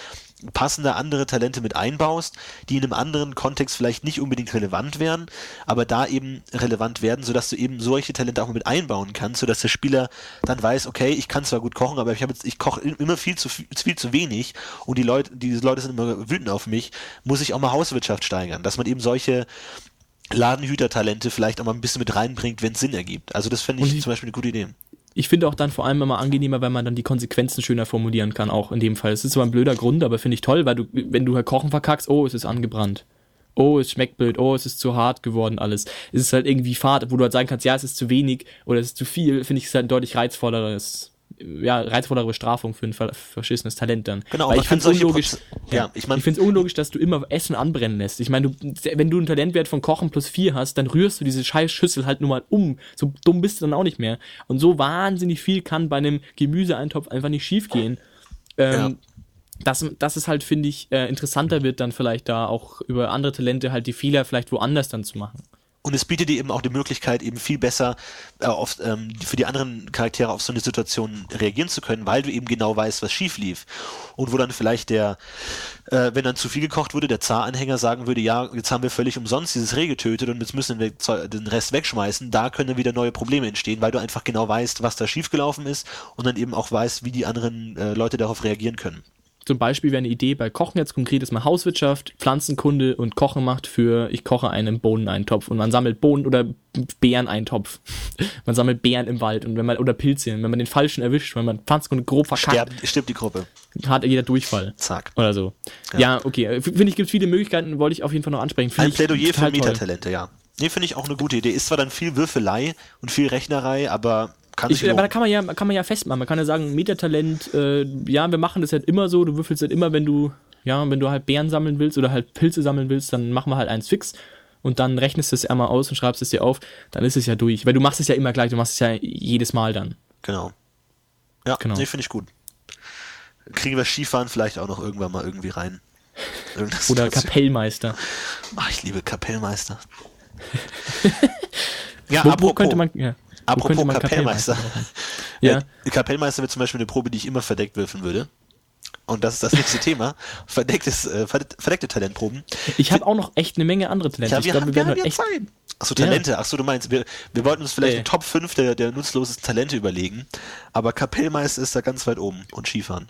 passende andere Talente mit einbaust, die in einem anderen Kontext vielleicht nicht unbedingt relevant wären, aber da eben relevant werden, sodass du eben solche Talente auch mit einbauen kannst, sodass der Spieler dann weiß, okay, ich kann zwar gut kochen, aber ich habe jetzt, ich koche immer viel zu viel, zu wenig und die Leute, diese Leute sind immer wütend auf mich, muss ich auch mal Hauswirtschaft steigern, dass man eben solche Ladenhütertalente vielleicht auch mal ein bisschen mit reinbringt, wenn es Sinn ergibt. Also das fände ich, ich- zum Beispiel eine gute Idee. Ich finde auch dann vor allem immer angenehmer, weil man dann die Konsequenzen schöner formulieren kann, auch in dem Fall. Es ist zwar ein blöder Grund, aber finde ich toll, weil du, wenn du halt Kochen verkackst, oh, es ist angebrannt. Oh, es schmeckt blöd, oh, es ist zu hart geworden, alles. Es ist halt irgendwie fad, wo du halt sagen kannst, ja, es ist zu wenig oder es ist zu viel, finde ich es halt ein deutlich reizvolleres, ja, reizvollere Bestrafung für ein ver verschissenes Talent dann. Genau, Weil ich finde es unlogisch, Proze- ja, ich meine- ich finde es unlogisch, dass du immer Essen anbrennen lässt. Ich meine, wenn du einen Talentwert von Kochen plus vier hast, dann rührst du diese scheiß Schüssel halt nur mal um. So dumm bist du dann auch nicht mehr. Und so wahnsinnig viel kann bei einem Gemüseeintopf einfach nicht schiefgehen. Ähm, dass, dass es halt, finde ich, äh, interessanter wird, dann vielleicht da auch über andere Talente halt die Fehler vielleicht woanders dann zu machen. Und es bietet dir eben auch die Möglichkeit, eben viel besser äh, auf, ähm, für die anderen Charaktere auf so eine Situation reagieren zu können, weil du eben genau weißt, was schief lief. Und wo dann vielleicht der, äh, wenn dann zu viel gekocht wurde, der Zaranhänger sagen würde, ja, jetzt haben wir völlig umsonst dieses Reh getötet und jetzt müssen wir den Rest wegschmeißen. Da können wieder neue Probleme entstehen, weil du einfach genau weißt, was da schiefgelaufen ist und dann eben auch weißt, wie die anderen äh, Leute darauf reagieren können. Zum Beispiel wäre eine Idee bei Kochen jetzt konkret ist mal Hauswirtschaft, Pflanzenkunde und Kochen macht für ich koche einen Bohneneintopf und man sammelt Bohnen oder Beereneintopf. man sammelt Beeren im Wald und wenn man oder Pilze, wenn man den falschen erwischt, wenn man Pflanzenkunde grob verkackt, stirbt, stirbt die Gruppe. Hat jeder Durchfall. Zack. Oder so. Ja, ja okay. Finde ich, gibt viele Möglichkeiten, wollte ich auf jeden Fall noch ansprechen. Find Ein Plädoyer für Metatalente, ja. Nee, finde ich auch eine gute Idee. Ist zwar dann viel Würfelei und viel Rechnerei, aber kann ich, aber da kann man ja, kann man ja festmachen. Man kann ja sagen, Metatalent, äh, ja, wir machen das halt immer so, du würfelst halt immer, wenn du, ja, wenn du halt Bären sammeln willst oder halt Pilze sammeln willst, dann machen wir halt eins fix und dann rechnest du es einmal aus und schreibst es dir auf, dann ist es ja durch. Weil du machst es ja immer gleich, du machst es ja jedes Mal dann. Genau. Ja, genau. nee, finde ich gut. Kriegen wir Skifahren vielleicht auch noch irgendwann mal irgendwie rein. Oder Kapellmeister. Ach, ich liebe Kapellmeister. ja, wo, apropos, wo könnte man, ja. Apropos Kapellmeister. ja. Kapellmeister wird zum Beispiel eine Probe, die ich immer verdeckt würfeln würde. Und das ist das nächste Thema. Verdecktes, äh, verdeckte Talentproben. Ich habe auch noch echt eine Menge andere Talente. Ja, wir, ich glaube, wir, wir werden ja echt. Achso, Talente. Ja. Achso, du meinst, wir, wir wollten uns vielleicht äh. Top 5 der, der nutzlosesten Talente überlegen. Aber Kapellmeister ist da ganz weit oben und Skifahren.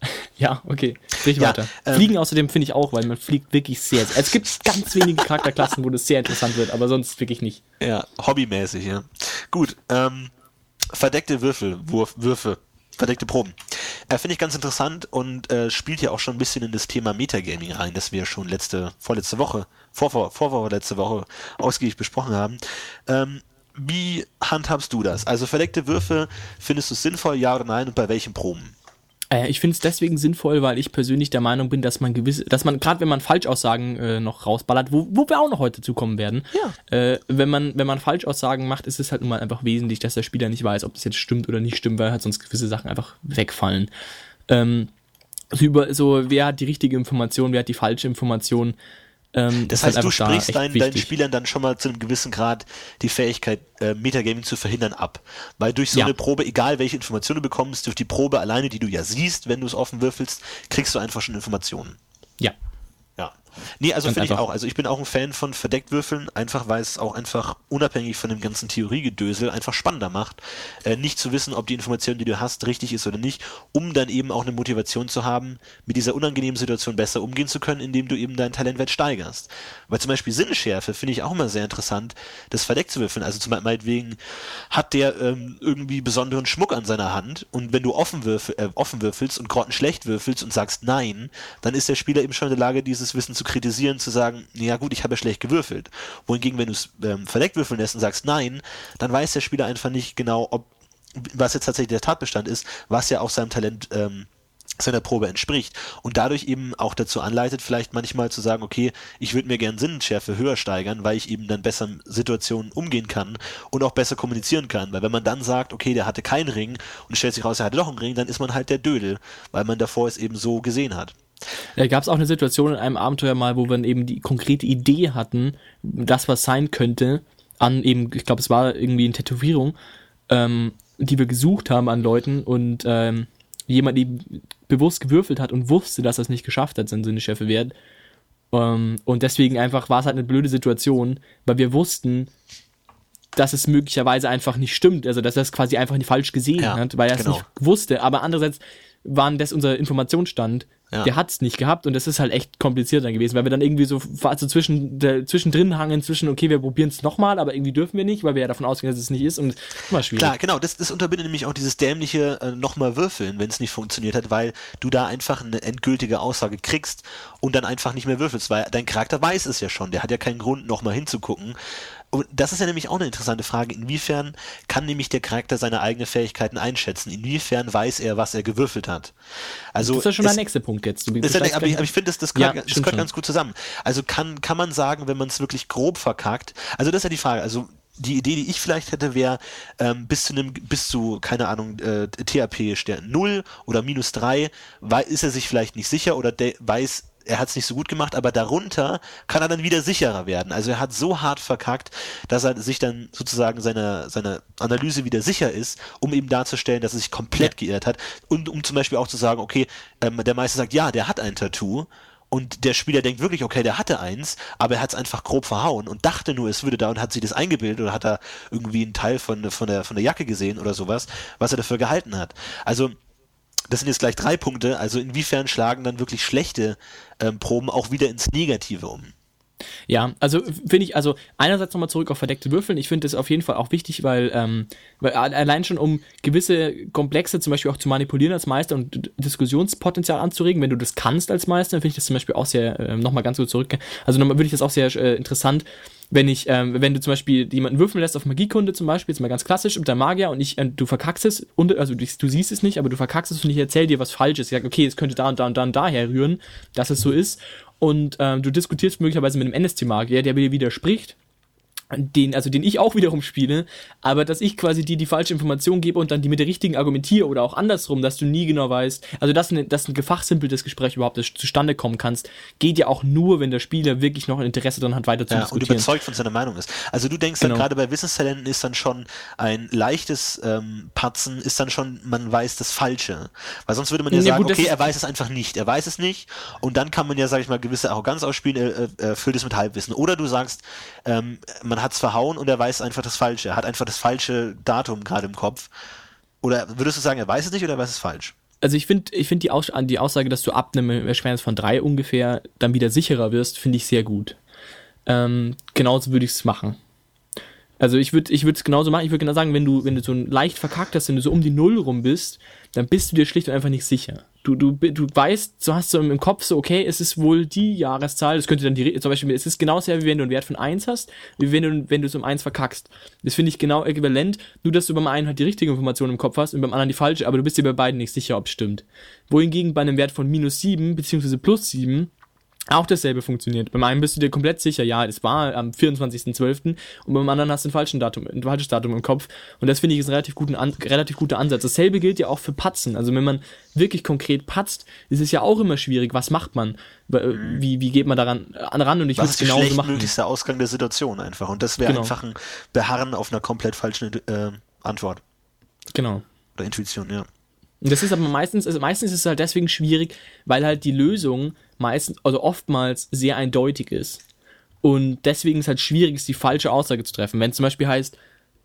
Ja, okay. Sprich ja, weiter. Ähm, Fliegen außerdem finde ich auch, weil man fliegt wirklich sehr, sehr. Es gibt ganz wenige Charakterklassen, wo das sehr interessant wird, aber sonst wirklich nicht. Ja, hobbymäßig, ja. Gut, ähm, verdeckte Würfel, Wurf, Würfe, verdeckte Proben. Äh, finde ich ganz interessant und äh, spielt ja auch schon ein bisschen in das Thema Metagaming rein, das wir schon letzte, vorletzte Woche, vor, vor, vor, letzte Woche ausgiebig besprochen haben. Ähm, wie handhabst du das? Also verdeckte Würfe, findest du es sinnvoll, ja oder nein und bei welchen Proben? Äh, ich finde es deswegen sinnvoll, weil ich persönlich der Meinung bin, dass man gewisse, dass man, gerade wenn man Falschaussagen äh, noch rausballert, wo, wo wir auch noch heute zukommen werden, ja. äh, wenn man, wenn man Falschaussagen macht, ist es halt nun mal einfach wesentlich, dass der Spieler nicht weiß, ob das jetzt stimmt oder nicht stimmt, weil halt sonst gewisse Sachen einfach wegfallen. Ähm, so über so, wer hat die richtige Information, wer hat die falsche Information, ähm, das heißt, halt du sprichst da dein, deinen Spielern dann schon mal zu einem gewissen Grad die Fähigkeit, äh, Metagaming zu verhindern, ab. Weil durch so ja. eine Probe, egal welche Informationen du bekommst, durch die Probe alleine, die du ja siehst, wenn du es offen würfelst, kriegst du einfach schon Informationen. Ja. Nee, also finde ich auch. Also ich bin auch ein Fan von Verdecktwürfeln, einfach weil es auch einfach unabhängig von dem ganzen Theoriegedösel einfach spannender macht, äh, nicht zu wissen, ob die Information, die du hast, richtig ist oder nicht, um dann eben auch eine Motivation zu haben, mit dieser unangenehmen Situation besser umgehen zu können, indem du eben deinen Talentwert steigerst. Weil zum Beispiel Sinnschärfe finde ich auch immer sehr interessant, das verdeckt zu würfeln. Also zum Beispiel meinetwegen hat der ähm, irgendwie besonderen Schmuck an seiner Hand und wenn du offen, würfel, äh, offen würfelst und grottenschlecht würfelst und sagst nein, dann ist der Spieler eben schon in der Lage, dieses Wissen zu kritisieren, zu sagen, ja gut, ich habe ja schlecht gewürfelt. Wohingegen, wenn du es ähm, verdeckt würfeln lässt und sagst nein, dann weiß der Spieler einfach nicht genau, ob was jetzt tatsächlich der Tatbestand ist, was ja auch seinem Talent ähm, seiner Probe entspricht und dadurch eben auch dazu anleitet, vielleicht manchmal zu sagen, okay, ich würde mir gern Sinnenschärfe höher steigern, weil ich eben dann besser mit Situationen umgehen kann und auch besser kommunizieren kann, weil wenn man dann sagt, okay, der hatte keinen Ring und stellt sich raus, er hatte doch einen Ring, dann ist man halt der Dödel, weil man davor es eben so gesehen hat. Da gab es auch eine Situation in einem Abenteuer mal, wo wir eben die konkrete Idee hatten, das was sein könnte, an eben, ich glaube, es war irgendwie eine Tätowierung, ähm, die wir gesucht haben an Leuten und ähm, jemand, die bewusst gewürfelt hat und wusste, dass er es nicht geschafft hat, sein Sinnescheffe wert. Ähm, und deswegen einfach war es halt eine blöde Situation, weil wir wussten, dass es möglicherweise einfach nicht stimmt, also dass er es quasi einfach nicht falsch gesehen ja, hat, weil er es genau. nicht wusste. Aber andererseits waren das unser Informationsstand ja. Der hat's nicht gehabt und das ist halt echt kompliziert dann gewesen, weil wir dann irgendwie so also zwischen der, zwischendrin hangen zwischen okay, wir probieren es nochmal, aber irgendwie dürfen wir nicht, weil wir ja davon ausgehen, dass es nicht ist und immer schwierig. Klar, genau, das, das unterbindet nämlich auch dieses dämliche äh, nochmal würfeln, wenn es nicht funktioniert hat, weil du da einfach eine endgültige Aussage kriegst und dann einfach nicht mehr würfelst, weil dein Charakter weiß es ja schon, der hat ja keinen Grund nochmal hinzugucken und das ist ja nämlich auch eine interessante Frage. Inwiefern kann nämlich der Charakter seine eigenen Fähigkeiten einschätzen? Inwiefern weiß er, was er gewürfelt hat? Also das ist ja schon es, der nächste Punkt jetzt. Du, ja, aber, ich, aber ich finde, das, das gehört, ja, das gehört ganz gut zusammen. Also kann, kann man sagen, wenn man es wirklich grob verkackt, also das ist ja die Frage, also die Idee, die ich vielleicht hätte, wäre ähm, bis zu einem, bis zu, keine Ahnung, äh, THP Stern 0 oder minus 3, ist er sich vielleicht nicht sicher oder weiß er hat es nicht so gut gemacht, aber darunter kann er dann wieder sicherer werden. Also er hat so hart verkackt, dass er sich dann sozusagen seiner seiner Analyse wieder sicher ist, um eben darzustellen, dass er sich komplett ja. geirrt hat und um zum Beispiel auch zu sagen, okay, ähm, der Meister sagt, ja, der hat ein Tattoo, und der Spieler denkt wirklich, okay, der hatte eins, aber er hat es einfach grob verhauen und dachte nur, es würde da und hat sich das eingebildet oder hat da irgendwie einen Teil von, von, der, von der Jacke gesehen oder sowas, was er dafür gehalten hat. Also das sind jetzt gleich drei Punkte. Also inwiefern schlagen dann wirklich schlechte ähm, Proben auch wieder ins Negative um? Ja, also finde ich, also einerseits nochmal zurück auf verdeckte Würfeln. Ich finde das auf jeden Fall auch wichtig, weil, ähm, weil allein schon um gewisse Komplexe zum Beispiel auch zu manipulieren als Meister und Diskussionspotenzial anzuregen, wenn du das kannst als Meister, finde ich das zum Beispiel auch sehr, äh, nochmal ganz gut zurück. Also nochmal würde ich das auch sehr äh, interessant, wenn ich, ähm, wenn du zum Beispiel jemanden würfeln lässt auf Magiekunde zum Beispiel, jetzt mal ganz klassisch, mit der Magier und ich, äh, du verkackst es, und, also du, du, siehst es nicht, aber du verkackst es und ich erzähle dir was Falsches. Ich sage, okay, es könnte da und da und da und daher rühren, dass es so ist und ähm, du diskutierst möglicherweise mit einem NSC-Magier, der dir widerspricht den, also den ich auch wiederum spiele, aber dass ich quasi dir die falsche Information gebe und dann die mit der richtigen argumentiere oder auch andersrum, dass du nie genau weißt, also dass ein, dass ein gefachsimpeltes Gespräch überhaupt zustande kommen kannst, geht ja auch nur, wenn der Spieler wirklich noch ein Interesse daran hat, weiter zu ja, diskutieren. Und überzeugt von seiner Meinung ist. Also du denkst genau. dann gerade bei Wissenstalenten ist dann schon ein leichtes ähm, Patzen, ist dann schon, man weiß das Falsche. Weil sonst würde man ja, ja sagen, gut, okay, er weiß es einfach nicht, er weiß es nicht und dann kann man ja, sag ich mal, gewisse Arroganz ausspielen, er, er, er füllt es mit Halbwissen. Oder du sagst, ähm, man hat es verhauen und er weiß einfach das Falsche. Er hat einfach das falsche Datum gerade im Kopf. Oder würdest du sagen, er weiß es nicht oder er weiß es falsch? Also ich finde ich find die, Aus die Aussage, dass du ab einem Erschwernis von drei ungefähr dann wieder sicherer wirst, finde ich sehr gut. Ähm, genauso würde ich es machen. Also ich würde ich es genauso machen. Ich würde genau sagen, wenn du, wenn du so leicht verkackt hast, wenn du so um die Null rum bist, dann bist du dir schlicht und einfach nicht sicher. Du, du, du weißt, du hast so im Kopf so, okay, es ist wohl die Jahreszahl, das könnte dann die, zum Beispiel, es ist genauso wie wenn du einen Wert von 1 hast, wie wenn du, wenn du es um 1 verkackst. Das finde ich genau äquivalent, nur dass du beim einen halt die richtige Information im Kopf hast und beim anderen die falsche, aber du bist dir bei beiden nicht sicher, ob es stimmt. Wohingegen bei einem Wert von minus 7 beziehungsweise plus 7 auch dasselbe funktioniert. Beim einen bist du dir komplett sicher, ja, es war am 24.12. und beim anderen hast du ein, falschen Datum, ein falsches Datum im Kopf. Und das finde ich ist ein relativ, guten, an, relativ guter Ansatz. Dasselbe gilt ja auch für Patzen. Also wenn man wirklich konkret patzt, ist es ja auch immer schwierig. Was macht man? Mhm. Wie, wie geht man daran ran? Und ich würde es genauso machen. Das ist möglichste Ausgang der Situation einfach. Und das wäre genau. einfach ein Beharren auf einer komplett falschen äh, Antwort. Genau. Oder Intuition, ja. Und das ist aber meistens, also meistens ist es halt deswegen schwierig, weil halt die Lösung meistens, also oftmals sehr eindeutig ist. Und deswegen ist es halt schwierig, die falsche Aussage zu treffen. Wenn es zum Beispiel heißt,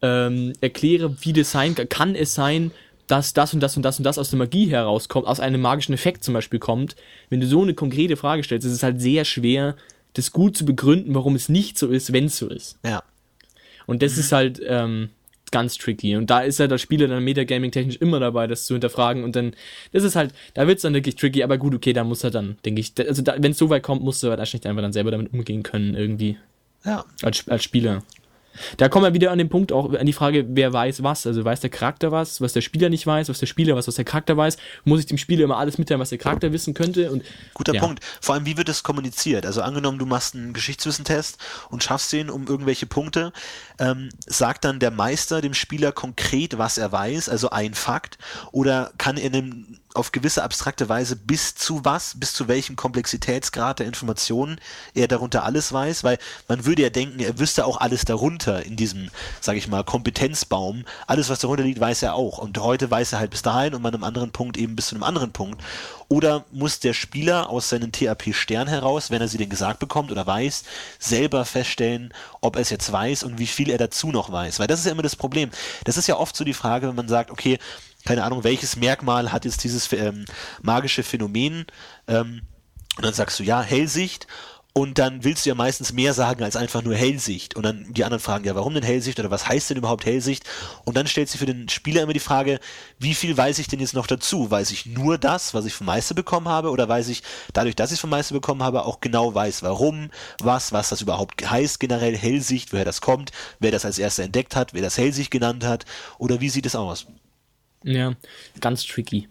ähm, erkläre, wie das sein kann, kann es sein, dass das und das und das und das aus der Magie herauskommt, aus einem magischen Effekt zum Beispiel kommt. Wenn du so eine konkrete Frage stellst, ist es halt sehr schwer, das gut zu begründen, warum es nicht so ist, wenn es so ist. Ja. Und das mhm. ist halt, ähm, ganz tricky. Und da ist ja der Spieler dann Metagaming-technisch immer dabei, das zu hinterfragen. Und dann, das ist halt, da wird's dann wirklich tricky, aber gut, okay, da muss er dann, denke ich, also wenn es so weit kommt, musst du wahrscheinlich einfach dann selber damit umgehen können, irgendwie. Ja. Als, als Spieler. Da kommen wir wieder an den Punkt auch an die Frage, wer weiß was. Also weiß der Charakter was, was der Spieler nicht weiß, was der Spieler was, was der Charakter weiß. Muss ich dem Spieler immer alles mitteilen, was der Charakter wissen könnte? Und, Guter ja. Punkt. Vor allem, wie wird das kommuniziert? Also angenommen, du machst einen Geschichtswissentest und schaffst den um irgendwelche Punkte. Ähm, sagt dann der Meister dem Spieler konkret, was er weiß, also ein Fakt? Oder kann er einem auf gewisse abstrakte Weise bis zu was, bis zu welchem Komplexitätsgrad der Informationen er darunter alles weiß, weil man würde ja denken, er wüsste auch alles darunter in diesem, sage ich mal, Kompetenzbaum. Alles, was darunter liegt, weiß er auch. Und heute weiß er halt bis dahin und an einem anderen Punkt eben bis zu einem anderen Punkt. Oder muss der Spieler aus seinem TAP-Stern heraus, wenn er sie denn gesagt bekommt oder weiß, selber feststellen, ob er es jetzt weiß und wie viel er dazu noch weiß. Weil das ist ja immer das Problem. Das ist ja oft so die Frage, wenn man sagt, okay, keine Ahnung, welches Merkmal hat jetzt dieses ähm, magische Phänomen? Ähm, und dann sagst du, ja, Hellsicht. Und dann willst du ja meistens mehr sagen als einfach nur Hellsicht. Und dann die anderen fragen, ja, warum denn Hellsicht oder was heißt denn überhaupt Hellsicht? Und dann stellt sich für den Spieler immer die Frage, wie viel weiß ich denn jetzt noch dazu? Weiß ich nur das, was ich vom Meister bekommen habe? Oder weiß ich, dadurch, dass ich vom Meister bekommen habe, auch genau weiß, warum, was, was das überhaupt heißt generell, Hellsicht, woher das kommt, wer das als erster entdeckt hat, wer das Hellsicht genannt hat? Oder wie sieht es aus? Ja, ganz tricky.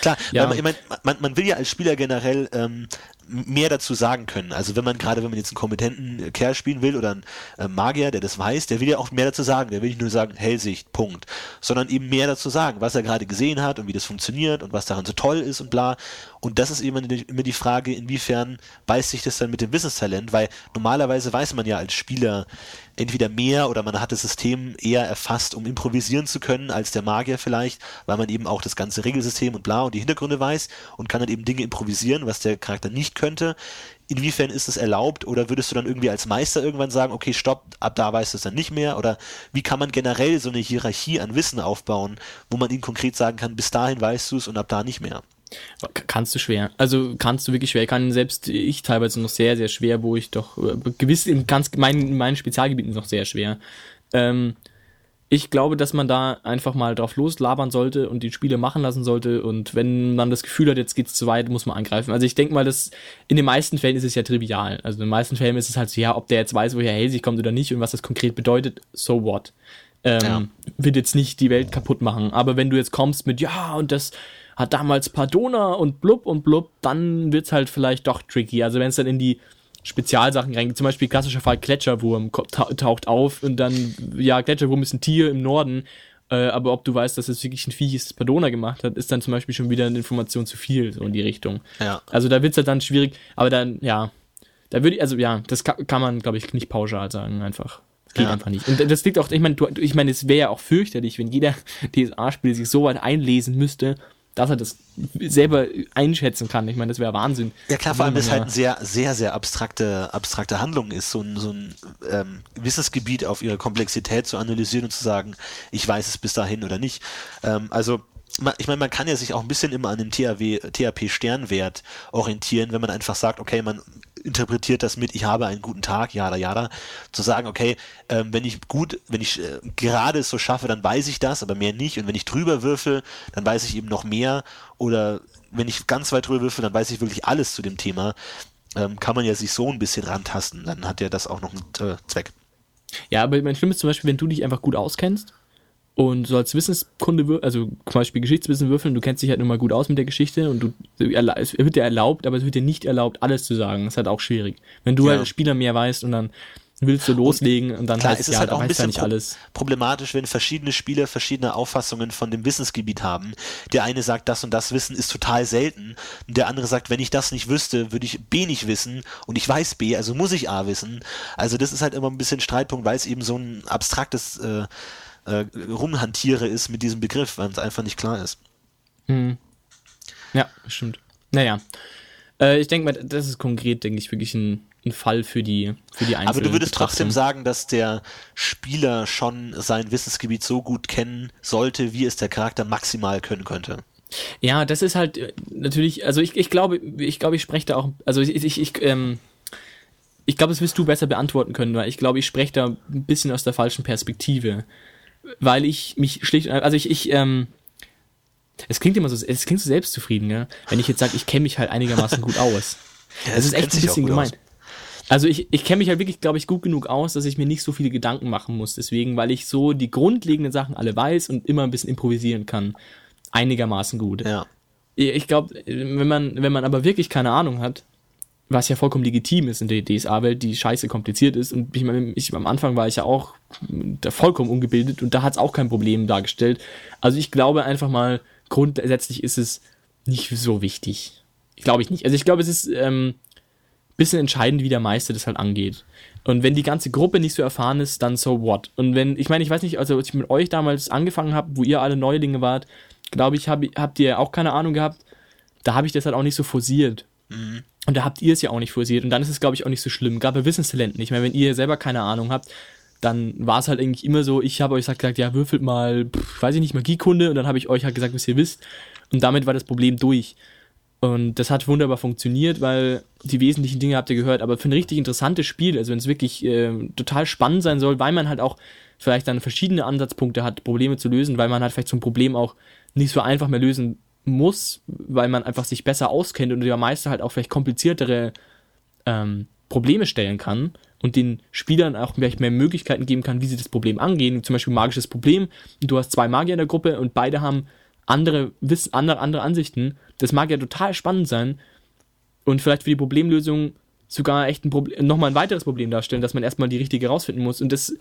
Klar, ja. man, ich mein, man, man will ja als Spieler generell ähm, mehr dazu sagen können. Also wenn man gerade, wenn man jetzt einen kompetenten Kerl spielen will oder einen äh, Magier, der das weiß, der will ja auch mehr dazu sagen. Der will nicht nur sagen, Hellsicht, Punkt, sondern eben mehr dazu sagen, was er gerade gesehen hat und wie das funktioniert und was daran so toll ist und bla. Und das ist eben immer die Frage, inwiefern beißt sich das dann mit dem Wissenstalent, weil normalerweise weiß man ja als Spieler entweder mehr oder man hat das System eher erfasst, um improvisieren zu können, als der Magier vielleicht, weil man eben auch das ganze Regelsystem und bla und die Hintergründe weiß und kann dann eben Dinge improvisieren, was der Charakter nicht könnte. Inwiefern ist es erlaubt oder würdest du dann irgendwie als Meister irgendwann sagen, okay, stopp, ab da weißt du es dann nicht mehr? Oder wie kann man generell so eine Hierarchie an Wissen aufbauen, wo man ihnen konkret sagen kann, bis dahin weißt du es und ab da nicht mehr? Kannst du schwer. Also kannst du wirklich schwer. Kann selbst ich teilweise noch sehr, sehr schwer, wo ich doch äh, gewiss in ganz meinen, in meinen Spezialgebieten noch sehr schwer. Ähm, ich glaube, dass man da einfach mal drauf loslabern sollte und die Spiele machen lassen sollte. Und wenn man das Gefühl hat, jetzt geht's zu weit, muss man angreifen. Also ich denke mal, dass in den meisten Fällen ist es ja trivial. Also in den meisten Fällen ist es halt so, ja, ob der jetzt weiß, woher Hazy kommt oder nicht und was das konkret bedeutet, so what. Ähm, ja. Wird jetzt nicht die Welt kaputt machen. Aber wenn du jetzt kommst mit, ja, und das hat damals Pardona und blub und blub, dann wird's halt vielleicht doch tricky. Also wenn es dann in die Spezialsachen reingeht, zum Beispiel klassischer Fall Gletscherwurm taucht auf und dann, ja, Gletscherwurm ist ein Tier im Norden, äh, aber ob du weißt, dass es wirklich ein Viech ist, das Pardona gemacht hat, ist dann zum Beispiel schon wieder eine Information zu viel, so in die Richtung. Ja. Also da wird's halt dann schwierig, aber dann, ja, da würde ich, also ja, das kann, kann man, glaube ich, nicht pauschal sagen, einfach. Geht ja. einfach nicht. Und das liegt auch, ich meine, ich meine, es wäre ja auch fürchterlich, wenn jeder DSA-Spieler sich so weit einlesen müsste, dass er das selber einschätzen kann. Ich meine, das wäre Wahnsinn. Ja klar, vor allem, dass es halt eine sehr, sehr, sehr abstrakte, abstrakte Handlung ist, so ein, so ein ähm, Wissensgebiet auf ihre Komplexität zu analysieren und zu sagen, ich weiß es bis dahin oder nicht. Ähm, also ich meine, man kann ja sich auch ein bisschen immer an dem THW, THP-Sternwert orientieren, wenn man einfach sagt, okay, man interpretiert das mit, ich habe einen guten Tag, jada, jada, zu sagen, okay, ähm, wenn ich gut, wenn ich äh, gerade es so schaffe, dann weiß ich das, aber mehr nicht. Und wenn ich drüber würfel, dann weiß ich eben noch mehr. Oder wenn ich ganz weit drüber würfel, dann weiß ich wirklich alles zu dem Thema. Ähm, kann man ja sich so ein bisschen rantasten. Dann hat ja das auch noch einen äh, Zweck. Ja, aber mein Schlimm ist zum Beispiel, wenn du dich einfach gut auskennst und so als Wissenskunde, also zum Beispiel Geschichtswissen würfeln, du kennst dich halt nur mal gut aus mit der Geschichte und du, es wird dir erlaubt, aber es wird dir nicht erlaubt, alles zu sagen. Das ist halt auch schwierig. Wenn du ja. halt als Spieler mehr weißt und dann willst du loslegen und, und dann klar, heißt, es ja, halt auch ein bisschen nicht alles. problematisch, wenn verschiedene Spieler verschiedene Auffassungen von dem Wissensgebiet haben. Der eine sagt, das und das Wissen ist total selten und der andere sagt, wenn ich das nicht wüsste, würde ich B nicht wissen und ich weiß B, also muss ich A wissen. Also das ist halt immer ein bisschen Streitpunkt, weil es eben so ein abstraktes äh, äh, rumhantiere ist mit diesem Begriff, weil es einfach nicht klar ist. Hm. Ja, stimmt. Naja. Äh, ich denke mal, das ist konkret, denke ich, wirklich ein, ein Fall für die, für die Einzelnen. Aber du würdest trotzdem sagen, dass der Spieler schon sein Wissensgebiet so gut kennen sollte, wie es der Charakter maximal können könnte. Ja, das ist halt äh, natürlich, also ich, ich glaube, ich glaube, ich spreche da auch, also ich, ich, ich ähm, ich glaube, das wirst du besser beantworten können, weil ich glaube, ich spreche da ein bisschen aus der falschen Perspektive weil ich mich schlicht, also ich, ich, ähm, es klingt immer so, es klingt so selbstzufrieden, ja? wenn ich jetzt sage, ich kenne mich halt einigermaßen gut aus. Ja, das ist echt ein bisschen gemein. Aus. Also ich, ich kenne mich halt wirklich, glaube ich, gut genug aus, dass ich mir nicht so viele Gedanken machen muss. Deswegen, weil ich so die grundlegenden Sachen alle weiß und immer ein bisschen improvisieren kann. Einigermaßen gut. Ja. Ich glaube, wenn man, wenn man aber wirklich keine Ahnung hat, was ja vollkommen legitim ist in der DSA-Welt, die scheiße kompliziert ist. Und ich, meine, ich, am Anfang war ich ja auch da vollkommen ungebildet und da hat es auch kein Problem dargestellt. Also ich glaube einfach mal, grundsätzlich ist es nicht so wichtig. Glaube ich nicht. Also ich glaube, es ist ähm, bisschen entscheidend, wie der Meister das halt angeht. Und wenn die ganze Gruppe nicht so erfahren ist, dann so what. Und wenn, ich meine, ich weiß nicht, also als ich mit euch damals angefangen habe, wo ihr alle Neulinge wart, glaube ich, hab, habt ihr auch keine Ahnung gehabt. Da habe ich das halt auch nicht so forciert. Mhm. Und da habt ihr es ja auch nicht forciert. Und dann ist es, glaube ich, auch nicht so schlimm. Gerade bei Wissenstalenten. Ich meine, wenn ihr selber keine Ahnung habt, dann war es halt eigentlich immer so, ich habe euch halt gesagt, ja, würfelt mal, pff, weiß ich nicht, Magiekunde. Und dann habe ich euch halt gesagt, was ihr wisst. Und damit war das Problem durch. Und das hat wunderbar funktioniert, weil die wesentlichen Dinge habt ihr gehört. Aber für ein richtig interessantes Spiel, also wenn es wirklich äh, total spannend sein soll, weil man halt auch vielleicht dann verschiedene Ansatzpunkte hat, Probleme zu lösen, weil man halt vielleicht so ein Problem auch nicht so einfach mehr lösen muss, weil man einfach sich besser auskennt und der Meister halt auch vielleicht kompliziertere ähm, Probleme stellen kann und den Spielern auch vielleicht mehr Möglichkeiten geben kann, wie sie das Problem angehen. Zum Beispiel magisches Problem. Du hast zwei Magier in der Gruppe und beide haben andere, Wissen, andere, andere Ansichten. Das mag ja total spannend sein. und vielleicht für die Problemlösung sogar echt ein Problem, nochmal ein weiteres Problem darstellen, dass man erstmal die richtige rausfinden muss. Und das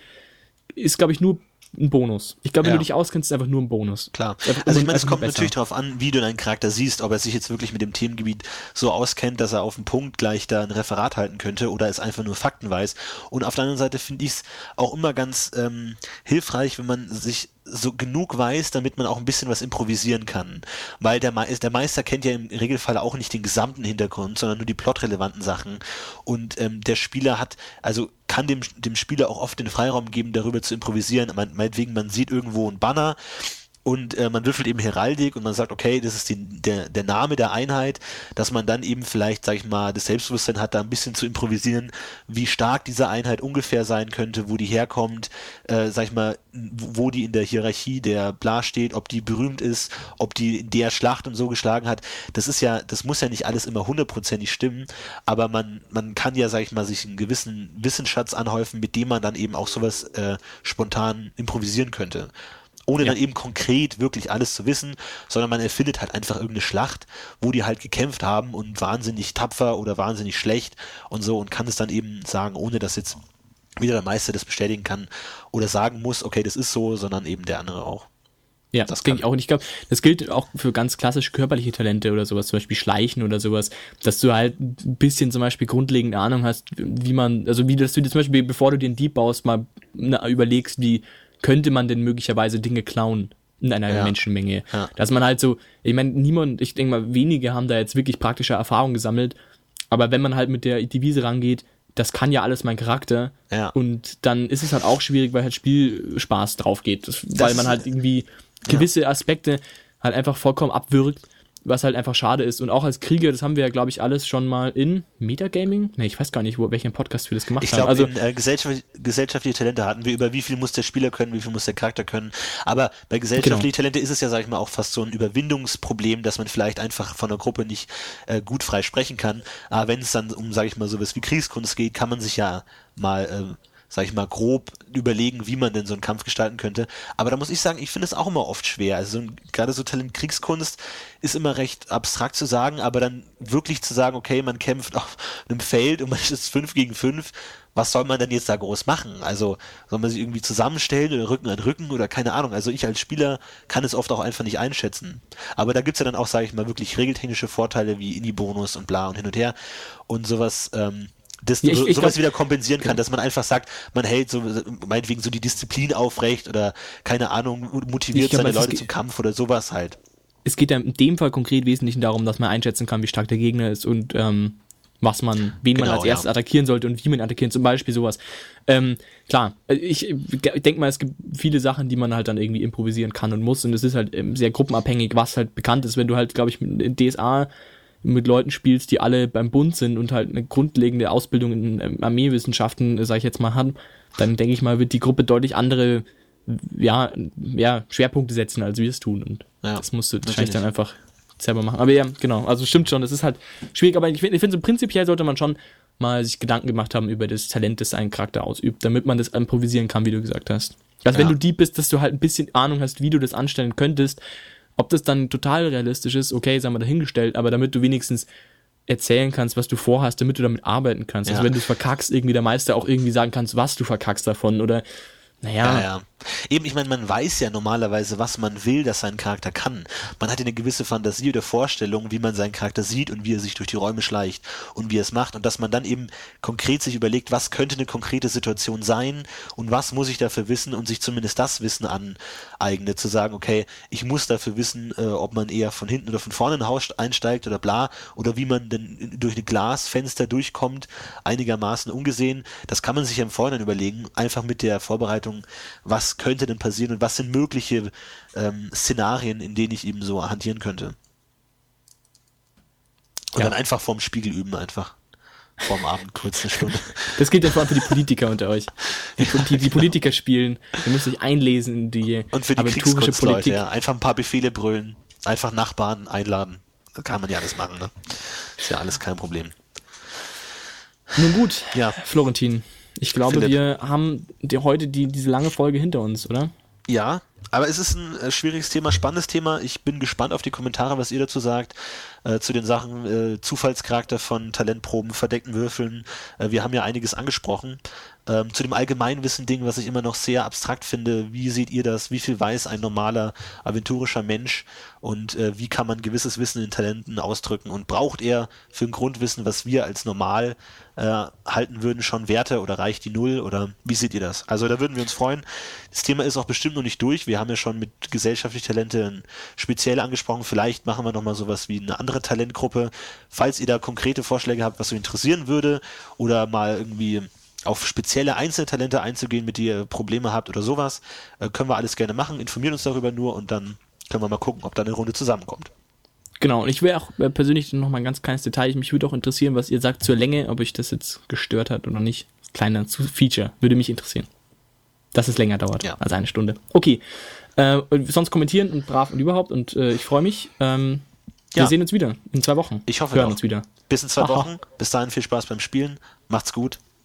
ist, glaube ich, nur ein Bonus. Ich glaube, wenn Ja. du dich auskennst, ist einfach nur ein Bonus. Klar. Also ich meine, es kommt natürlich darauf an, wie du deinen Charakter siehst, ob er sich jetzt wirklich mit dem Themengebiet so auskennt, dass er auf den Punkt gleich da ein Referat halten könnte oder es einfach nur Fakten weiß. Und auf der anderen Seite finde ich es auch immer ganz ähm, hilfreich, wenn man sich so genug weiß, damit man auch ein bisschen was improvisieren kann. Weil der, Me der Meister kennt ja im Regelfall auch nicht den gesamten Hintergrund, sondern nur die plotrelevanten Sachen. Und ähm, der Spieler hat, also kann dem, dem Spieler auch oft den Freiraum geben, darüber zu improvisieren. Man, meinetwegen, man sieht irgendwo einen Banner und äh, man würfelt eben Heraldik und man sagt, okay, das ist die, der, der Name der Einheit, dass man dann eben vielleicht, sag ich mal, das Selbstbewusstsein hat, da ein bisschen zu improvisieren, wie stark diese Einheit ungefähr sein könnte, wo die herkommt, äh, sag ich mal, wo die in der Hierarchie der Bla steht, ob die berühmt ist, ob die in der Schlacht und so geschlagen hat. Das ist ja, das muss ja nicht alles immer hundertprozentig stimmen, aber man, man kann ja, sag ich mal, sich einen gewissen Wissensschatz anhäufen, mit dem man dann eben auch sowas äh, spontan improvisieren könnte ohne Ja. dann eben konkret wirklich alles zu wissen, sondern man erfindet halt einfach irgendeine Schlacht, wo die halt gekämpft haben und wahnsinnig tapfer oder wahnsinnig schlecht und so und kann es dann eben sagen, ohne dass jetzt wieder der Meister das bestätigen kann oder sagen muss, okay, das ist so, sondern eben der andere auch. Ja, Das denke ich auch. Und ich glaube, das gilt auch für ganz klassische körperliche Talente oder sowas, zum Beispiel Schleichen oder sowas, dass du halt ein bisschen zum Beispiel grundlegende Ahnung hast, wie man, also wie dass du dir zum Beispiel, bevor du den Dieb baust, mal na, überlegst, wie könnte man denn möglicherweise Dinge klauen in einer Ja. Menschenmenge. Ja. Dass man halt so, ich meine, niemand, ich denke mal, wenige haben da jetzt wirklich praktische Erfahrung gesammelt, aber wenn man halt mit der Devise rangeht, das kann ja alles mein Charakter. Ja. Und dann ist es halt auch schwierig, weil halt Spielspaß drauf geht. Das, weil Das- man halt irgendwie gewisse Aspekte halt einfach vollkommen abwürgt, was halt einfach schade ist. Und auch als Krieger, das haben wir ja, glaube ich, alles schon mal in Metagaming? Ne, ich weiß gar nicht, wo, welchen Podcast wir das gemacht Ich haben. glaube, Also, in äh, gesellschaft, gesellschaftliche Talente hatten wir über wie viel muss der Spieler können, wie viel muss der Charakter können. Aber bei gesellschaftlichen Genau. Talente ist es ja, sag ich mal, auch fast so ein Überwindungsproblem, dass man vielleicht einfach von der Gruppe nicht äh, gut frei sprechen kann. Aber wenn es dann um, sag ich mal, sowas wie Kriegskunst geht, kann man sich ja mal, äh, sag ich mal, grob überlegen, wie man denn so einen Kampf gestalten könnte. Aber da muss ich sagen, ich finde es auch immer oft schwer. Also so ein, gerade so Talent Kriegskunst ist immer recht abstrakt zu sagen, aber dann wirklich zu sagen, okay, man kämpft auf einem Feld und man ist fünf gegen fünf, was soll man denn jetzt da groß machen? Also soll man sich irgendwie zusammenstellen oder Rücken an Rücken oder keine Ahnung. Also ich als Spieler kann es oft auch einfach nicht einschätzen. Aber da gibt's ja dann auch, sage ich mal, wirklich regeltechnische Vorteile wie Indie-Bonus und bla und hin und her und sowas. Ähm, das Ja, ich- so, ich sowas glaub- wieder kompensieren kann, dass man einfach sagt, man hält so meinetwegen so die Disziplin aufrecht oder keine Ahnung, motiviert glaub, seine Leute zum Kampf oder sowas halt. es geht ja in dem Fall konkret wesentlich darum, dass man einschätzen kann, wie stark der Gegner ist und ähm, was man, wen man Genau, als erstes ja. attackieren sollte und wie man attackieren, zum Beispiel sowas. Ähm, klar, ich, ich denke mal, es gibt viele Sachen, die man halt dann irgendwie improvisieren kann und muss und es ist halt ähm, sehr gruppenabhängig, was halt bekannt ist, wenn du halt, glaube ich, mit DSA mit Leuten spielst, die alle beim Bund sind und halt eine grundlegende Ausbildung in ähm, Armeewissenschaften, äh, sag ich jetzt mal, haben, dann denke ich mal, wird die Gruppe deutlich andere ja, ja, Schwerpunkte setzen, als wir es tun. Und Ja, das musst du wahrscheinlich dann einfach selber machen. Aber ja, genau, also stimmt schon, das ist halt schwierig, aber ich finde, ich find so prinzipiell sollte man schon mal sich Gedanken gemacht haben über das Talent, das ein Charakter ausübt, damit man das improvisieren kann, wie du gesagt hast. Also wenn Ja. du Dieb bist, dass du halt ein bisschen Ahnung hast, wie du das anstellen könntest, ob das dann total realistisch ist, okay, sagen wir dahingestellt, aber damit du wenigstens erzählen kannst, was du vorhast, damit du damit arbeiten kannst. Also Ja. wenn du es verkackst, irgendwie der Meister auch irgendwie sagen kannst, was du verkackst davon oder naja, Ja, ja. Eben, ich meine, man weiß ja normalerweise, was man will, dass sein Charakter kann. Man hat ja eine gewisse Fantasie oder Vorstellung, wie man seinen Charakter sieht und wie er sich durch die Räume schleicht und wie er es macht. Und dass man dann eben konkret sich überlegt, was könnte eine konkrete Situation sein und was muss ich dafür wissen und sich zumindest das Wissen aneignet, zu sagen, okay, ich muss dafür wissen, äh, ob man eher von hinten oder von vorne in ein Haus einsteigt oder bla, oder wie man denn durch ein Glasfenster durchkommt, einigermaßen ungesehen. Das kann man sich ja im Vorhinein überlegen, einfach mit der Vorbereitung, was könnte denn passieren und was sind mögliche ähm, Szenarien, in denen ich eben so hantieren könnte. Und Ja. dann einfach vorm Spiegel üben, einfach. Vorm Abend kurz eine Stunde. Das gilt ja vor allem für die Politiker unter euch. Die, die, die Politiker spielen, ihr müsst euch einlesen in die Und für die aventurische Politik. ja. Einfach ein paar Befehle brüllen, einfach Nachbarn einladen. Da kann man ja alles machen, ne? Ist ja alles kein Problem. Nun gut, Ja. Florentin, ich glaube, Philipp. wir haben die, heute die, diese lange Folge hinter uns, oder? Ja, aber es ist ein äh, schwieriges Thema, spannendes Thema. Ich bin gespannt auf die Kommentare, was ihr dazu sagt, äh, zu den Sachen äh, Zufallscharakter von Talentproben, verdeckten Würfeln. Äh, wir haben ja einiges angesprochen. Ähm, zu dem Allgemeinwissen-Ding, was ich immer noch sehr abstrakt finde, wie seht ihr das? Wie viel weiß ein normaler, aventurischer Mensch? Und äh, wie kann man gewisses Wissen in Talenten ausdrücken? Und braucht er für ein Grundwissen, was wir als normal äh, halten würden, schon Werte oder reicht die Null? Oder wie seht ihr das? Also da würden wir uns freuen. Das Thema ist auch bestimmt noch nicht durch. Wir haben ja schon mit gesellschaftlichen Talente speziell angesprochen. Vielleicht machen wir nochmal sowas wie eine andere Talentgruppe. Falls ihr da konkrete Vorschläge habt, was euch interessieren würde oder mal irgendwie auf spezielle Einzeltalente einzugehen, mit die ihr Probleme habt oder sowas, äh, können wir alles gerne machen. Informieren uns darüber nur und dann können wir mal gucken, ob da eine Runde zusammenkommt. Genau, und ich wäre auch äh, persönlich noch mal ein ganz kleines Detail. Mich würde auch interessieren, was ihr sagt zur Länge, ob euch das jetzt gestört hat oder nicht. Kleiner Feature, würde mich interessieren. Dass es länger dauert ja. als eine Stunde. Okay, äh, sonst kommentieren und brav und überhaupt und äh, ich freue mich. Ähm, wir sehen uns wieder in zwei Wochen. Ich hoffe, wir hören uns wieder. Bis in zwei Aha. Wochen. Bis dahin viel Spaß beim Spielen. Macht's gut